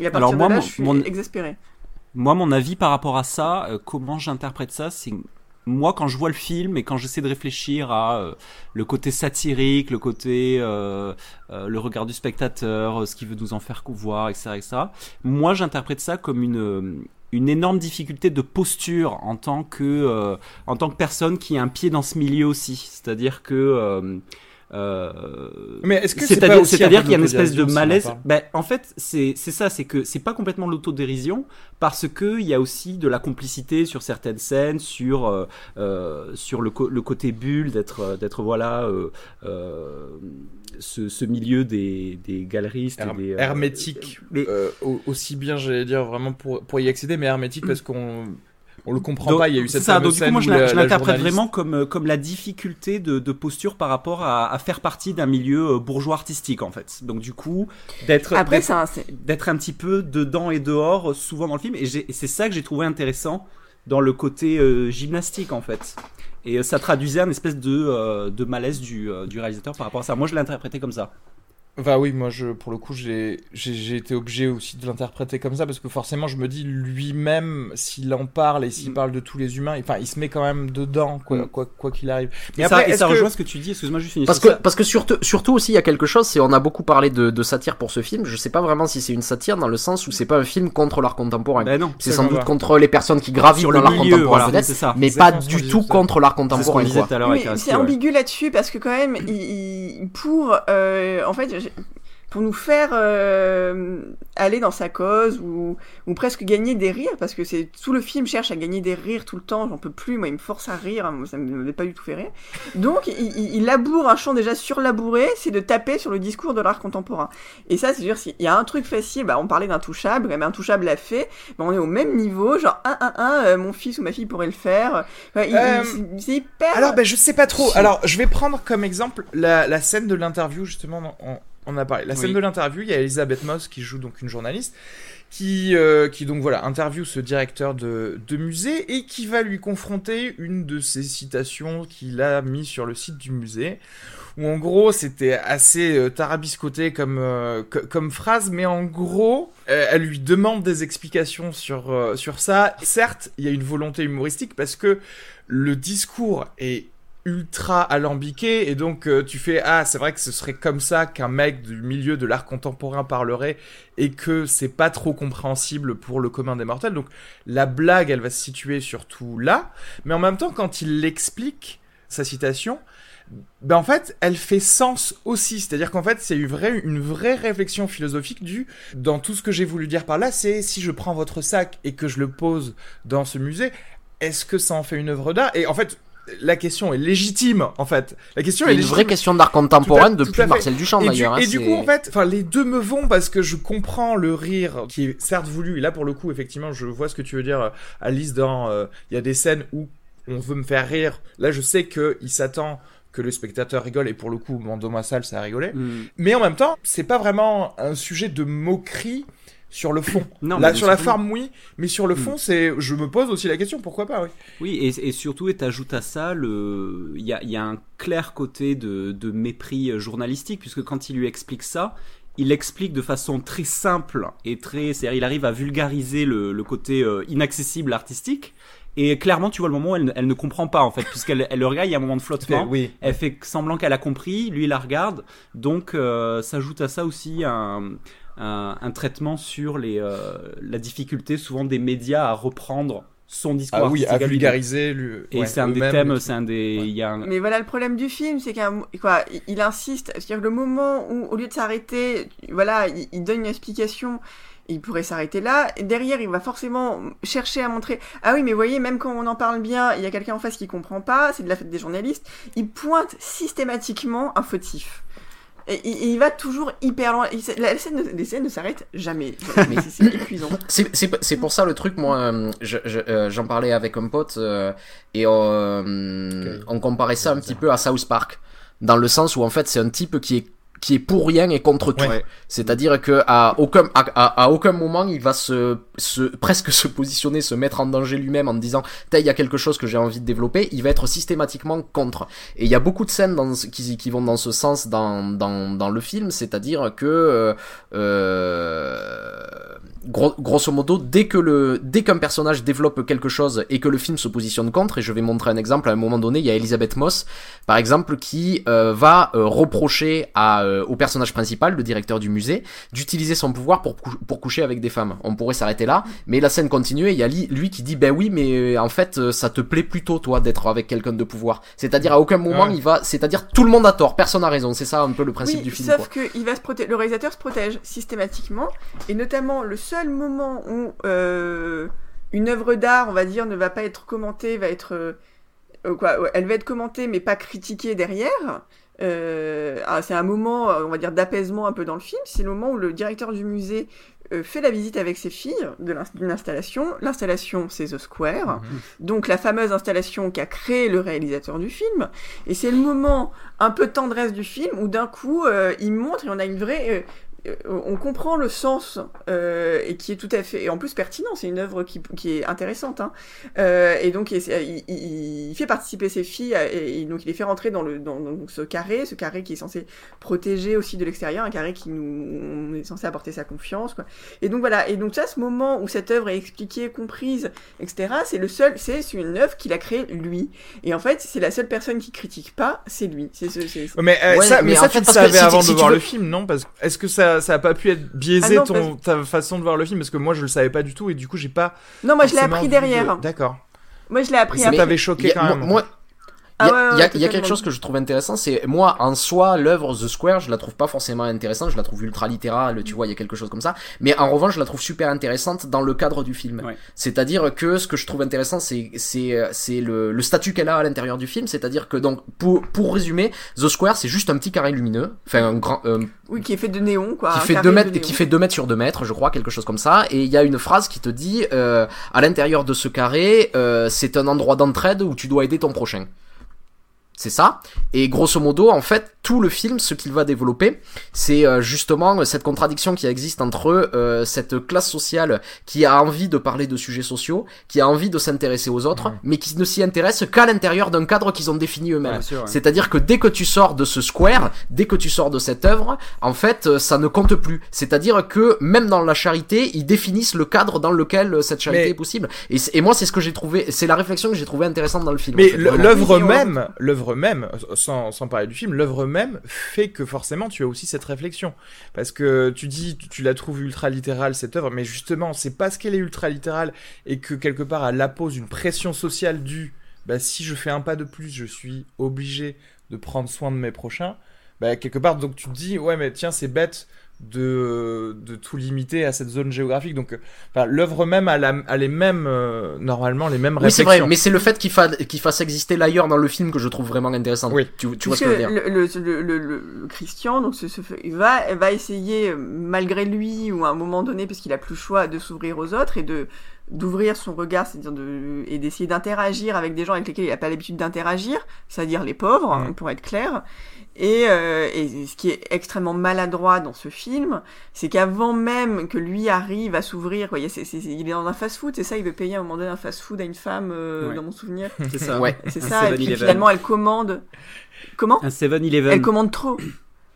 Et à partir Alors, moi, de là, mon- je suis mon- exaspéré. Moi, mon avis par rapport à ça, euh, comment j'interprète ça, c'est moi quand je vois le film et quand j'essaie de réfléchir à euh, le côté satirique, le côté euh, euh, le regard du spectateur, euh, ce qu'il veut nous en faire voir, etc., etc. Moi, j'interprète ça comme une une énorme difficulté de posture en tant que en tant que personne qui a un pied dans ce milieu aussi. C'est-à-dire que euh, Mais est-ce que c'est c'est-à-dire qu'il y a une espèce de malaise ben, en fait c'est c'est ça c'est que c'est pas complètement l'autodérision parce que il y a aussi de la complicité sur certaines scènes sur euh, euh, sur le, co- le côté bulle d'être d'être voilà euh, euh, ce, ce milieu des, des galeristes Her- et des, euh, hermétique. mais Euh, aussi bien, j'allais dire vraiment pour, pour y accéder, mais hermétique parce qu'on on le comprend Donc, pas. Il y a eu c'est cette ça, donc du coup, moi, je l'interprète journaliste- vraiment comme, euh, comme la difficulté de, de posture par rapport à, à faire partie d'un milieu euh, bourgeois artistique, en fait. Donc, du coup, d'être Après, d'être- un- c'est d'être un petit peu dedans et dehors, euh, souvent dans le film. Et, c'est ça que j'ai trouvé intéressant dans le côté euh, gymnastique, en fait. Et ça traduisait un espèce de, euh, de malaise du, euh, du réalisateur par rapport à ça. Moi, je l'ai interprété comme ça. Bah oui, moi je, pour le coup, j'ai j'ai- j'ai été obligé aussi de l'interpréter comme ça parce que forcément, je me dis lui-même, s'il en parle et s'il Mm. parle de tous les humains, enfin, il se met quand même dedans, quoi Mm. quoi quoi qu'il arrive. Et ça, et est-ce ça que- rejoint ce que tu dis. Excuse-moi, juste une Parce que, parce que surtout, surtout aussi, il y a quelque chose, c'est on a beaucoup parlé de, de satire pour ce film. Je sais pas vraiment si c'est une satire dans le sens où c'est pas un film contre l'art contemporain. Ben non. c'est sans doute contre les personnes qui gravitent Sur dans l'art contemporain voilà, ça. mais pas du tout contre l'art C'est ce qu'on contemporain. mais c'est ambigu là-dessus parce que quand même, il, il- pour, euh, en fait, pour nous faire euh, aller dans sa cause ou, ou presque gagner des rires parce que c'est tout le film cherche à gagner des rires tout le temps. J'en peux plus, moi il me force à rire, hein, moi, ça ne m'avait pas du tout fait rire. Donc il, il, laboure un champ déjà surlabouré, c'est de taper sur le discours de l'art contemporain. Et ça, c'est dire s'il y a un truc facile, bah, on parlait d'intouchable, mais intouchable l'a fait, bah, on est au même niveau, genre 1 1 1, mon fils ou ma fille pourrait le faire. Euh, c'est hyper. Alors, ben, je sais pas trop. Alors, je vais prendre comme exemple la, la scène de l'interview, justement, on, a parlé. La scène Oui. de l'interview, il y a Elisabeth Moss qui joue donc une journaliste qui, euh, qui donc voilà, interview ce directeur de, de musée et qui va lui confronter une de ses citations qu'il a mis sur le site du musée. Où en gros, c'était assez euh, tarabiscoté comme, euh, co- comme phrase, mais en gros, elle lui demande des explications sur, sur ça. Certes, il y a une volonté humoristique parce que le discours est ultra alambiqué et donc euh, tu fais ah c'est vrai que ce serait comme ça qu'un mec du milieu de l'art contemporain parlerait et que c'est pas trop compréhensible pour le commun des mortels donc la blague elle va se situer surtout là mais en même temps quand il l'explique sa citation ben en fait, elle fait sens aussi. C'est-à-dire qu'en fait, c'est une vraie, une vraie réflexion philosophique du, dans tout ce que j'ai voulu dire par là, c'est si je prends votre sac et que je le pose dans ce musée, est-ce que ça en fait une œuvre d'art? Et en fait, la question est légitime, en fait. La question C'est est une vraie question d'art contemporain depuis. Marcel Duchamp Et du, d'ailleurs. hein, et du c'est- coup, en fait, enfin, les deux me vont parce que je comprends le rire qui est certes voulu. Et là, pour le coup, effectivement, je vois ce que tu veux dire, euh, Alice. Dans, euh, il y a des scènes où on veut me faire rire. Là, je sais que il s'attend que le spectateur rigole. Et pour le coup, mon dans ma salle, ça a rigolé. Mm. Mais en même temps, c'est pas vraiment un sujet de moquerie sur le fond. Non, Là, sur la forme, oui, mais sur le Mm. fond, c'est. Je me pose aussi la question, pourquoi pas, oui. Oui, et, et surtout, et t'ajoutes à ça, le, il y a, y a un clair côté de, de mépris journalistique, puisque quand il lui explique ça, il explique de façon très simple et très, c'est-à-dire, il arrive à vulgariser le, le côté euh, inaccessible artistique. Et clairement, tu vois le moment où elle, ne- elle ne comprend pas, en fait, puisqu'elle elle le regarde, il y a un moment de flottement. Oui. Elle fait semblant qu'elle a compris, lui il la regarde, donc euh, s'ajoute à ça aussi un, un, un traitement sur les, euh, la difficulté souvent des médias à reprendre son discours. Ah oui, à vulgariser. lui- Et ouais, c'est un des thèmes, c'est un des. Il y a un- Mais voilà le problème du film, c'est qu'un quoi, il- il insiste, c'est-à-dire que le moment où au lieu de s'arrêter, voilà, il, il donne une explication, il pourrait s'arrêter là. Et derrière, il va forcément chercher à montrer, ah oui, mais voyez, même quand on en parle bien, il y a quelqu'un en face qui comprend pas, c'est de la fête des journalistes. Il pointe systématiquement un fautif. Et il, il va toujours hyper loin. Il- la scène, ne- les scènes ne s'arrêtent jamais. [LAUGHS] Mais c'est- c'est épuisant. Pour ça le truc, moi, euh, je- je- euh, j'en parlais avec un pote euh, et on comparait ça un petit peu à South Park, dans le sens où en fait c'est un type qui est qui est pour rien et contre tout. Ouais. C'est-à-dire que à aucun à, à- à aucun moment il va se, se [LAUGHS] presque se positionner, se mettre en danger lui-même en disant "T'as, il y a quelque chose que j'ai envie de développer." Il va être systématiquement contre. Et il y a beaucoup de scènes dans qui, qui vont dans ce sens dans dans, dans le film, c'est-à-dire que euh, euh, gros- grosso modo, dès que le, dès qu'un personnage développe quelque chose et que le film se positionne contre, et je vais montrer un exemple, à un moment donné, il y a Elisabeth Moss, par exemple, qui euh, va euh, reprocher à, euh, au personnage principal, le directeur du musée, d'utiliser son pouvoir pour, cou- pour coucher avec des femmes. On pourrait s'arrêter là, mais la scène continue et il y a lui qui dit, ben oui, mais euh, en fait, euh, ça te plaît plutôt, toi, d'être avec quelqu'un de pouvoir. C'est-à-dire, à aucun moment, Ouais. il va, c'est-à-dire, tout le monde a tort, personne a raison. C'est ça un peu le principe oui, du film. quoi. sauf que il va se le réalisateur se protège systématiquement, et notamment le seul moment où euh, une œuvre d'art, on va dire, ne va pas être commentée, va être euh, quoi, elle va être commentée mais pas critiquée derrière. Euh, ah, c'est un moment, euh, on va dire, d'apaisement un peu dans le film. C'est le moment où le directeur du musée euh, fait la visite avec ses filles de l'ins- d'une installation. L'installation, c'est The Square, donc la fameuse installation qu'a créé le réalisateur du film. Et c'est le moment un peu tendresse du film où d'un coup euh, il montre et on a une vraie euh, on comprend le sens euh, et qui est tout à fait et en plus pertinent c'est une œuvre qui, qui est intéressante hein. Euh, et donc il, il- il- il fait participer ses filles à- et, et donc il les fait rentrer dans le dans, dans ce carré ce carré qui est censé protéger aussi de l'extérieur un carré qui nous on est censé apporter sa confiance quoi. Et donc voilà. Et donc ça ce moment où cette œuvre est expliquée comprise etc c'est le seul c'est une œuvre qu'il a créée lui. Et en fait c'est la seule personne qui critique pas c'est lui. C'est ce- Mais, euh, Ouais, ça, mais mais ça, en tu fait, le que savais tu- avant si de tu voir veux- le film, non? Parce que est-ce que ça, ça a pas pu être biaisé Ah non, ton, ta façon de voir le film Parce que moi, je le savais pas du tout et du coup, j'ai pas. non moi je l'ai appris de- derrière D'accord. moi je l'ai appris Ça t'avait choqué a- quand moi- même. moi, Il y a, Ah ouais, y a- y quelque chose que je trouve intéressant, c'est moi en soi l'œuvre The Square, je la trouve pas forcément intéressante, je la trouve ultra littérale, tu vois, il y a quelque chose comme ça. Mais en revanche, je la trouve super intéressante dans le cadre du film. Ouais. C'est-à-dire que ce que je trouve intéressant, c'est c'est c'est le, le statut qu'elle a à l'intérieur du film. C'est-à-dire que donc pour pour résumer, The Square, c'est juste un petit carré lumineux, enfin un grand euh, Oui, qui est fait de néon, quoi. qui fait carré 2 de mètres néon. qui fait 2 mètres sur 2 mètres je crois quelque chose comme ça et il y a une phrase qui te dit euh, à l'intérieur de ce carré euh, c'est un endroit d'entraide où tu dois aider ton prochain c'est ça et grosso modo en fait tout le film ce qu'il va développer c'est euh, justement cette contradiction qui existe entre euh, cette classe sociale qui a envie de parler de sujets sociaux qui a envie de s'intéresser aux autres mais qui ne s'y intéresse qu'à l'intérieur d'un cadre qu'ils ont défini eux-mêmes ouais. c'est-à-dire que dès que tu sors de ce square, dès que tu sors de cette œuvre, en fait, euh, ça ne compte plus. C'est-à-dire que même dans la charité, ils définissent le cadre dans lequel euh, cette charité Mais- est possible. Et, moi, c'est ce que j'ai trouvé, c'est la réflexion que j'ai trouvé intéressante dans le film. en Mais fait, l'œuvre même, l'œuvre même, sans, sans parler du film, l'œuvre même fait que forcément tu as aussi cette réflexion. Parce que tu dis, tu, la trouves ultra littérale cette œuvre, mais justement, c'est parce qu'elle est ultra littérale et que quelque part elle appose une pression sociale due. Bah, si je fais un pas de plus, je suis obligé de prendre soin de mes prochains. Bah, quelque part, donc tu te dis, ouais, mais tiens, c'est bête de, de tout limiter à cette zone géographique. Donc, euh, enfin, l'œuvre même a, la- a les mêmes, euh, normalement, les mêmes Oui, c'est réflexions. vrai, mais c'est le fait qu'il fa- qu'il fasse exister l'ailleurs dans le film que je trouve vraiment intéressant. Oui. Tu, tu vois ce Parce que je veux dire le, le, le, le- le Christian, donc ce, ce- il va, va essayer, euh, malgré lui, ou à un moment donné, parce qu'il a plus le choix, de s'ouvrir aux autres et de d'ouvrir son regard, c'est-à-dire de et d'essayer d'interagir avec des gens avec lesquels il n'a pas l'habitude d'interagir, c'est-à-dire les pauvres, Mm. pour être clair. Et, euh, et ce qui est extrêmement maladroit dans ce film, c'est qu'avant même que lui arrive à s'ouvrir, quoi, il, il est dans un fast-food, c'est ça, il veut payer à un moment donné un fast-food à une femme, euh, Ouais. dans mon souvenir. C'est ça. Ouais. C'est ça, et puis 7-Eleven. finalement elle commande. Comment? Un 7-Eleven. Elle commande trop.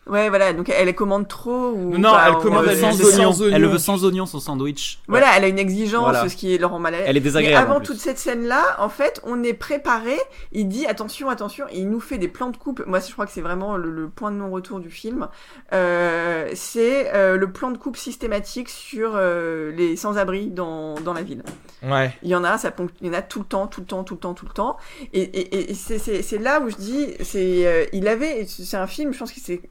Ouais, voilà, donc elle commande trop ou. Non, elle commande elle sans, oignons. oignon. Elle le veut sans oignon son sandwich. Voilà, elle a une exigence, Voilà. ce qui est Laurent Mallet. Elle est désagréable. avant toute cette scène-là, en fait, on est préparé. Il dit attention, attention. Il nous fait des plans de coupe. Moi, je crois que c'est vraiment le, le point de non-retour du film. Euh, c'est euh, le plan de coupe systématique sur euh, les sans-abri dans, dans la ville. Ouais. Il y en a, ça il y en a tout le temps, tout le temps, tout le temps, tout le temps. Et, et, et c'est- là où je dis, c'est, euh, il avait, c'est un film, je pense que c'est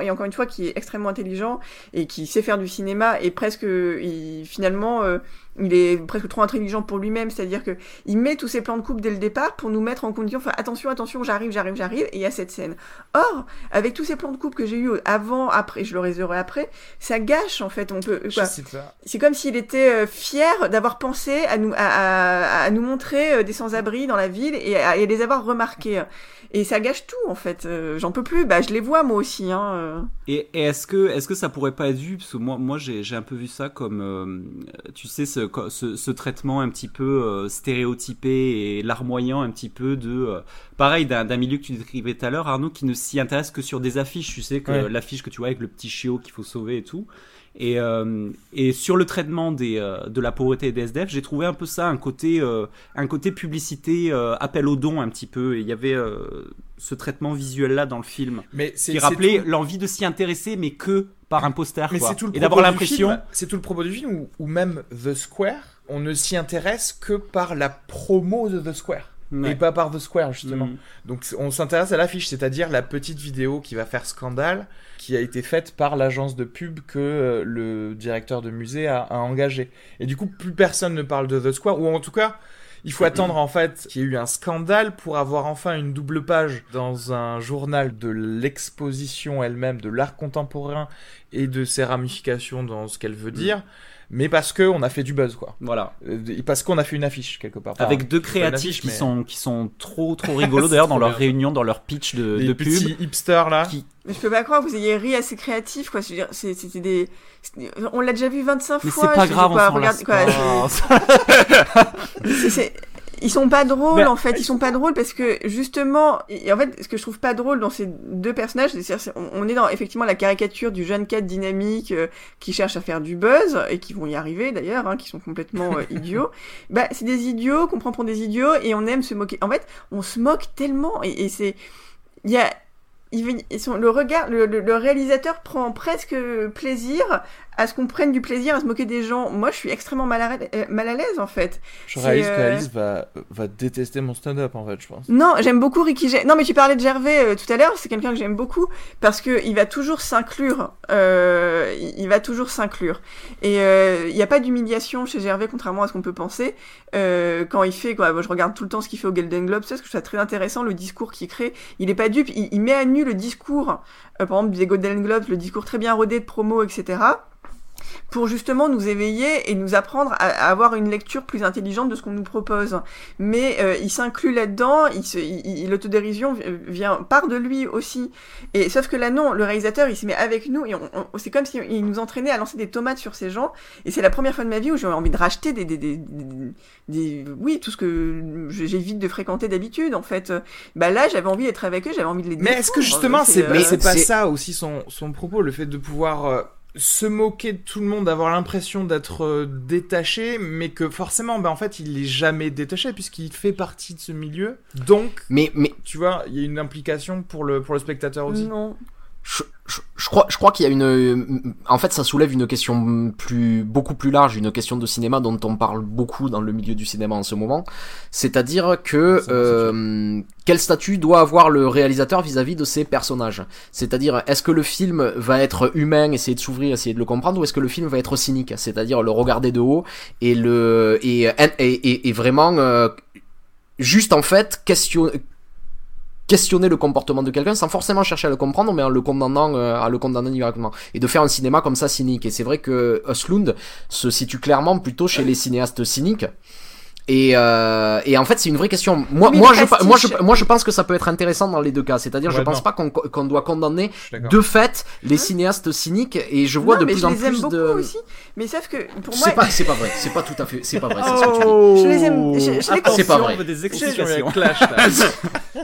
et encore une fois, qui est extrêmement intelligent et qui sait faire du cinéma et presque, il, finalement, euh, il est presque trop intelligent pour lui-même, c'est-à-dire que il met tous ses plans de coupe dès le départ pour nous mettre en condition, enfin attention, attention, j'arrive, j'arrive, j'arrive, et il y a cette scène. Or, avec tous ces plans de coupe que j'ai eu avant, après, je le réseaurai après, ça gâche en fait. On peut, Je quoi. sais pas. C'est comme s'il était euh, fier d'avoir pensé à nous, à, à- à nous montrer euh, des sans-abri dans la ville et à, et à les avoir remarqués. Et ça gâche tout en fait. Euh, J'en peux plus. Bah, je les vois moi aussi. Hein. Et, et est-ce que est-ce que ça pourrait pas être vu? Parce que moi moi j'ai j'ai un peu vu ça comme euh, tu sais ce, ce ce traitement un petit peu euh, stéréotypé et larmoyant un petit peu de euh, pareil d'un milieu que tu décrivais tout à l'heure Arnaud qui ne s'y intéresse que sur des affiches. Tu sais que Ouais. l'affiche que tu vois avec le petit chiot qu'il faut sauver et tout. Et euh, et sur le traitement des de la pauvreté et des SDF j'ai trouvé un peu ça un côté un côté publicité appel aux dons un petit peu. Et il y avait ce traitement visuel là dans le film Mais qui rappelait l'envie de s'y intéresser, mais que par un poster. Mais quoi. c'est tout le et du l'impression. C'est tout le propos du film où même The Square, on ne s'y intéresse que par la promo de The Square. Ouais. Et pas par The Square, justement. Mm. Donc on s'intéresse à l'affiche, c'est-à-dire la petite vidéo qui va faire scandale, qui a été faite par l'agence de pub que euh, le directeur de musée a, a engagé. Et du coup, plus personne ne parle de The Square, ou en tout cas, il faut attendre en fait qu'il y ait eu un scandale pour avoir enfin une double page dans un journal de l'exposition elle-même, de l'art contemporain et de ses ramifications dans ce qu'elle veut dire. Mais parce que on a fait du buzz, quoi. Voilà. Euh, Parce qu'on a fait une affiche quelque part. Enfin, Avec deux créatifs affiche, qui mais- sont qui sont trop trop rigolos [LAUGHS] d'ailleurs dans leur bien. réunion, dans leur pitch de, les de petits pub. hipsters là. Qui- Mais je peux pas croire que vous ayez ri assez créatif. Quoi. Je veux dire, c'est- C'était des. On l'a déjà vu 25 Mais fois. c'est pas grave, on s'en quoi, c'est- [LAUGHS] Ils sont pas drôles Mais- en fait, ils sont pas drôles parce que justement, en fait, ce que je trouve pas drôle dans ces deux personnages, c'est on est dans effectivement la caricature du jeune cadre dynamique euh, qui cherche à faire du buzz et qui vont y arriver d'ailleurs, hein, qui sont complètement euh, [LAUGHS] idiots. Bah, c'est des idiots qu'on prend pour des idiots et on aime se moquer. En fait, on se moque tellement et, et c'est, il y a ils, sont, le regard, le, le- le réalisateur prend presque plaisir à ce qu'on prenne du plaisir à se moquer des gens. Moi, je suis extrêmement mal à, euh, mal à l'aise en fait. Je réalise que euh, Alice va, va détester mon stand-up en fait, je pense. Non, j'aime beaucoup Ricky Gervais. Non, mais tu parlais de Gervais euh, tout à l'heure. C'est quelqu'un que j'aime beaucoup parce que il va toujours s'inclure. Euh, il va toujours s'inclure. Et il n'y a pas d'humiliation chez Gervais, contrairement à ce qu'on peut penser. Quand il fait, quoi, moi, je regarde tout le temps ce qu'il fait au Golden Globe. C'est ce que je trouve ça très intéressant, le discours qu'il crée. Il est pas dupe. Il, il met à nu le discours, par exemple des Golden Globes, le discours très bien rodé de promo, etc pour justement nous éveiller et nous apprendre à, à avoir une lecture plus intelligente de ce qu'on nous propose. Mais euh, il s'inclut là-dedans, il se, il, il- l'autodérision vi- vient part de lui aussi. Et sauf que là non, le réalisateur il se met avec nous et on, on- c'est comme s'il nous entraînait à lancer des tomates sur ces gens. Et c'est la première fois de ma vie où j'ai envie de racheter des, des, des, des- des- oui tout ce que j'évite de fréquenter d'habitude en fait. Bah là j'avais envie d'être avec eux, j'avais envie de les. Mais est-ce que justement, c'est euh, c'est pas ça aussi son, son propos, le fait de pouvoir euh, se moquer de tout le monde, avoir l'impression d'être euh, détaché, mais que forcément, bah, en fait, il est jamais détaché puisqu'il fait partie de ce milieu. Donc, Mais, mais tu vois, il y a une implication pour le, pour le spectateur aussi. Non. Je, je, je crois, je crois qu'il y a une, en fait, ça soulève une question plus, beaucoup plus large, une question de cinéma dont on parle beaucoup dans le milieu du cinéma en ce moment. C'est-à-dire que, euh, quel statut doit avoir le réalisateur vis-à-vis de ses personnages? C'est-à-dire, est-ce que le film va être humain, essayer de s'ouvrir, essayer de le comprendre, ou est-ce que le film va être cynique? C'est-à-dire le regarder de haut et le, et, et, et, et vraiment, euh, juste en fait, question, questionner le comportement de quelqu'un sans forcément chercher à le comprendre mais en le condamnant euh, à le condamner directement. Et de faire un cinéma comme ça cynique. Et c'est vrai que Östlund se situe clairement plutôt chez les cinéastes cyniques et, euh, et en fait c'est une vraie question moi moi je, moi je moi je pense que ça peut être intéressant dans les deux cas c'est-à-dire je Ouais, pense non. pas qu'on qu'on doit condamner Je de fait les cinéastes cyniques et je vois non, de plus je en les aime plus beaucoup de aussi. Mais sauf que pour moi, c'est pas c'est pas vrai c'est pas tout à fait c'est pas vrai c'est ce que tu dis Oh Je les aime- je- je les C'est pas vrai. des explications. clash, là.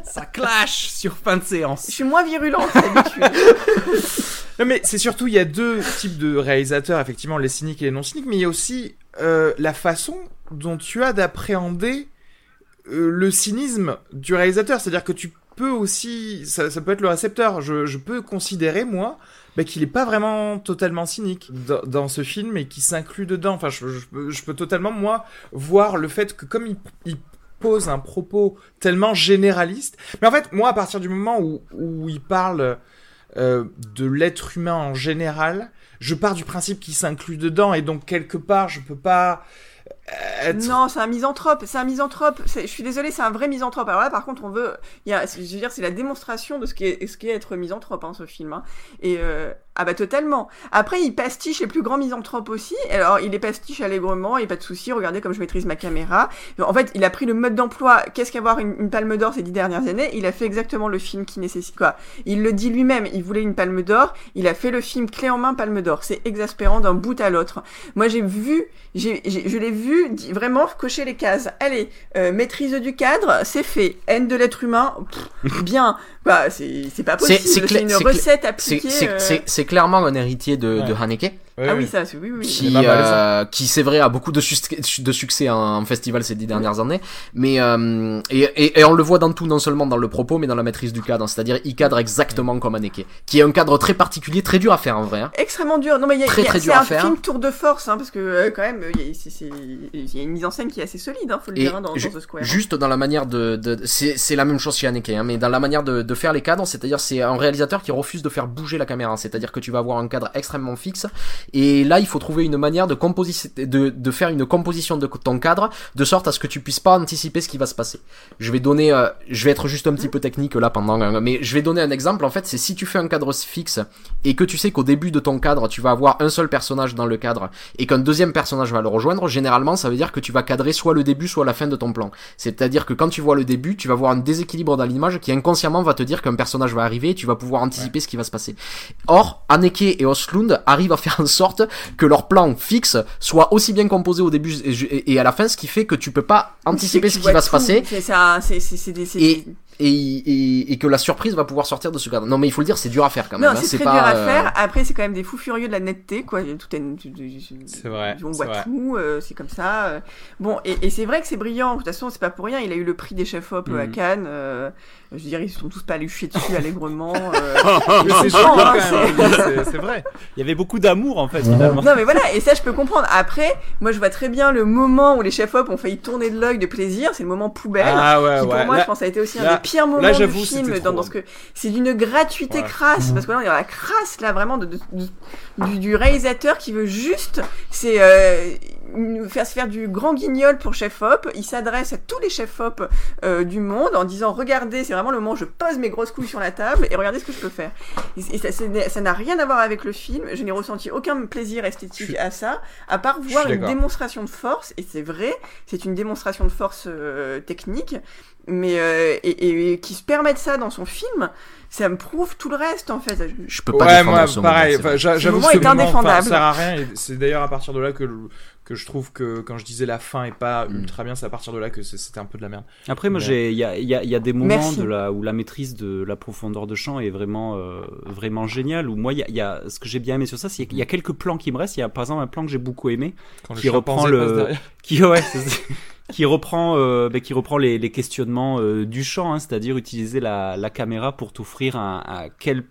[LAUGHS] Ça clash sur fin de séance. je suis moins virulente d'habitude. [LAUGHS] Non, mais c'est surtout, il y a deux types de réalisateurs, effectivement, les cyniques et les non cyniques, mais il y a aussi euh, la façon dont tu as d'appréhender euh, le cynisme du réalisateur. C'est-à-dire que tu peux aussi, ça, peut être le récepteur. Je, peux considérer, moi, bah, qu'il est pas vraiment totalement cynique dans, ce film et qu'il s'inclut dedans. Enfin, je, peux- totalement, moi, voir le fait que comme il, pose un propos tellement généraliste, mais en fait, moi, à partir du moment où, où il parle euh, de l'être humain en général, je pars du principe qu'il s'inclut dedans et donc quelque part, je peux pas euh, être Non, c'est un misanthrope. C'est un misanthrope. Je suis désolée, c'est un vrai misanthrope. Alors là, par contre, on veut. Il y je veux dire, c'est la démonstration de ce qu'est ce qu'est être misanthrope, hein, ce film. hein. Et euh, ah bah totalement. Après, il pastiche les plus grands misanthropes aussi. Alors, il les pastiche allègrement, et pas de souci. Regardez comme je maîtrise ma caméra. En fait, il a pris le mode d'emploi. Qu'est-ce qu'avoir une, une palme d'or ces dix dernières années? Il a fait exactement le film qui nécessite quoi. Il le dit lui-même. Il voulait une palme d'or. Il a fait le film clé en main palme d'or. C'est exaspérant d'un bout à l'autre. Moi, j'ai vu, j'ai, j'ai- je l'ai vu vraiment cocher les cases. Allez, euh, maîtrise du cadre, c'est fait. Haine de l'être humain, pff, bien. Bah, c'est, c'est pas possible. c'est une recette appliquée. c'est- euh, c'est- clairement un héritier de. Haneke Ouais, Ah oui, ça, oui, oui. qui, euh, qui c'est vrai a beaucoup de, succès en festival ces dix dernières années mais euh, et, et, et on le voit dans tout non seulement dans le propos mais dans la maîtrise du cadre c'est-à-dire il cadre exactement comme Haneke qui est un cadre très particulier très dur à faire en vrai hein. extrêmement dur. Non mais il y a, Très, il y a- très c'est dur à un faire. film tour de force, hein, parce que euh, quand même, il y, a- une mise en scène qui est assez solide, hein, faut le Et dire, hein, dans, The Square. juste dans la manière de, de c'est c'est la même chose chez Haneke hein, mais dans la manière de, de faire les cadres c'est-à-dire c'est un réalisateur qui refuse de faire bouger la caméra c'est-à-dire que tu vas avoir un cadre extrêmement fixe et là il faut trouver une manière de de, de faire une composition de ton cadre de sorte à ce que tu puisses pas anticiper ce qui va se passer. Je vais donner euh, je vais être juste un petit peu technique là pendant un- mais je vais donner un exemple. En fait c'est si tu fais un cadre fixe et que tu sais qu'au début de ton cadre tu vas avoir un seul personnage dans le cadre et qu'un deuxième personnage va le rejoindre généralement ça veut dire que tu vas cadrer soit le début soit la fin de ton plan. C'est-à-dire que quand tu vois le début tu vas voir un déséquilibre dans l'image qui inconsciemment va te dire qu'un personnage va arriver et tu vas pouvoir anticiper ce qui va se passer. Or Haneke et Oslund arrivent à faire en sorte que leur plan fixe soit aussi bien composé au début et et à la fin ce qui fait que tu peux pas anticiper ce qui va se passer C'est ça, c'est c'est- c'est des. c'est Et- des- et, et, et que la surprise va pouvoir sortir de ce cadre. Non, mais il faut le dire, c'est dur à faire quand même. Non, hein, c'est très pas, dur à euh, faire. Après, c'est quand même des fous furieux de la netteté, quoi. Tout est, C'est vrai, On voit vrai. tout, euh, c'est comme ça. euh. Bon, et, et c'est vrai que c'est brillant. De toute façon, c'est pas pour rien. Il a eu le prix des chefs-op à Mhm. Cannes. Je veux dire, ils sont tous pas allés chier dessus [LAUGHS] allègrement. euh. C'est hein, vrai. Il y avait beaucoup d'amour en fait finalement. Non mais voilà, et ça je peux comprendre. Après, moi je vois très bien le moment où les chefs-op ont failli tourner de l'œil de plaisir, c'est le moment poubelle. Ah ouais, qui pour ouais. moi Là- je pense a été aussi là- un des pires moments là, du film dans, ce que c'est d'une gratuité Ouais. crasse parce que là on est dans la crasse là vraiment de, de- de- du, du réalisateur qui veut juste c'est euh, nous faire se faire du grand guignol pour chef op il s'adresse à tous les chefs op euh, du monde en disant regardez c'est vraiment le moment où je pose mes grosses couilles sur la table et regardez ce que je peux faire. Et, et ça n'a rien à voir avec le film. Je n'ai ressenti aucun plaisir esthétique Je à ça à part voir une démonstration de force et c'est vrai c'est une démonstration de force euh, technique mais euh, et, et- et qui se permettent ça dans son film ça me prouve tout le reste en fait Je peux pas Ouais, défendre moi, ce pareil. moment, c'est enfin, j'a- Ce J'avoue moment que ce est moment, enfin, indéfendable. sert à rien. Et c'est d'ailleurs à partir de là que, le- que je trouve que quand je disais la fin est pas Mm. ultra bien, c'est à partir de là que c'était un peu de la merde. Après, moi, il y a, il y, a, y a des moments Merci. de la, où la maîtrise de la profondeur de champ est vraiment, euh, vraiment géniale. Où moi, il y a, y a, ce que j'ai bien aimé sur ça, c'est qu'il y a quelques plans qui me restent. Il y a par exemple un plan que j'ai beaucoup aimé, Quand le qui reprend le- [LAUGHS] qui, ouais, c'est- qui reprend, euh, ben, qui reprend les, les questionnements euh, du champ, hein, c'est-à-dire utiliser la, la caméra pour t'offrir un, un- quel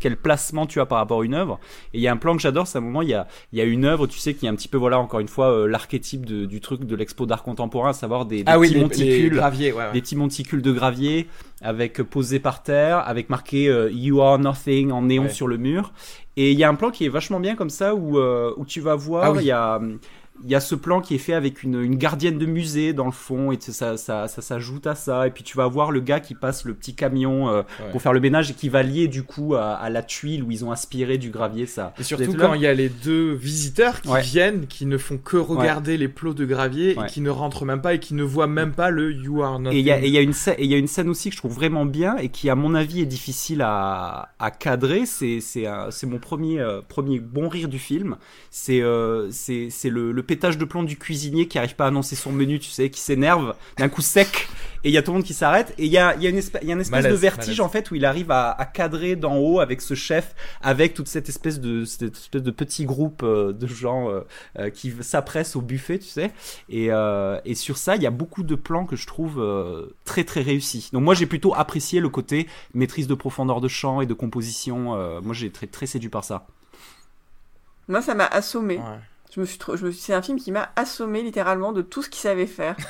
quel placement tu as par rapport à une œuvre et il y a un plan que j'adore c'est un moment il y a il y a une œuvre tu sais qui est un petit peu voilà encore une fois euh, l'archétype du truc de l'expo d'art contemporain à savoir des, des Ah oui, petits les, les monticules graviers, ouais, ouais. des petits monticules de gravier avec euh, posés par terre, avec marqué euh, You are nothing en néon Ouais. sur le mur. Et il y a un plan qui est vachement bien comme ça où, euh, où tu vas voir, Ah il y a. Il y a ce plan qui est fait avec une, une gardienne de musée dans le fond et ça, ça, ça s'ajoute à ça. Et puis tu vas voir le gars qui passe le petit camion euh, Ouais. pour faire le ménage et qui va lier du coup à, à la tuile où ils ont aspiré du gravier. Ça. Et surtout quand il y a les deux visiteurs qui Ouais. viennent, qui ne font que regarder les plots de gravier et qui ne rentrent même pas et qui ne voient même pas le You are not. Et il y, a- y une scène, et il y a une scène aussi que je trouve vraiment bien et qui, à mon avis, est difficile à, à cadrer. C'est mon premier euh, premier bon rire du film. C'est euh, c'est c'est le, le pétage de plomb du cuisinier qui arrive pas à annoncer son menu, tu sais, qui s'énerve d'un coup sec. Et il y a tout le monde qui s'arrête. Et il y a, il y a une espèce, il y a une espèce Malaise, de vertige malaise. en fait où il arrive à, à cadrer d'en haut avec ce chef, avec toute cette espèce de cette espèce de petit groupe euh, de gens euh, euh, qui s'appressent au buffet, tu sais. Et, euh, et sur ça, il y a beaucoup de plans que je trouve euh, très très réussis. Donc moi, j'ai plutôt apprécié le côté maîtrise de profondeur de champ et de composition. euh, moi, j'ai très très séduit par ça. moi ça m'a assommé Ouais. Je me suis trop- je me suis- c'est un film qui m'a assommé littéralement de tout ce qu'il savait faire. [GASPS]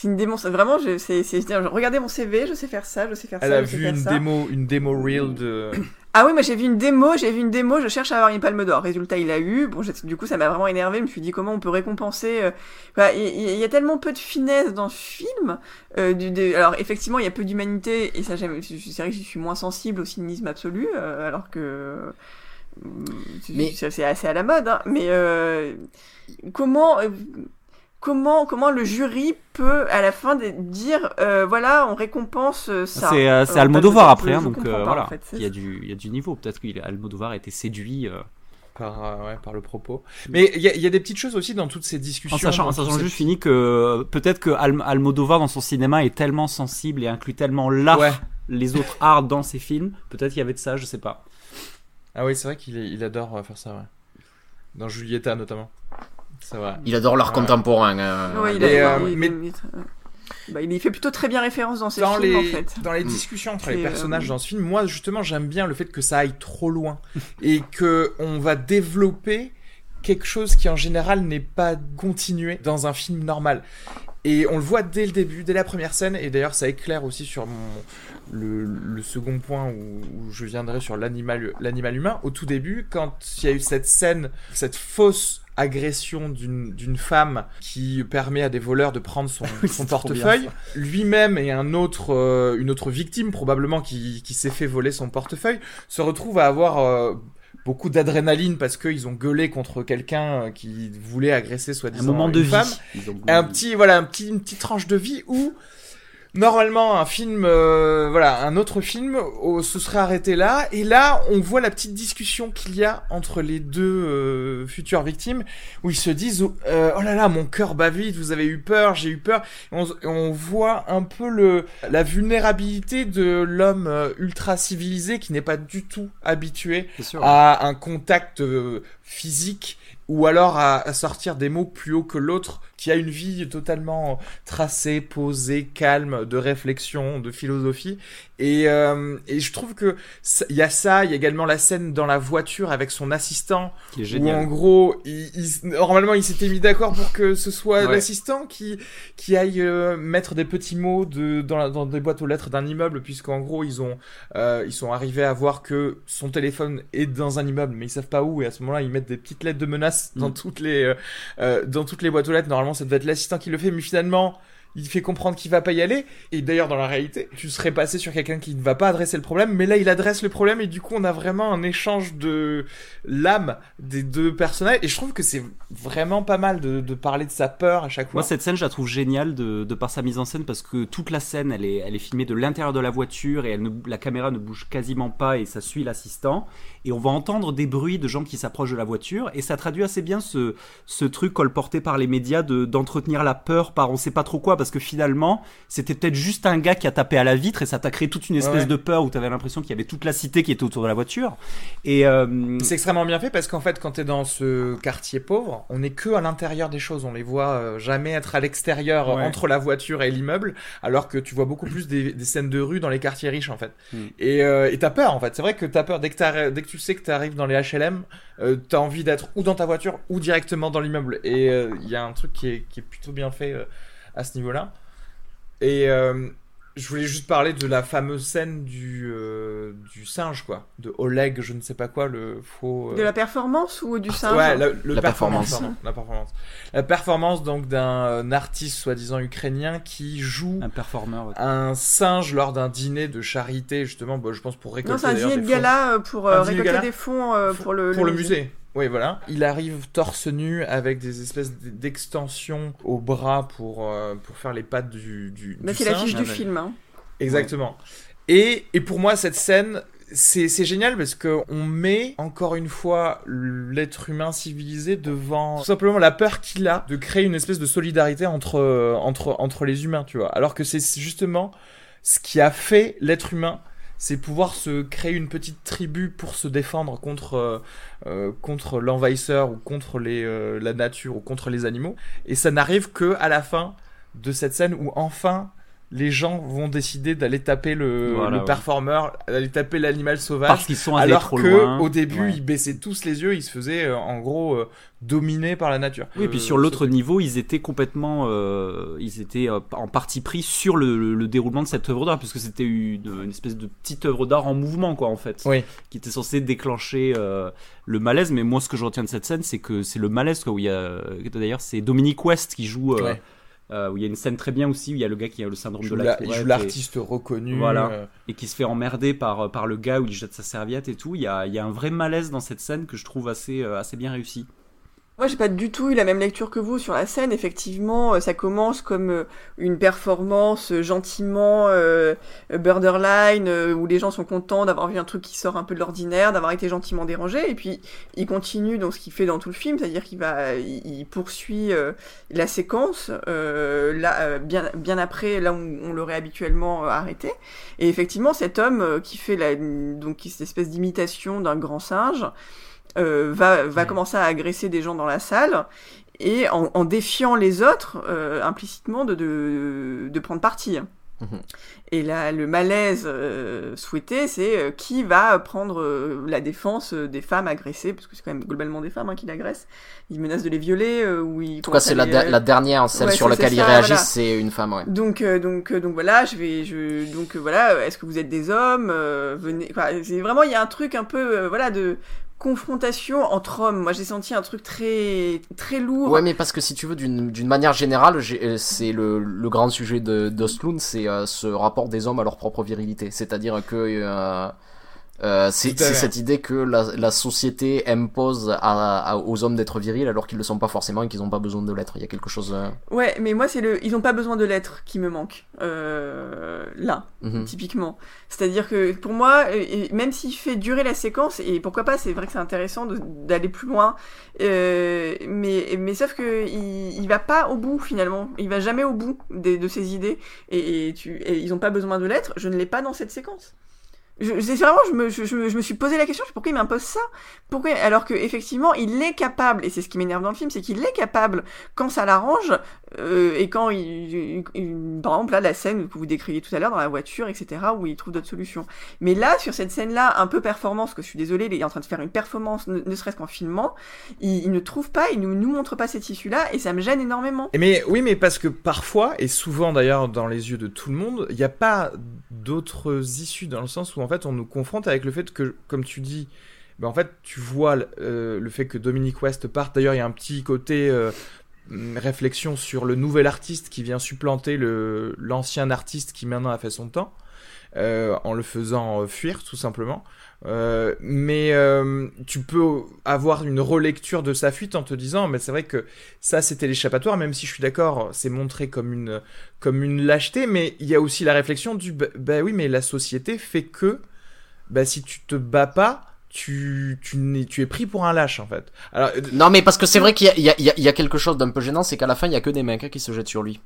C'est une démonstration. Vraiment, je, c'est, c'est, c'est- regardez mon CV, je sais faire ça, je sais faire Elle ça. a je sais vu faire une ça. démo, une démo reel de. [CLEARS THROAT] Ah oui, moi j'ai vu une démo, j'ai vu une démo, je cherche à avoir une palme d'or. Résultat, il a eu. Bon, du coup, ça m'a vraiment énervé. Je me suis dit comment on peut récompenser. euh, Il y, a tellement peu de finesse dans ce film. euh, du- de- alors effectivement, il y a peu d'humanité et ça, j'aime. C'est vrai que je suis moins sensible au cynisme absolu, euh, alors que. Mais- c'est assez à la mode, hein, mais euh, comment, euh, comment, comment le jury peut à la fin de- dire, euh, voilà, on récompense ça. C'est euh, Almodovar après, hein, donc euh, voilà. en fait. C'est- Il y a du il y a du niveau. Peut-être que Almodovar a été séduit. euh, Par, euh, ouais, par le propos. Mais il y, a- il y a des petites choses aussi dans toutes ces discussions. En sachant, dans en sachant toutes ces- juste fini que peut-être que Al- Almodovar dans son cinéma est tellement sensible et inclut tellement l'art, Ouais. les autres arts dans ses films. Peut-être qu'il y avait de ça, je sais pas. Ah oui, c'est vrai qu'il il adore euh, faire ça, ouais. Dans Julieta notamment. C'est vrai. Il adore l'art Ouais. contemporain. Ouais, il, Et, a- euh, il- mais- il- bah, il y fait plutôt très bien référence dans ses Dans films les, en fait. dans les Mm. discussions entre les personnages euh, dans ce film, moi justement j'aime bien le fait que ça aille trop loin [LAUGHS] et que on va développer quelque chose qui en général n'est pas continué dans un film normal. Et on le voit dès le début, dès la première scène, et d'ailleurs ça éclaire aussi sur mon, le, le second point où, où je viendrai sur l'animal humain. Au tout début, quand il y a eu cette scène, cette fausse agression d'une femme qui permet à des voleurs de prendre son, [LAUGHS] son portefeuille, lui-même et un autre, euh, une autre victime probablement qui, qui s'est fait voler son portefeuille, se retrouve à avoir euh, beaucoup d'adrénaline parce qu'ils ont gueulé contre quelqu'un euh, qui voulait agresser Un soi-disant moment une de femme. un petit voilà un petit une petite tranche de vie où normalement un film, euh, voilà, un autre film oh, se serait arrêté là, et là on voit la petite discussion qu'il y a entre les deux euh, futures victimes, où ils se disent euh, oh là là mon cœur bat vite, vous avez eu peur, j'ai eu peur. Et on, on voit un peu le la vulnérabilité de l'homme euh, ultra civilisé qui n'est pas du tout habitué à un contact euh, physique ou alors à, à sortir des mots plus haut que l'autre, qui a une vie totalement tracée, posée, calme, de réflexion, de philosophie. Et, euh, et je trouve que il y a ça, il y a également la scène dans la voiture avec son assistant, Qui est où génial. en gros, il, il- normalement, il s'était mis d'accord pour que ce soit Ouais. l'assistant qui qui aille euh, mettre des petits mots de dans, la- dans des boîtes aux lettres d'un immeuble, puisqu'en gros, ils ont euh, ils sont arrivés à voir que son téléphone est dans un immeuble, mais ils savent pas où. Et à ce moment-là, ils mettent des petites lettres de menace dans Mm. toutes les euh, euh, dans toutes les boîtes aux lettres. Normalement, ça devait être l'assistant qui le fait, mais finalement. Il fait comprendre qu'il va pas y aller. Et d'ailleurs, dans la réalité, tu serais passé sur quelqu'un qui ne va pas adresser le problème, mais là, il adresse le problème et du coup, on a vraiment un échange de l'âme des deux personnages. Et je trouve que c'est vraiment pas mal de, de parler de sa peur à chaque fois. Moi, cette scène, je la trouve géniale de, de par sa mise en scène parce que toute la scène, elle est, elle est filmée de l'intérieur de la voiture et elle ne- la caméra ne bouge quasiment pas et ça suit l'assistant. Et on va entendre des bruits de gens qui s'approchent de la voiture et ça traduit assez bien ce, ce truc colporté par les médias de, d'entretenir la peur par on sait pas trop quoi parce que finalement, c'était peut-être juste un gars qui a tapé à la vitre et ça t'a créé toute une espèce Ouais. de peur où t'avais l'impression qu'il y avait toute la cité qui était autour de la voiture. Et euh, C'est extrêmement bien fait parce qu'en fait, quand t'es dans ce quartier pauvre, on est que à l'intérieur des choses. On les voit euh, jamais être à l'extérieur, Ouais. entre la voiture et l'immeuble, alors que tu vois beaucoup plus des, des scènes de rue dans les quartiers riches, en fait. Mm. Et euh, et t'as peur, en fait. C'est vrai que t'as peur dès que, t'arri- dès que tu sais que t'arrives dans les HLM, euh, t'as envie d'être ou dans ta voiture ou directement dans l'immeuble. Et il y a un truc qui est, qui est plutôt bien fait à ce niveau-là. Et euh, je voulais juste parler de la fameuse scène du, euh, du singe, quoi. De Oleg, je ne sais pas quoi, le faux. euh, De la performance ou du singe Ouais, la, le La performance. la performance. La performance donc d'un artiste soi-disant ukrainien qui joue un performeur. ouais. un singe lors d'un dîner de charité justement, bah, je pense pour récolter Non, c'est un dîner de des fonds gala pour euh, récolter gala des fonds euh, pour le, pour le musée. Oui, voilà. Il arrive torse nu avec des espèces d'extensions au bras pour pour, pour faire les pattes du, du, Bah, du c'est singe. l'affiche du film. Hein. Exactement. Et, et pour moi, cette scène, c'est génial parce que on met encore une fois l'être humain civilisé devant tout simplement la peur qu'il a de créer une espèce de solidarité entre, euh, entre, entre les humains, tu vois. Alors que c'est justement ce qui a fait l'être humain. C'est pouvoir se créer une petite tribu pour se défendre contre, euh, euh, contre l'envahisseur ou contre les, euh, la nature ou contre les animaux. Et ça n'arrive que à la fin de cette scène où enfin les gens vont décider d'aller taper le, Voilà, le ouais. performeur, d'aller taper l'animal sauvage. Parce qu'ils sont allés alors trop que loin. au début Ouais. ils baissaient tous les yeux, ils se faisaient euh, en gros euh, dominer par la nature. Oui, et puis Euh, sur l'autre niveau, ils étaient complètement, euh, ils étaient en partie pris sur le, le- le déroulement de cette œuvre d'art, puisque c'était une, une espèce de petite œuvre d'art en mouvement, quoi, en fait, Oui. qui était censée déclencher le malaise. Mais moi, ce que je retiens de cette scène, c'est que c'est le malaise, quoi, où il y a, d'ailleurs, c'est Dominique West qui joue, Ouais. Euh, où il y a une scène très bien aussi, où il y a le gars qui a le syndrome Il de la il tourette joue et- l'artiste reconnu. Voilà. euh, et qui se fait emmerder par, par le gars où il jette sa serviette et tout. Il y a, il y a un vrai malaise dans cette scène que je trouve assez, euh, assez bien réussi. Moi, j'ai pas du tout eu la même lecture que vous sur la scène. Effectivement, euh, ça commence comme euh, une performance euh, gentiment borderline, où les gens sont contents d'avoir vu un truc qui sort un peu de l'ordinaire, d'avoir été gentiment dérangé. Et puis, il continue dans ce qu'il fait dans tout le film, c'est-à-dire qu'il va, il, poursuit la séquence là, bien, bien après là où on l'aurait habituellement arrêté. Et effectivement, cet homme qui fait la, donc cette espèce d'imitation d'un grand singe euh, va, va Ouais. commencer à agresser des gens dans la salle et en, en défiant les autres euh, implicitement de, de, de prendre parti. Mhm. Et là, le malaise euh, souhaité, c'est euh, qui va prendre euh, la défense euh, des femmes agressées, parce que c'est quand même globalement des femmes hein, qui l'agressent. Ils menacent de les violer, euh, ou ils En tout cas, c'est la, les, la dernière, celle ouais, sur laquelle il réagit, voilà. c'est une femme, ouais. donc, euh, donc, euh, donc voilà, je vais, je, donc euh, voilà, est-ce que vous êtes des hommes euh, Venez, quoi, c'est vraiment, il y a un truc un peu, euh, voilà, de confrontation entre hommes. Moi, j'ai senti un truc très, très lourd. Ouais, mais parce que si tu veux, d'une manière générale, euh, c'est le, le grand sujet de d'Osloon, c'est euh, ce rapport des hommes à leur propre virilité. C'est-à-dire que euh, Euh, c'est cette idée que la, la société impose à, à- aux hommes d'être virils alors qu'ils le sont pas forcément et qu'ils n'ont pas besoin de l'être. Il y a quelque chose. euh, Ouais, mais moi, c'est le. Ils ont pas besoin de l'être qui me manque. Euh, là, mhm. typiquement. C'est-à-dire que pour moi, même s'il fait durer la séquence, et pourquoi pas, c'est vrai que c'est intéressant d'aller plus loin, euh, mais, mais sauf que il, il va pas au bout finalement. Il va jamais au bout des- de ses idées, et, et tu, et ils ont pas besoin de l'être. Je ne l'ai pas dans cette séquence. Je, vraiment, je me, je, je je me suis posé la question, pourquoi il m'impose ça? Pourquoi Alors que effectivement, il est capable, et c'est ce qui m'énerve dans le film, c'est qu'il est capable, quand ça l'arrange, euh, et quand il, par exemple là, la scène que vous décriviez tout à l'heure dans la voiture, etc., où il trouve d'autres solutions. Mais là, sur cette scène-là, un peu performance, que je suis désolée, il est en train de faire une performance, ne, serait-ce qu'en filmant, il, ne trouve pas, il ne nous montre pas cette issue-là, et ça me gêne énormément. Mais oui, mais parce que parfois, et souvent d'ailleurs dans les yeux de tout le monde, il n'y a pas d'autres issues dans le sens où en fait on nous confronte avec le fait que, comme tu dis, ben, en fait tu vois euh, le fait que Dominique West parte. D'ailleurs, il y a un petit côté euh, réflexion sur le nouvel artiste qui vient supplanter l'ancien artiste qui maintenant a fait son temps. euh, en le faisant fuir tout simplement. Euh, mais euh, tu peux avoir une relecture de sa fuite en te disant, mais c'est vrai que ça c'était l'échappatoire, même si je suis d'accord, c'est montré comme une comme une lâcheté, mais il y a aussi la réflexion du, bah, bah oui, mais la société fait que, bah si tu te bats pas, tu tu, n'es- tu es pris pour un lâche en fait. Alors euh, Non, mais parce que c'est vrai qu'il y a, il y, y a quelque chose d'un peu gênant, c'est qu'à la fin, il y a que des mecs hein, qui se jettent sur lui.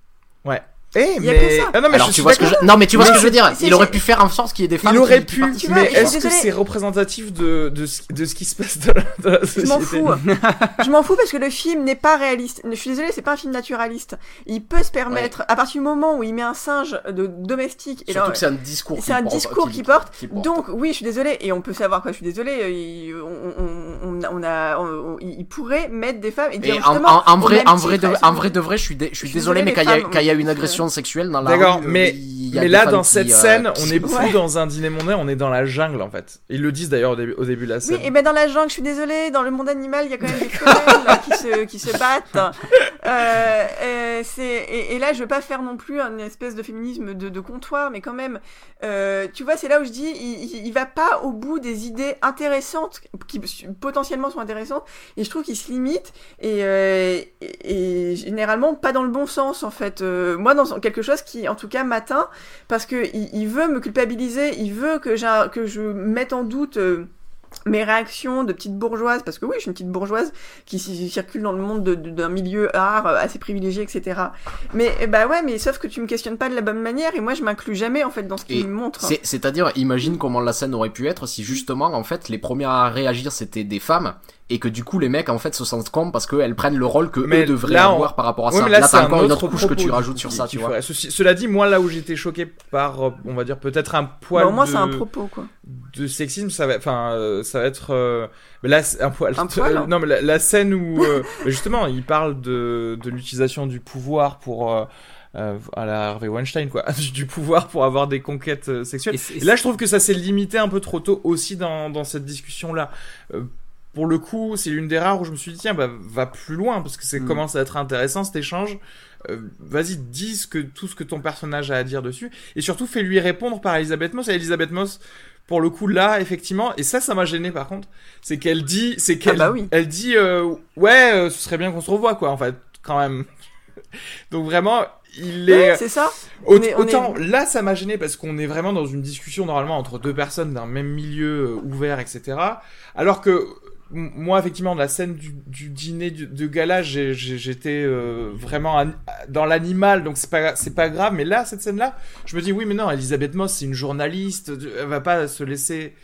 ouais. Eh, Il y a mais que ça. ah non mais alors je tu vois ce que je... Non, mais tu vois Mais ce que je veux dire. Il aurait pu faire en sorte qu'il y ait des femmes Il aurait qui pu, mais est-ce que désolée. c'est représentatif de, de, ce, de ce qui se passe dans la, dans la Je m'en fous. [LAUGHS] je m'en fous parce que le film n'est pas réaliste. Je suis désolée, c'est pas un film naturaliste. Il peut se permettre, à partir du moment où il met un singe de domestique, et Surtout là, que c'est un discours. c'est qu'il un porte- discours qu'il- qui porte. Donc oui, je suis désolée, et on peut savoir quoi. Je suis désolée. euh, Il, on, on, on, on a, on- on- il pourrait mettre des femmes et dire Et justement. vrai, même en vrai, de, vrai de vrai, je suis, je suis Je suis désolé, mais désolée, quand il y, a- une euh, agression sexuelle dans la D'accord, rue, mais- il y a Mais des là, dans qui, cette euh, scène, qui on est plus Ouais. dans un dîner mondain, on est dans la jungle en fait. Ils le disent d'ailleurs au début, au début de la scène. Oui, et ben dans la jungle, je suis désolée, dans le monde animal, il y a quand même des femelles qui, se, qui se battent. Euh, euh, c'est, et, et là, je veux pas faire non plus une espèce de féminisme de, de comptoir, mais quand même, euh, tu vois, c'est là où je dis, il, il, va pas au bout des idées intéressantes, qui potentiellement sont intéressantes, et je trouve qu'il se limite, et, euh, et, et généralement pas dans le bon sens, en fait. Euh, moi, dans quelque chose qui, en tout cas, m'atteint, parce que il, il veut me culpabiliser, il veut que, que je mette en doute... euh, mes réactions de petite bourgeoise, parce que oui, je suis une petite bourgeoise qui ci- circule dans le monde de- de- d'un milieu art euh, assez privilégié, etc. Mais bah ouais, mais sauf que tu me questionnes pas de la bonne manière, et moi je m'inclus jamais en fait dans ce qu'il me montre. C'est- C'est-à-dire, imagine comment la scène aurait pu être si justement, en fait, les premières à réagir c'était des femmes et que du coup les mecs en fait se sentent cons parce qu'elles prennent le rôle que Mais eux devraient là, on- avoir par rapport à Ouais, ça. mais là, là c'est t'as un encore une autre couche que tu rajoutes sur ça, tu vois. Ceci- cela dit, moi là où j'étais choqué par, euh, on va dire peut-être un poil moins de, c'est un propos quoi. de sexisme, ça va, enfin, euh, ça va être, euh, mais là, c'est un poil. Un poil, hein. [LAUGHS] non, mais la, la scène où, euh, [LAUGHS] mais justement, il parle de, de l'utilisation du pouvoir pour, euh, euh, à la Harvey Weinstein, quoi, [LAUGHS] du pouvoir pour avoir des conquêtes euh, sexuelles. Et là, je trouve que ça s'est limité un peu trop tôt aussi dans, dans cette discussion-là. Euh, pour le coup, c'est l'une des rares où je me suis dit, tiens, bah, va plus loin, parce que c'est Mm. commence à être intéressant cet échange. Euh, Vas-y, dis ce que, tout ce que ton personnage a à dire dessus. Et surtout, fais-lui répondre par Elisabeth Moss. Et Elisabeth Moss, pour le coup, là, effectivement, et ça, ça m'a gêné par contre, c'est qu'elle dit, c'est qu'elle bah oui. elle dit, euh, ouais, euh, ce serait bien qu'on se revoie, quoi, en fait, quand même. [LAUGHS] Donc vraiment, il est. Ouais, c'est ça. Est- on autant là ça m'a gêné parce qu'on est vraiment dans une discussion normalement entre deux personnes d'un même milieu euh, ouvert etc alors que moi effectivement de la scène du, du dîner du- de gala j'étais euh, vraiment an- dans l'animal donc c'est pas c'est pas grave mais là cette scène là je me dis oui mais non Elisabeth Moss c'est une journaliste elle va pas se laisser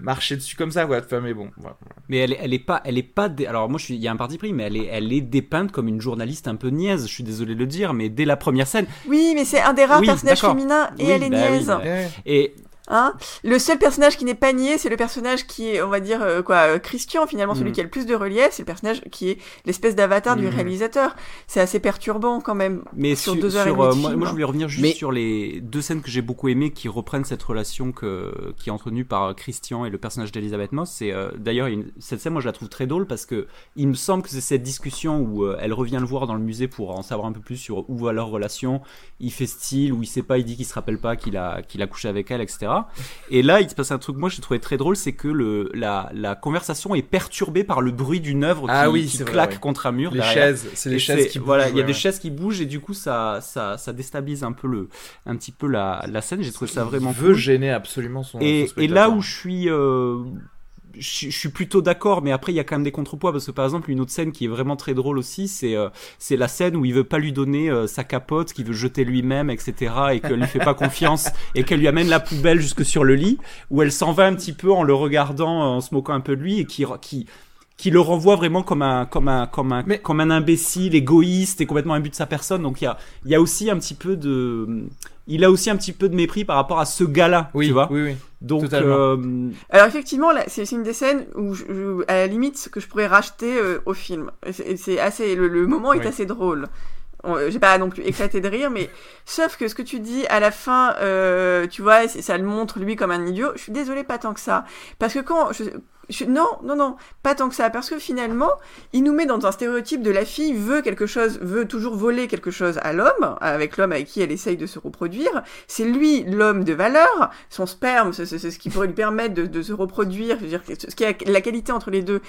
marcher dessus comme ça quoi enfin mais bon voilà. Mais elle est, elle est pas, elle est pas. dé- Alors moi, je suis, il y a un parti pris, mais elle est, elle est dépeinte comme une journaliste un peu niaise. Je suis désolé de le dire, mais dès la première scène. Oui, mais c'est un des rares Oui, personnages féminins et Oui, elle est bah oui, niaise. bah-. Et Hein le seul personnage qui n'est pas niais, c'est le personnage qui est, on va dire, euh, quoi, euh, Christian, finalement, celui Mhm. qui a le plus de relief, c'est le personnage qui est l'espèce d'avatar du Mhm. réalisateur. C'est assez perturbant, quand même. Mais Sur sur, deux heures et demie euh, de moi, film. moi, je voulais revenir juste Mais- sur les deux scènes que j'ai beaucoup aimées qui reprennent cette relation que, qui est entretenue par Christian et le personnage d'Elisabeth Moss. C'est euh, d'ailleurs une- cette scène, moi je la trouve très drôle parce que il me semble que c'est cette discussion où euh, elle revient le voir dans le musée pour en savoir un peu plus sur où va leur relation. Il fait style ou il sait pas, il dit qu'il se rappelle pas qu'il a qu'il a couché avec elle, etc. Et là, il se passe un truc, moi j'ai trouvé très drôle, c'est que le, la, la conversation est perturbée par le bruit d'une œuvre Ah qui, oui, qui c'est vrai, claque ouais. contre un mur. Les derrière. chaises, c'est les Et chaises qui bougent. Voilà, il y a ouais, des chaises qui bougent et du coup ça, ça, ça déstabilise un peu le, un petit peu la, la scène. J'ai trouvé ça vraiment Il veut cool. gêner absolument son. Et, son et là où je suis, euh, je, je suis plutôt d'accord, mais après il y a quand même des contrepoids parce que par exemple une autre scène qui est vraiment très drôle aussi, c'est euh, c'est la scène où il veut pas lui donner euh, sa capote, qu'il veut jeter lui-même, etc. et qu'elle lui fait pas confiance [LAUGHS] et qu'elle lui amène la poubelle jusque sur le lit, où elle s'en va un petit peu en le regardant, en se moquant un peu de lui et qui qui qui le renvoie vraiment comme un comme un comme un Mais- comme un imbécile égoïste et complètement imbu de sa personne donc il y a il y a aussi un petit peu de il a aussi un petit peu de mépris par rapport à ce gars-là Oui, tu vois oui, oui. donc euh, Alors effectivement, c'est une des scènes où, je, je- à la limite, que je pourrais racheter euh, au film. C'est assez, le, le moment est Oui. assez drôle. Euh, J'ai pas non plus éclaté de rire, mais sauf que ce que tu dis à la fin, euh, tu vois, ça le montre lui comme un idiot. Je suis désolée, pas tant que ça, parce que quand je, non, non, non, pas tant que ça, parce que finalement, il nous met dans un stéréotype de la fille veut quelque chose, veut toujours voler quelque chose à l'homme, avec l'homme avec qui elle essaye de se reproduire. C'est lui l'homme de valeur, son sperme, c'est ce qui pourrait lui permettre de, se reproduire, je veux dire, ce qui est la qualité entre les deux.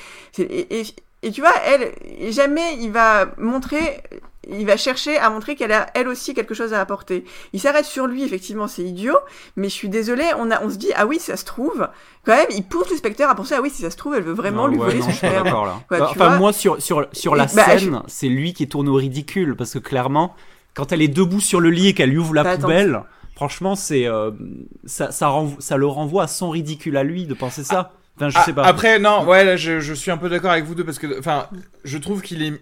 Et tu vois, elle, jamais il va montrer, il va chercher à montrer qu'elle a elle aussi quelque chose à apporter. Il s'arrête sur lui, effectivement, c'est idiot, mais je suis désolée, on, a, on se dit, ah oui, ça se trouve, quand même, il pousse le spectateur à penser, ah oui, si ça se trouve, elle veut vraiment non, lui ouais, voler non, son sperme. Ouais, Bah, enfin moi sur sur sur la bah, scène c'est lui qui tourne au ridicule parce que clairement quand elle est debout sur le lit et qu'elle lui ouvre la Bah, attends. poubelle franchement c'est euh, ça ça, le renvoie à son ridicule à lui de penser ça enfin je Ah, sais pas Après, non, ouais, là, je, je suis un peu d'accord avec vous deux parce que, enfin, je trouve qu'il est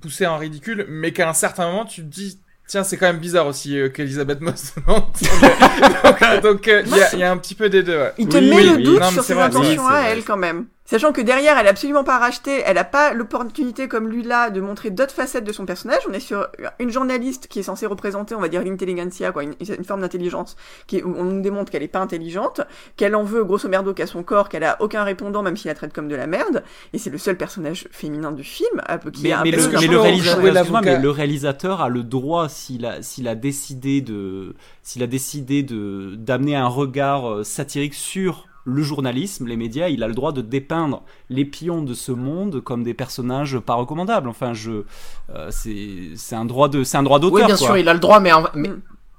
poussé en ridicule, mais qu'à un certain moment, tu te dis, tiens, c'est quand même bizarre aussi euh, qu'Elisabeth Moss. non [LAUGHS] donc, donc, euh, il y, a, il y a un petit peu des deux. Ouais. Il te Oui, met oui, le doute sur ses vrai, intentions à elle quand même. Sachant que derrière, elle a absolument pas racheté, elle a pas l'opportunité comme lui là de montrer d'autres facettes de son personnage. On est sur une journaliste qui est censée représenter, on va dire, l'intelligentsia, quoi, une, une forme d'intelligence, qui est- où on nous démontre qu'elle est pas intelligente, qu'elle en veut grosso merdo qu'à son corps, qu'elle a aucun répondant même si la traite comme de la merde. Et c'est le seul personnage féminin du film, un peu qui mais, a un mais peu le, mais le réalisateur, mais le réalisateur a le droit s'il a s'il a décidé de s'il a décidé de d'amener un regard euh, satirique sur le journalisme, les médias, il a le droit de dépeindre les pions de ce monde comme des personnages pas recommandables. Enfin, je, euh, c'est un droit de c'est un droit d'auteur. Oui, bien quoi. sûr, il a le droit, mais, mais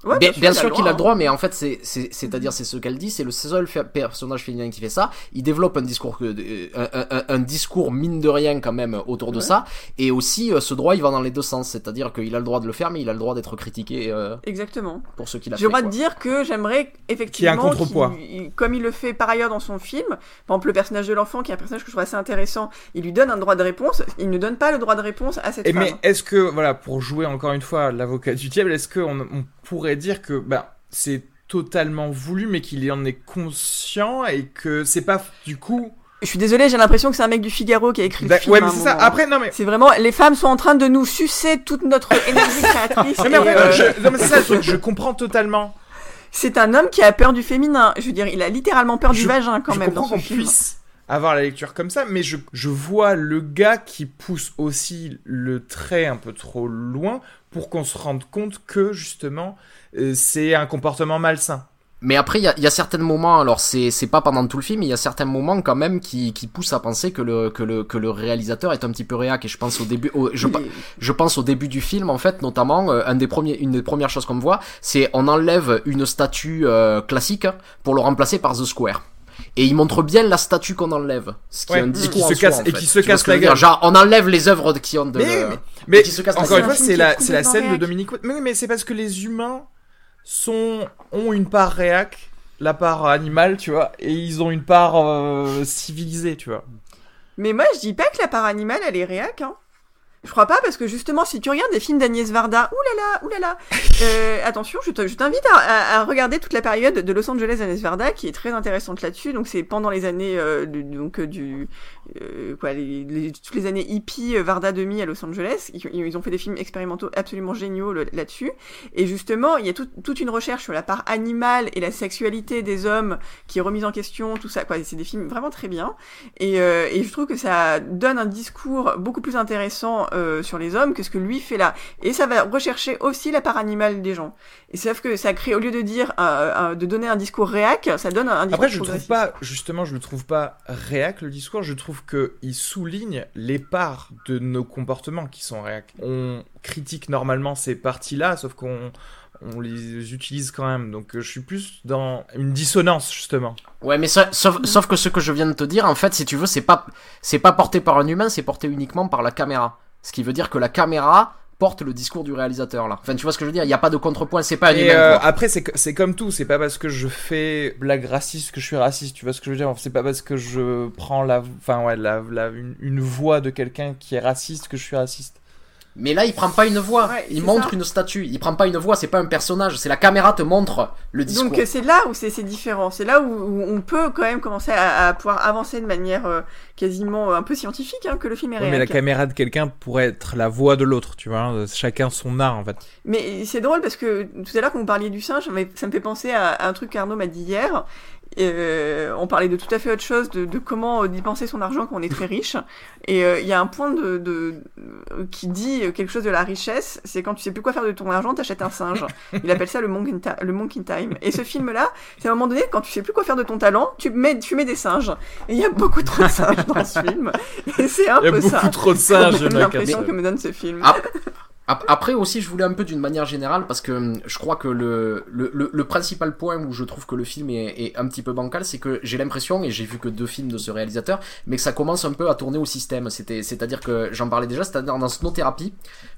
Ouais, bien, sûr qu'il a le hein. droit, mais en fait, c'est, c'est, c'est-à-dire, c'est ce qu'elle dit, c'est le seul personnage féminin qui fait ça. Il développe un discours, que, euh, un, un- un discours mine de rien quand même autour de ça, et aussi euh, ce droit, il va dans les deux sens, c'est-à-dire qu'il a le droit de le faire, mais il a le droit d'être critiqué euh, Exactement. pour ce qu'il a J'ai fait. le droit de dire que j'aimerais effectivement, un contrepoids. qu'il- il- comme il le fait par ailleurs dans son film, par exemple le personnage de l'enfant, qui est un personnage que je trouve assez intéressant, il lui donne un droit de réponse, il ne donne pas le droit de réponse à cette Et femme. mais est-ce que, voilà, pour jouer encore une fois l'avocat du diable, est-ce qu'on on pourrait dire que bah, c'est totalement voulu, mais qu'il en est conscient et que c'est pas du coup. Je suis désolée, j'ai l'impression que c'est un mec du Figaro qui a écrit le film. ouais, mais c'est ça. moment. Après, non, mais. C'est vraiment, les femmes sont en train de nous sucer toute notre [LAUGHS] énergie créatrice. Non, mais et, après, euh, je- non, mais c'est ça je comprends totalement. C'est un homme qui a peur du féminin. Je veux dire, il a littéralement peur du Je- vagin quand je même dans comprends qu'on puisse avoir la lecture comme ça, mais je, je vois le gars qui pousse aussi le trait un peu trop loin pour qu'on se rende compte que justement c'est un comportement malsain. Mais après, il y a, il y a certains moments, alors c'est c'est pas pendant tout le film, mais il y a certains moments quand même qui, qui poussent à penser que le, que, le, que le réalisateur est un petit peu réac. Et je pense au début, au- je, je pense au début du film en fait, notamment euh, un des premiers, une des premières choses qu'on voit, c'est on enlève une statue euh, classique pour le remplacer par The Square. Et il montre bien la statue qu'on enlève, ce qui Ouais, est un et discours qui en se soi, casse- en et qui se casse la gueule. Genre, on enlève les œuvres qui ont de. Mais, le- mais, mais qui se casse la encore une fois, C'est la, c'est la scène de. Dominique. Mais, oui, mais c'est parce que les humains sont, ont une part réac, la part animale, tu vois, et ils ont une part euh, civilisée, tu vois. Mais moi, je dis pas que la part animale, elle est réac, hein. Je crois pas, parce que justement, si tu regardes des films d'Agnès Varda, oulala, oulala, [LAUGHS] euh, attention, je te- je t'invite à, à- à regarder toute la période de Los Angeles d'Agnès Varda, qui est très intéressante là-dessus. Donc, c'est pendant les années, euh, du- donc, euh, du, euh, quoi, les, les- toutes les années hippie, euh, Varda demi à Los Angeles. Ils, ils ont fait des films expérimentaux absolument géniaux là-dessus. Et justement, il y a tout- toute une recherche sur la part animale et la sexualité des hommes qui est remise en question, tout ça, quoi. C'est des films vraiment très bien. Et, euh, et je trouve que ça donne un discours beaucoup plus intéressant euh, sur les hommes que ce que lui fait là. Et ça va rechercher aussi la part animale des gens. Et sauf que ça crée, au lieu de dire, euh, de donner un discours réac, ça donne un discours Après, je trouve pas, justement, je le trouve pas réac le discours. Je trouve que il souligne les parts de nos comportements qui sont réac. On critique normalement ces parties-là, sauf qu'on on les utilise quand même. Donc, euh, je suis plus dans une dissonance justement. Ouais, mais sauf, sauf que ce que je viens de te dire, en fait, si tu veux, c'est pas, c'est pas porté par un humain, c'est porté uniquement par la caméra. Ce qui veut dire que la caméra porte le discours du réalisateur là. Enfin, tu vois ce que je veux dire Il n'y a pas de contrepoint, c'est pas un humain. euh, après, c'est comme tout. C'est pas parce que je fais blague raciste que je suis raciste. Tu vois ce que je veux dire? C'est pas parce que je prends la, enfin ouais, la, la- une, une voix de quelqu'un qui est raciste que je suis raciste. Mais là, il prend pas une voix, Ouais, il montre ça. une statue. Il prend pas une voix, c'est pas un personnage. C'est la caméra te montre le discours. Donc euh, c'est là où c'est différent. C'est là où, où on peut quand même commencer à, à pouvoir avancer de manière euh, quasiment euh, un peu scientifique hein, que le film est Ouais, mais la réel. caméra de quelqu'un pourrait être la voix de l'autre. Tu vois, hein, chacun son art en fait. Mais c'est drôle parce que tout à l'heure quand vous parliez du singe, ça me ça me fait penser à, à un truc qu'Arnaud m'a dit hier. Euh, on parlait de tout à fait autre chose, de, de comment euh, dépenser son argent quand on est très riche. Et euh, il y a un point de, de euh, qui dit quelque chose de la richesse, c'est quand tu sais plus quoi faire de ton argent, t'achètes un singe. Il appelle ça le monkey, ti- le monkey time. Et ce film-là, c'est à un moment donné, quand tu sais plus quoi faire de ton talent, tu mets, tu mets des singes. Et il y a beaucoup trop de singes dans ce film. Et c'est un Il y a peu beaucoup ça. trop de singes. L'impression que me donne ce film. Ah, Après aussi, je voulais un peu d'une manière générale parce que hum, je crois que le, le, le, le principal point où je trouve que le film est, est un petit peu bancal, c'est que j'ai l'impression, et j'ai vu que deux films de ce réalisateur, mais que ça commence un peu à tourner au système. C'est-à-dire que j'en parlais déjà, c'est-à-dire dans Snow-thérapie,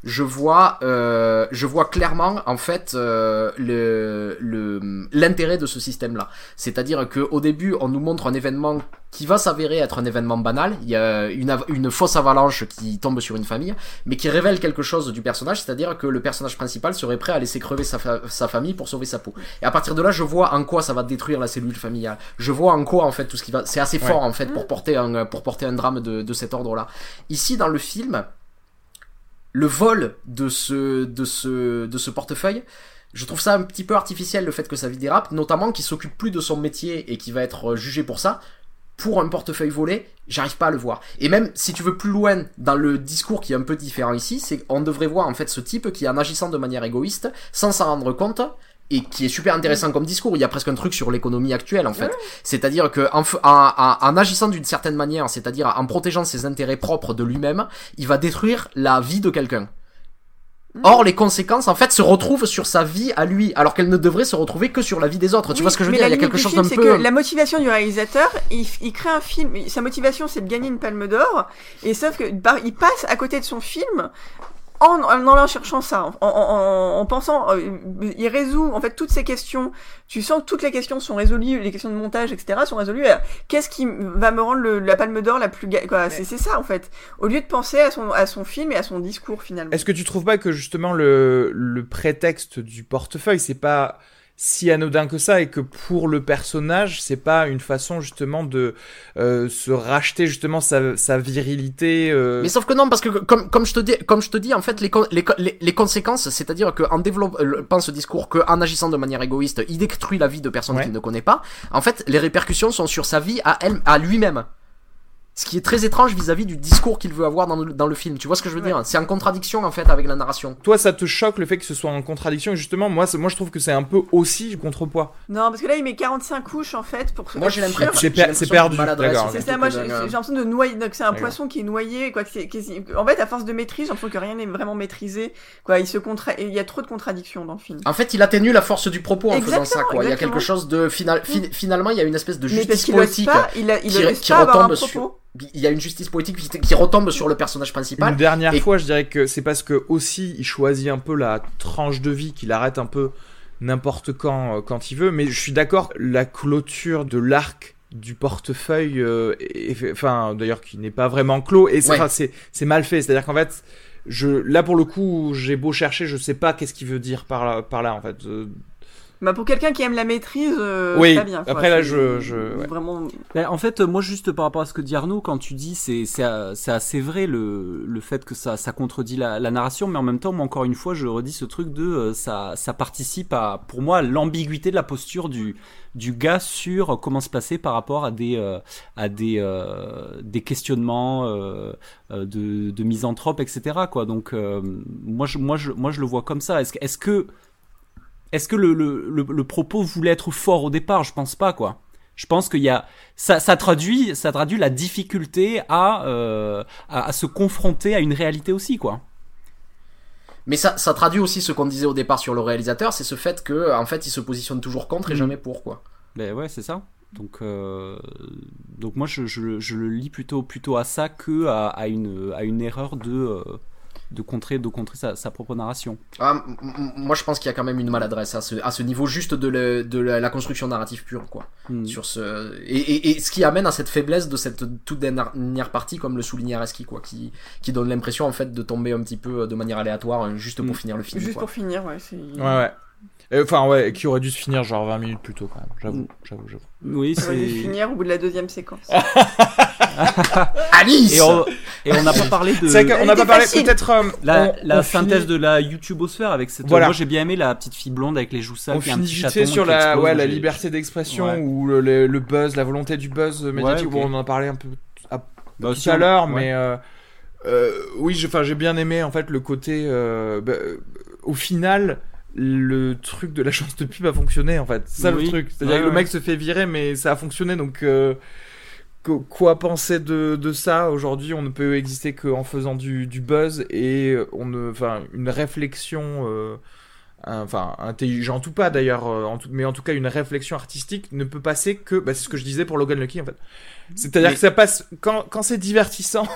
je vois, euh, je vois clairement en fait euh, le, le, l'intérêt de ce système-là. C'est-à-dire que au début, on nous montre un événement qui va s'avérer être un événement banal. Il y a une, une fausse avalanche qui tombe sur une famille mais qui révèle quelque chose du personnage, c'est-à-dire que le personnage principal serait prêt à laisser crever sa, fa- sa famille pour sauver sa peau. Et à partir de là, je vois en quoi ça va détruire la cellule familiale. Je vois en quoi en fait tout ce qui va. C'est assez fort en fait pour porter un pour porter un drame de, de cet ordre-là. Ici dans le film, le vol de ce de ce de ce portefeuille. Je trouve ça un petit peu artificiel le fait que sa vie dérape, notamment qu'il s'occupe plus de son métier et qui va être jugé pour ça pour un portefeuille volé, j'arrive pas à le voir. Et même si tu veux plus loin dans le discours qui est un peu différent ici, c'est qu'on devrait voir en fait ce type qui en agissant de manière égoïste, sans s'en rendre compte, et qui est super intéressant comme discours. Il y a presque un truc sur l'économie actuelle en fait. C'est-à-dire que en, f- en- en- en agissant d'une certaine manière, c'est-à-dire en protégeant ses intérêts propres de lui-même, il va détruire la vie de quelqu'un. Or, les conséquences, en fait, se retrouvent sur sa vie à lui, alors qu'elles ne devraient se retrouver que sur la vie des autres. tu Oui, vois ce que je veux dire? Il y a quelque chose du d'un peu. c'est que la motivation du réalisateur, il, il crée un film. Sa motivation, c'est de gagner une palme d'or. Et sauf que par- il passe à côté de son film en en, en cherchant ça, en, en, en- en pensant, euh, il résout en fait toutes ces questions. Tu sens que toutes les questions sont résolues, les questions de montage, etc. sont résolues. Qu'est-ce qui va me rendre le- la palme d'or la plus quoi C'est c'est ça en fait. Au lieu de penser à son à son film et à son discours finalement. Est-ce que tu trouves pas que justement le, le prétexte du portefeuille, c'est pas si anodin que ça et que pour le personnage, c'est pas une façon justement de euh, se racheter justement sa, sa virilité euh, Mais sauf que non, parce que comme, comme, je, te dis, comme je te dis, en fait, les, les, les, les conséquences, c'est-à-dire qu'en développant ce discours, qu'en agissant de manière égoïste, il détruit la vie de personnes Ouais. qu'il ne connaît pas, en fait, les répercussions sont sur sa vie à, elle, à lui-même. Ce qui est très étrange vis-à-vis du discours qu'il veut avoir dans le, dans le film. Tu vois ce que je veux Ouais. dire? C'est en contradiction, en fait, avec la narration. Toi, ça te choque le fait que ce soit en contradiction? Et justement, moi, moi je trouve que c'est un peu aussi du contrepoids. Non, parce que là il met 45 couches en fait pour. Moi, j'ai l'impression C'est perdu, C'est ça, moi que j'ai l'impression de noyer, donc c'est un poisson qui est noyé, quoi. que c'est- que- en fait, à force de maîtrise, j'ai l'impression que rien n'est vraiment maîtrisé, quoi. Il se contra... et il y a trop de contradictions dans le film. En fait, il atténue la force du propos en faisant ça, Exactement. Il y a quelque chose de final, fin- finalement, il y a une espèce de justice poétique. pas, il, a, il qui- qui retombe propos. sur- Il y a une justice poétique qui, qui retombe sur le personnage principal. Une dernière Et- fois, je dirais que c'est parce que aussi il choisit un peu la tranche de vie, qu'il arrête un peu n'importe quand euh, quand il veut. Mais je suis d'accord, la clôture de l'arc du portefeuille, euh, enfin d'ailleurs qui n'est pas vraiment clos, et Ouais. c'est mal fait. C'est-à-dire qu'en fait, je là pour le coup, j'ai beau chercher, je sais pas qu'est-ce qu'il veut dire par là, par là en fait. Euh, Bah pour quelqu'un qui aime la maîtrise, euh, Oui, très bien. quoi. après, là, je- je- ouais. Vraiment. En fait, moi, juste par rapport à ce que dit Arnaud, quand tu dis, c'est c'est c'est assez vrai le, le fait que ça, ça contredit la, la narration, mais en même temps, moi, encore une fois, je redis ce truc de euh, ça, ça participe à, pour moi, l'ambiguïté de la posture du, du gars sur comment se placer par rapport à des, euh, à des, euh, des questionnements euh, de, de misanthrope, etc. Quoi. Donc, euh, moi, je, moi, je, moi, je le vois comme ça. Est-ce que, est-ce que, est-ce que le, le, le, le propos voulait être fort au départ? Je pense pas, quoi. Je pense qu'il y a ça, ça traduit ça traduit la difficulté à, euh, à à se confronter à une réalité aussi quoi. Mais ça, ça traduit aussi ce qu'on disait au départ sur le réalisateur, c'est ce fait que en fait il se positionne toujours contre et Mhm. jamais pour quoi. Ben ouais c'est ça. Donc euh, donc moi je, je, je le lis plutôt plutôt à ça que à, à une à une erreur de euh, de contrer de contrer sa, sa propre narration. Ah, moi je pense qu'il y a quand même une maladresse à ce, à ce niveau juste de, le- de la, la construction narrative pure quoi. Hmm. Sur ce et, et, et ce qui amène à cette faiblesse de cette toute dernière partie comme le soulignait Areski quoi, qui qui donne l'impression en fait de tomber un petit peu de manière aléatoire juste pour Mm. finir le film. Juste quoi. pour finir, ouais. Ouais, ouais. Enfin, ouais, qui aurait dû se finir genre 20 minutes plus tôt, quand même. J'avoue, j'avoue, j'avoue. Oui Ça va dû c'est finir au bout de la deuxième séquence. [LAUGHS] Alice. et on et on n'a pas parlé de C'est vrai qu'on n'a pas parlé, peut-être. euh, la, on- la on synthèse finit- de la YouTubeosphère avec cette Voilà. moi j'ai bien aimé la petite fille blonde avec les joues sales On finit petit vite chaton fait sur la, explose. ouais, la liberté d'expression Ouais. ou le, le, le buzz, la volonté du buzz médiatique. ok. Bon, on en a parlé un peu à- Bah, tout à l'heure, ouais. mais euh, euh, oui, j'ai bien aimé en fait le côté. euh, bah, euh, au final, le truc de la chance de pub a fonctionné en fait. C'est ça Oui. le truc. C'est-à-dire Ouais, que le mec se fait virer, mais ça a fonctionné donc. euh, qu- Quoi penser de, de ça? Aujourd'hui On ne peut exister qu'en faisant du, du buzz et on ne, enfin, une réflexion, euh, enfin, intelligente ou pas d'ailleurs, euh, en tout- mais en tout cas une réflexion artistique ne peut passer que, bah, c'est ce que je disais pour Logan Lucky en fait. C'est-à-dire Mais- que ça passe quand, quand c'est divertissant,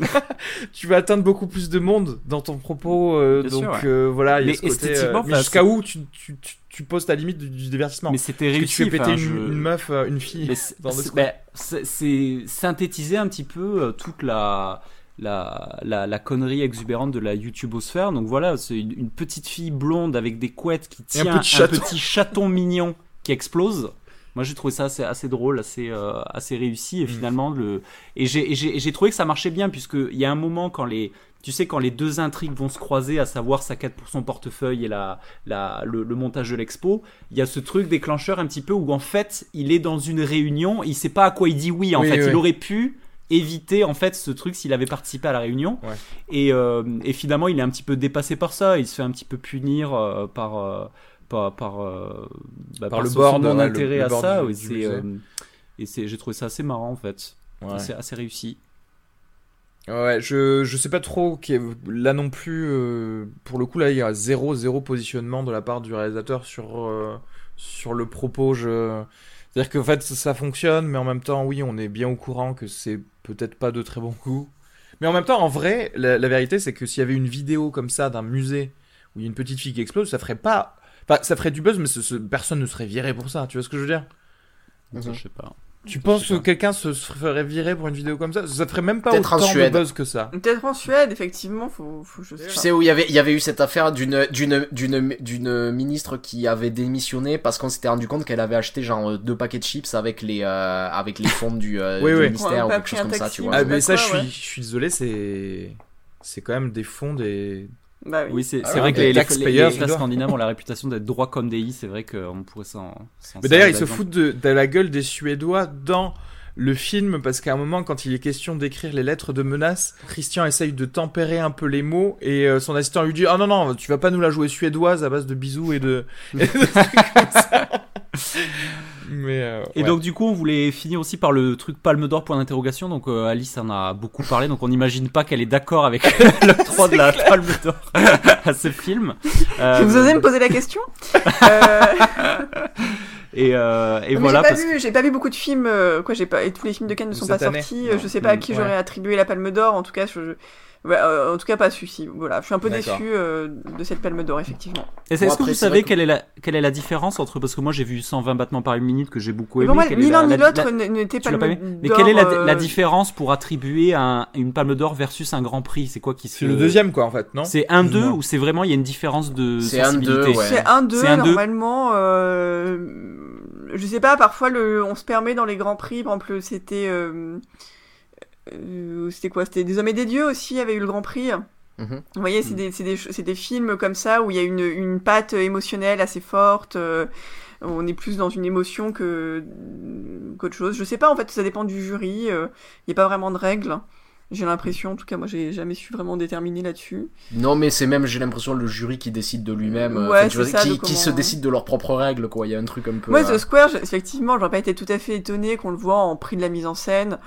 [LAUGHS] tu vas atteindre beaucoup plus de monde dans ton propos, euh, donc sûr, ouais. euh, voilà. il y a Mais ce côté, euh, esthétiquement, enfin, jusqu'à où tu, tu, tu, tu poses ta limite du, du divertissement? Mais c'était que réussi tu fais péter une, je- une meuf, euh, une fille. Mais c'est- synthétiser un petit peu euh, toute la, la, la, la connerie exubérante de la YouTubeosphère. Donc voilà, c'est une, une petite fille blonde avec des couettes qui un tient un petit chaton mignon qui explose. Moi j'ai trouvé ça assez, assez drôle, assez, euh, assez réussi et Mm. finalement le et j'ai trouvé que ça marchait bien puisque il y a un moment quand les tu sais quand les deux intrigues vont se croiser, à savoir sa quête pour son portefeuille et la, la le, le montage de l'expo, il y a ce truc déclencheur un petit peu où en fait il est dans une réunion, il sait pas à quoi il dit oui en Oui, fait, oui. il aurait pu éviter en fait ce truc s'il avait participé à la réunion Ouais. et, euh, et finalement il est un petit peu dépassé par ça, il se fait un petit peu punir euh, par euh, par par, euh, bah, Par le non le- intérêt le à ça du- euh, et c'est j'ai trouvé ça assez marrant en fait Ouais. c'est assez réussi Ouais, je, je sais pas trop. Là non plus, euh, pour le coup, là, il y a zéro, zéro positionnement de la part du réalisateur sur, euh, sur le propos. Je... C'est-à-dire qu'en fait, ça, ça fonctionne, mais en même temps, oui, on est bien au courant que c'est peut-être pas de très bon goût. Mais en même temps, en vrai, la, la vérité, c'est que s'il y avait une vidéo comme ça d'un musée où il y a une petite fille qui explose, ça ferait pas. Enfin, ça ferait du buzz, mais ce- ce- personne ne serait viré pour ça. Tu vois ce que je veux dire? Mhm. je sais pas Tu Je penses que quelqu'un se ferait virer pour une vidéo comme ça? Ça ferait même pas en autant de Suède. buzz que ça. Peut-être en Suède, effectivement, faut, faut je sais Tu pas. sais où il y avait, il y avait eu cette affaire d'une, d'une, d'une, d'une ministre qui avait démissionné parce qu'on s'était rendu compte qu'elle avait acheté genre euh, deux paquets de chips avec les, euh, avec les fonds du, euh, [LAUGHS] Oui, du oui. ministère Ouais, ou quelque chose comme ça, tu vois. Ah, mais ça, quoi, je, suis, ouais. je suis désolé, c'est. C'est quand même des fonds des. Bah oui. oui c'est Ah vrai que les, les, taxpayers, les, dois. scandinaves ont la réputation d'être droits comme des i c'est vrai qu'on pourrait s'en s'en Mais d'ailleurs, ils se foutent de, de la gueule des Suédois dans le film parce qu'à un moment, quand il est question d'écrire les lettres de menace, Christian essaye de tempérer un peu les mots et euh, son assistant lui dit Ah non, non, tu vas pas nous la jouer suédoise à base de bisous et de. et de trucs comme ça. [LAUGHS] Mais. euh, Et ouais. donc du coup on voulait finir aussi par le truc Palme d'Or point d'interrogation donc euh, Alice en a beaucoup parlé donc on n'imagine pas qu'elle est d'accord avec [LAUGHS] le 3 de la Palme d'Or à ce film. [LAUGHS] Euh, Vous osez me poser la question [LAUGHS] Euh, Et, euh, et voilà. j'ai pas, parce vu, j'ai pas vu beaucoup de films, quoi, j'ai pas, et tous les films de Cannes ne sont pas année sortis. Non. Je sais pas à Mm, qui ouais. j'aurais attribué la Palme d'Or. En tout cas, je, je- ouais, euh, en tout cas pas celui-ci. Voilà, je suis un peu déçu euh, de cette Palme d'Or, effectivement. Est-ce Bon, que vous c'est savez que- quelle, est la, quelle est la différence entre. Parce que moi j'ai vu 120 battements par minute que j'ai beaucoup aimé. pour moi, ni l'un ni la- l'autre n'était Palme vu Mais d'Or, quelle est la, euh, la différence pour attribuer un- une palme d'or versus un grand prix? C'est quoi qui se. C'est le deuxième, quoi, en fait, non? C'est 1-2 Plus ou c'est vraiment il y a une différence de C'est 1-2, sensibilité? ouais. C'est un 2 C'est un deux. normalement. Euh, je sais pas, parfois le, on se permet dans les grands prix, par exemple c'était euh, euh, c'était quoi? C'était des hommes et des dieux aussi, avait eu le grand prix. Mhm. Vous voyez, c'est des, c'est des, c'est des films comme ça où il y a une, une patte émotionnelle assez forte. euh, on est plus dans une émotion que qu'autre chose. Je sais pas, en fait, ça dépend du jury. euh, Il n'y a pas vraiment de règles. J'ai l'impression, en tout cas, moi, j'ai jamais su vraiment déterminer là-dessus. Non, mais c'est même, j'ai l'impression, le jury qui décide de lui-même. euh, Ouais, qui, qui comment- se décide de leurs propres règles, quoi. Il y a un truc un peu. Moi, euh, The Square, je- effectivement, j'aurais pas été tout à fait étonné qu'on le voit en prix de la mise en scène.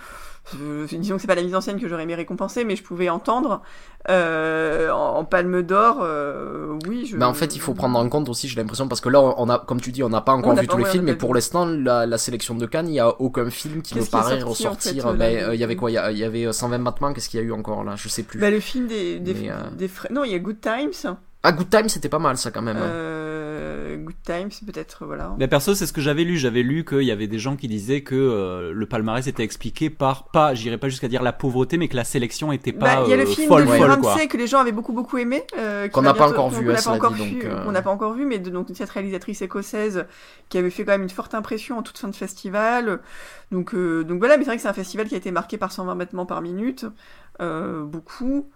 Disons que c'est pas la mise en scène que j'aurais aimé récompenser, mais je pouvais entendre. Euh, en, en palme d'or, euh, oui. Je... Bah en fait, il faut prendre en compte aussi, j'ai l'impression, parce que là, on a, comme tu dis, on n'a pas encore vu pas- tous les ouais, films, mais pour l'instant, la, la sélection de Cannes, il y a aucun film qui me paraît sorti, en ressortir. fait, Ben, euh, il y avait quoi? Il y avait euh, 120 battements, qu'est-ce qu'il y a eu encore là? Je sais plus. Bah, le film des, des, Mais, des frais. Non, il y a Good Times. Ah, Good Time, c'était pas mal ça quand même. Euh, Good Times, peut-être, voilà. Mais perso, c'est ce que j'avais lu. J'avais lu qu'il y avait des gens qui disaient que euh, le palmarès était expliqué par pas, j'irais pas jusqu'à dire la pauvreté, mais que la sélection était Bah, pas il y a le euh, film folle de folle quoi. que les gens avaient beaucoup beaucoup aimé, euh, Qu'on n'a pas encore vu, hein, encore euh, qu'on n'a pas encore vu, mais de, donc cette réalisatrice écossaise qui avait fait quand même une forte impression en toute fin de festival. Donc euh, donc voilà, mais c'est vrai que c'est un festival qui a été marqué par 120 battements par minute, euh, beaucoup.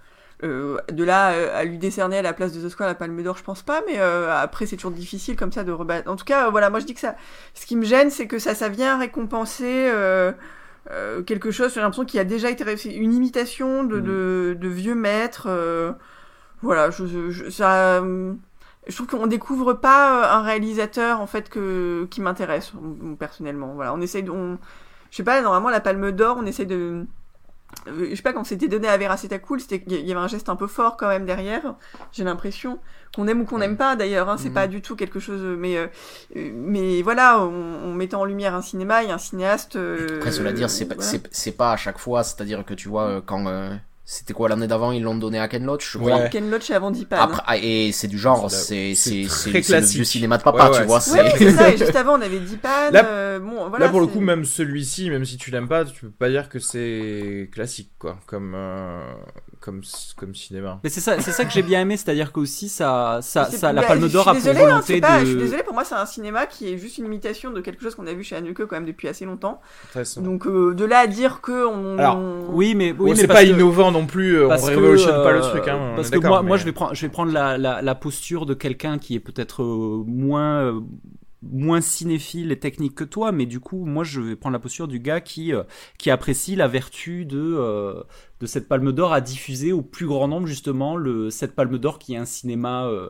Euh, de là euh, à lui décerner à la place de The Square la Palme d'Or, je pense pas, mais euh, après c'est toujours difficile comme ça de rebattre. En tout cas, voilà, moi je dis que ça, ce qui me gêne, c'est que ça, ça vient récompenser euh, euh, quelque chose. J'ai l'impression qu'il a déjà été réussi, une imitation de, Mm. de, de vieux maîtres. euh, voilà, je, je- ça. Je trouve qu'on découvre pas un réalisateur en fait que qui m'intéresse personnellement. Voilà, on essaye de, on, je sais pas, normalement la Palme d'Or, on essaye de je sais pas quand c'était donné à Vera c'était cool c'était il y avait un geste un peu fort quand même derrière j'ai l'impression qu'on aime ou qu'on n'aime pas d'ailleurs hein, c'est Mhm. pas du tout quelque chose mais euh, euh, mais voilà on, on mettant en lumière un cinéma et un cinéaste euh, Après, cela dire, c'est pas, voilà. pas à chaque fois, c'est-à-dire que tu vois, euh, quand. C'était quoi l'année d'avant Ils l'ont donné à Ken Loach, je crois. Ouais. Ken Loach et avant Après, ah, et c'est du genre, C'est c'est, le vieux cinéma de papa, Ouais, ouais, tu vois. c'est- ça. Et [LAUGHS] juste avant, on avait Deepan. Là- euh, bon, voilà. Là, pour le coup, même celui-ci, même si tu l'aimes pas, tu peux pas dire que c'est classique, quoi, comme, euh, comme, comme cinéma. Mais c'est ça, c'est ça que j'ai bien aimé, c'est-à-dire qu'aussi ça, ça, ça, la Palme d'Or a pour hein, volonté pas- de. Je suis désolée, pour moi, c'est un cinéma qui est juste une imitation de quelque chose qu'on a vu chez Haneke quand même depuis assez longtemps. Donc, euh, de là à dire que on. Alors, Oui, mais oui, mais c'est pas que- innovant non plus, euh, on révolutionne pas le euh, truc, hein. on parce que moi, moi je vais prendre, je vais prendre la, la, la posture de quelqu'un qui est peut-être euh, moins, euh, moins cinéphile et technique que toi, mais du coup, moi, je vais prendre la posture du gars qui, euh, qui apprécie la vertu de, euh, de cette Palme d'Or à diffuser au plus grand nombre justement le, cette Palme d'Or qui est un cinéma euh,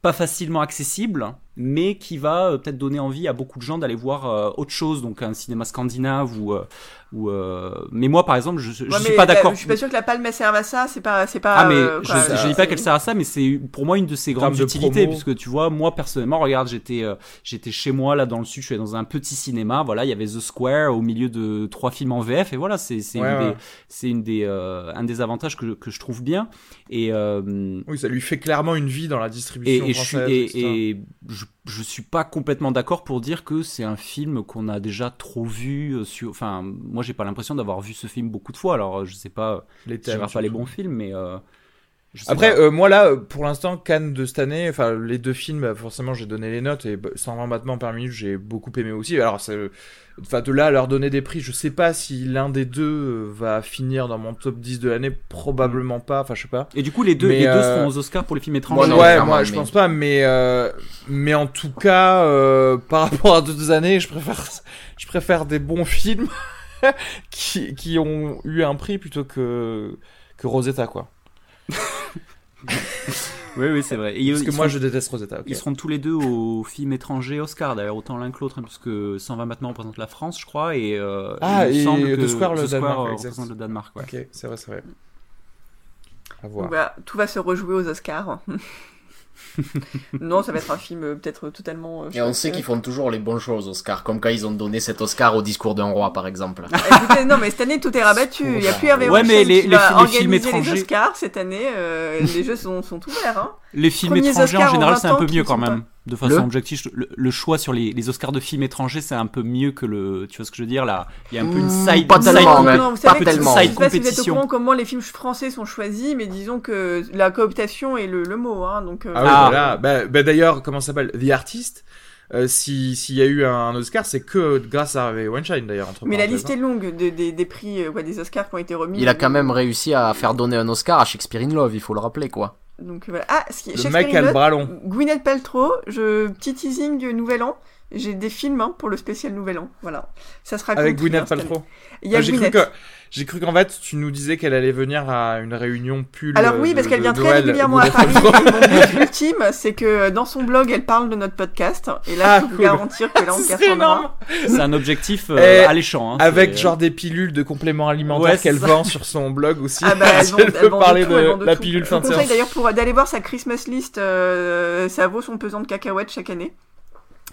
pas facilement accessible, mais qui va euh, peut-être donner envie à beaucoup de gens d'aller voir euh, autre chose, donc un cinéma scandinave ou, euh, ou euh, mais moi par exemple, je, je Ouais, suis pas d'accord. Je suis pas sûr que la palme elle serve à ça. C'est pas, c'est pas. Ah mais euh, je, je dis pas qu'elle sert à ça, mais c'est pour moi une de ses grandes utilités, puisque tu vois, moi personnellement, regarde, j'étais euh, j'étais chez moi là dans le sud, je suis dans un petit cinéma, voilà, il y avait The Square au milieu de trois films en VF, et voilà, c'est c'est Ouais, une ouais. des c'est une des euh, un des avantages que, que je trouve bien, et euh, Oui, ça lui fait clairement une vie dans la et, distribution et je suis française, et, etc. et je, je suis pas complètement d'accord pour dire que c'est un film qu'on a déjà trop vu euh, sur enfin moi j'ai pas l'impression d'avoir vu ce film beaucoup de fois alors euh, je sais pas Les je regarde pas les bons films mais euh, je Après, euh, moi là, pour l'instant, Cannes de cette année, enfin les deux films, bah, forcément, j'ai donné les notes et bah, 120 battements par minute, j'ai beaucoup aimé aussi. Alors, c'est, enfin de là à leur donner des prix, je sais pas si l'un des deux euh, va finir dans mon top 10 de l'année, probablement pas. Enfin, je sais pas. et du coup les deux mais, les deux euh, seront aux Oscars pour les films Moi, étrangers non, ouais, moi, je mais- pense pas, mais euh, mais en tout cas, euh, par rapport à d'autres années, je préfère, je préfère des bons films [LAUGHS] qui qui ont eu un prix plutôt que que Rosetta, quoi. [LAUGHS] Oui, oui, c'est vrai. Et Parce ils, que ils moi, seront, je déteste Rosetta. ils seront tous les deux au film étranger Oscar, d'ailleurs, autant l'un que l'autre, hein, puisque 120 maintenant représente la France, je crois, et euh, Ah, il et semble The que Square, le The Danemark, euh, exact. représente le Danemark. Ouais. Ok, c'est vrai, c'est vrai. À voir. voilà, tout va se rejouer aux Oscars. [LAUGHS] non, ça va être un film euh, peut-être totalement. euh, Et on sait qu'ils font toujours les bonnes choses, Oscar. Comme quand ils ont donné cet Oscar au discours d'un roi, par exemple. Écoutez, non, mais cette année tout est rabattu. Il n'y a plus Hervé Ouais, mais les- qui les va fi- les films étrangers- les Oscars cette année. euh, les jeux sont, sont ouverts. Hein. Les films Premiers étrangers en Oscars en général 20 c'est un peu mieux quand même. De façon Le objective, le, le choix sur les, les Oscars de films étrangers c'est un peu mieux que le. Tu vois ce que je veux dire là? Il y a un peu une Mm, side. pas une side tellement, mais non, vous pas savez que, tellement. je sais Side pas si vous êtes au courant comment les films français sont choisis, mais disons que la cooptation est le, le mot. Hein, donc, euh, Ah oui, Ah. voilà. Bah, bah, d'ailleurs, comment ça s'appelle? The Artist. euh, si s'il y a eu un Oscar, c'est que grâce à Harvey Weinstein d'ailleurs. entre Mais la liste est longue de- des- des prix, euh, ouais, des Oscars qui ont été remis. Il a quand même réussi à faire donner un Oscar à Shakespeare in Love, il faut le rappeler, quoi. Donc voilà. Ah, ce qui Le mec a le Love, bras long. Gwyneth Paltrow, je petit teasing Nouvel An. J'ai des films hein, pour le spécial Nouvel An. Voilà. Ça sera Avec cool, Gwyneth. Paltrow. Il y a Ah, cru Gwyneth. que j'ai cru qu'en fait tu nous disais qu'elle allait venir à une réunion pull. Alors euh, oui, de- parce qu'elle de vient très régulièrement à Paris. Mon but ultime, c'est que dans son blog, elle parle de notre podcast. Et là, Ah, je peux vous cool. garantir que là, on [LAUGHS] cartonnera. C'est un objectif euh, alléchant. hein, Avec c'est- genre des pilules de compléments alimentaires Ouais, qu'elle vend sur son blog aussi. Ah bah, [LAUGHS] elles Si vont, elle vont parler tout, vont de la tout. pilule Je fin vous de conseille séance. d'ailleurs pour d'aller voir sa Christmas list. euh, ça vaut son pesant de cacahuètes chaque année.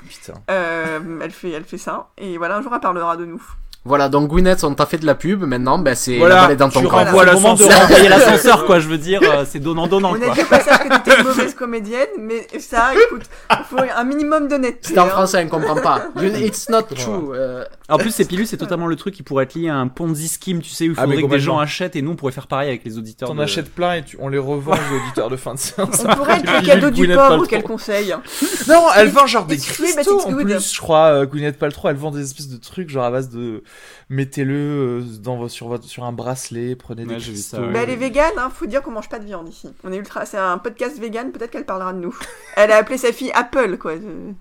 Putain. Euh, elle fait, elle fait ça. Et voilà, un jour, elle parlera de nous. Voilà, donc Gwyneth, on t'a fait de la pub, maintenant, ben c'est Voilà, la balle est dans ton tu camp. renvoies C'est de l'ascenseur. renvoyer l'ascenseur, quoi. Je veux dire, euh, c'est donnant-donnant, On a quoi. dit au passage que t'étais une mauvaise comédienne, mais ça, écoute, il faut un minimum d'honnêteté. C'est en hein. français, on comprend pas. You- It's not true. euh, En plus, ces pilules, c'est totalement le truc qui pourrait être lié à un Ponzi scheme, tu sais, où il Ah, faudrait que des gens achètent et nous, on pourrait faire pareil avec les auditeurs. T'en de- achètes plein et tu- on les revend aux auditeurs de fin de séance. On pourrait être Des le cadeau du pauvre, Paltrow. quel conseil. Non, elle vend genre des cristaux en plus, je crois. Euh, Gwyneth Paltrow, elle vend des espèces de trucs genre à base de mettez-le euh, dans sur votre sur un bracelet, prenez des Ouais, cristaux. ouais. Bah, elle est végane, hein, faut dire qu'on mange pas de viande ici. On est ultra, c'est un podcast vegan, peut-être qu'elle parlera de nous. [LAUGHS] Elle a appelé sa fille Apple, quoi.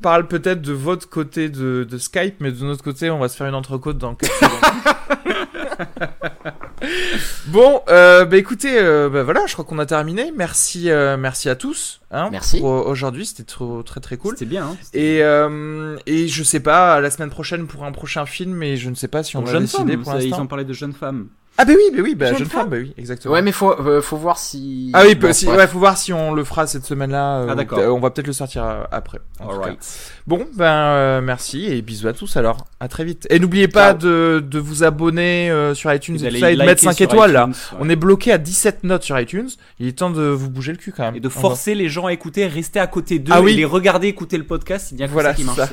Parle peut-être de votre côté de, de Skype, mais de notre côté, on va se faire une entrecôte dans 4 secondes. [LAUGHS] [LAUGHS] bon, euh, bah écoutez, euh, bah voilà, je crois qu'on a terminé. Merci, euh, merci à tous. Hein, Merci. Pour, aujourd'hui, c'était trop, très très cool. C'était bien, hein. Et, euh, et je sais pas, la semaine prochaine pour un prochain film, mais je ne sais pas si on Pour a jeunes décidé femmes, pour ça, ils l'instant. ont parlé de jeunes femmes. Ah bah oui, bah oui, bah Jeune jeune, femme, femme bah oui, exactement. Ouais, mais faut, euh, faut voir si. Ah oui, Bon, si, bref. ouais, faut voir si on le fera cette semaine-là. euh, Ah, d'accord. On va peut-être le sortir euh, après. en tout cas. Alright. Bon, ben euh, merci et bisous à tous alors. À très vite. Et n'oubliez pas de, de vous abonner euh, sur iTunes et, tout ça et de mettre 5 sur étoiles là. ouais. On est bloqué à 17 notes sur iTunes. Il est temps de vous bouger le cul quand même. Et de forcer les gens à écouter, rester à côté d'eux Ah oui. et les regarder écouter le podcast, c'est bien que Voilà, ça qui marche. [LAUGHS]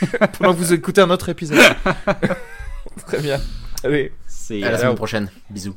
[LAUGHS] pendant que vous écoutez un autre épisode. [LAUGHS] très bien. Allez. C'est, À la semaine prochaine. Bisous.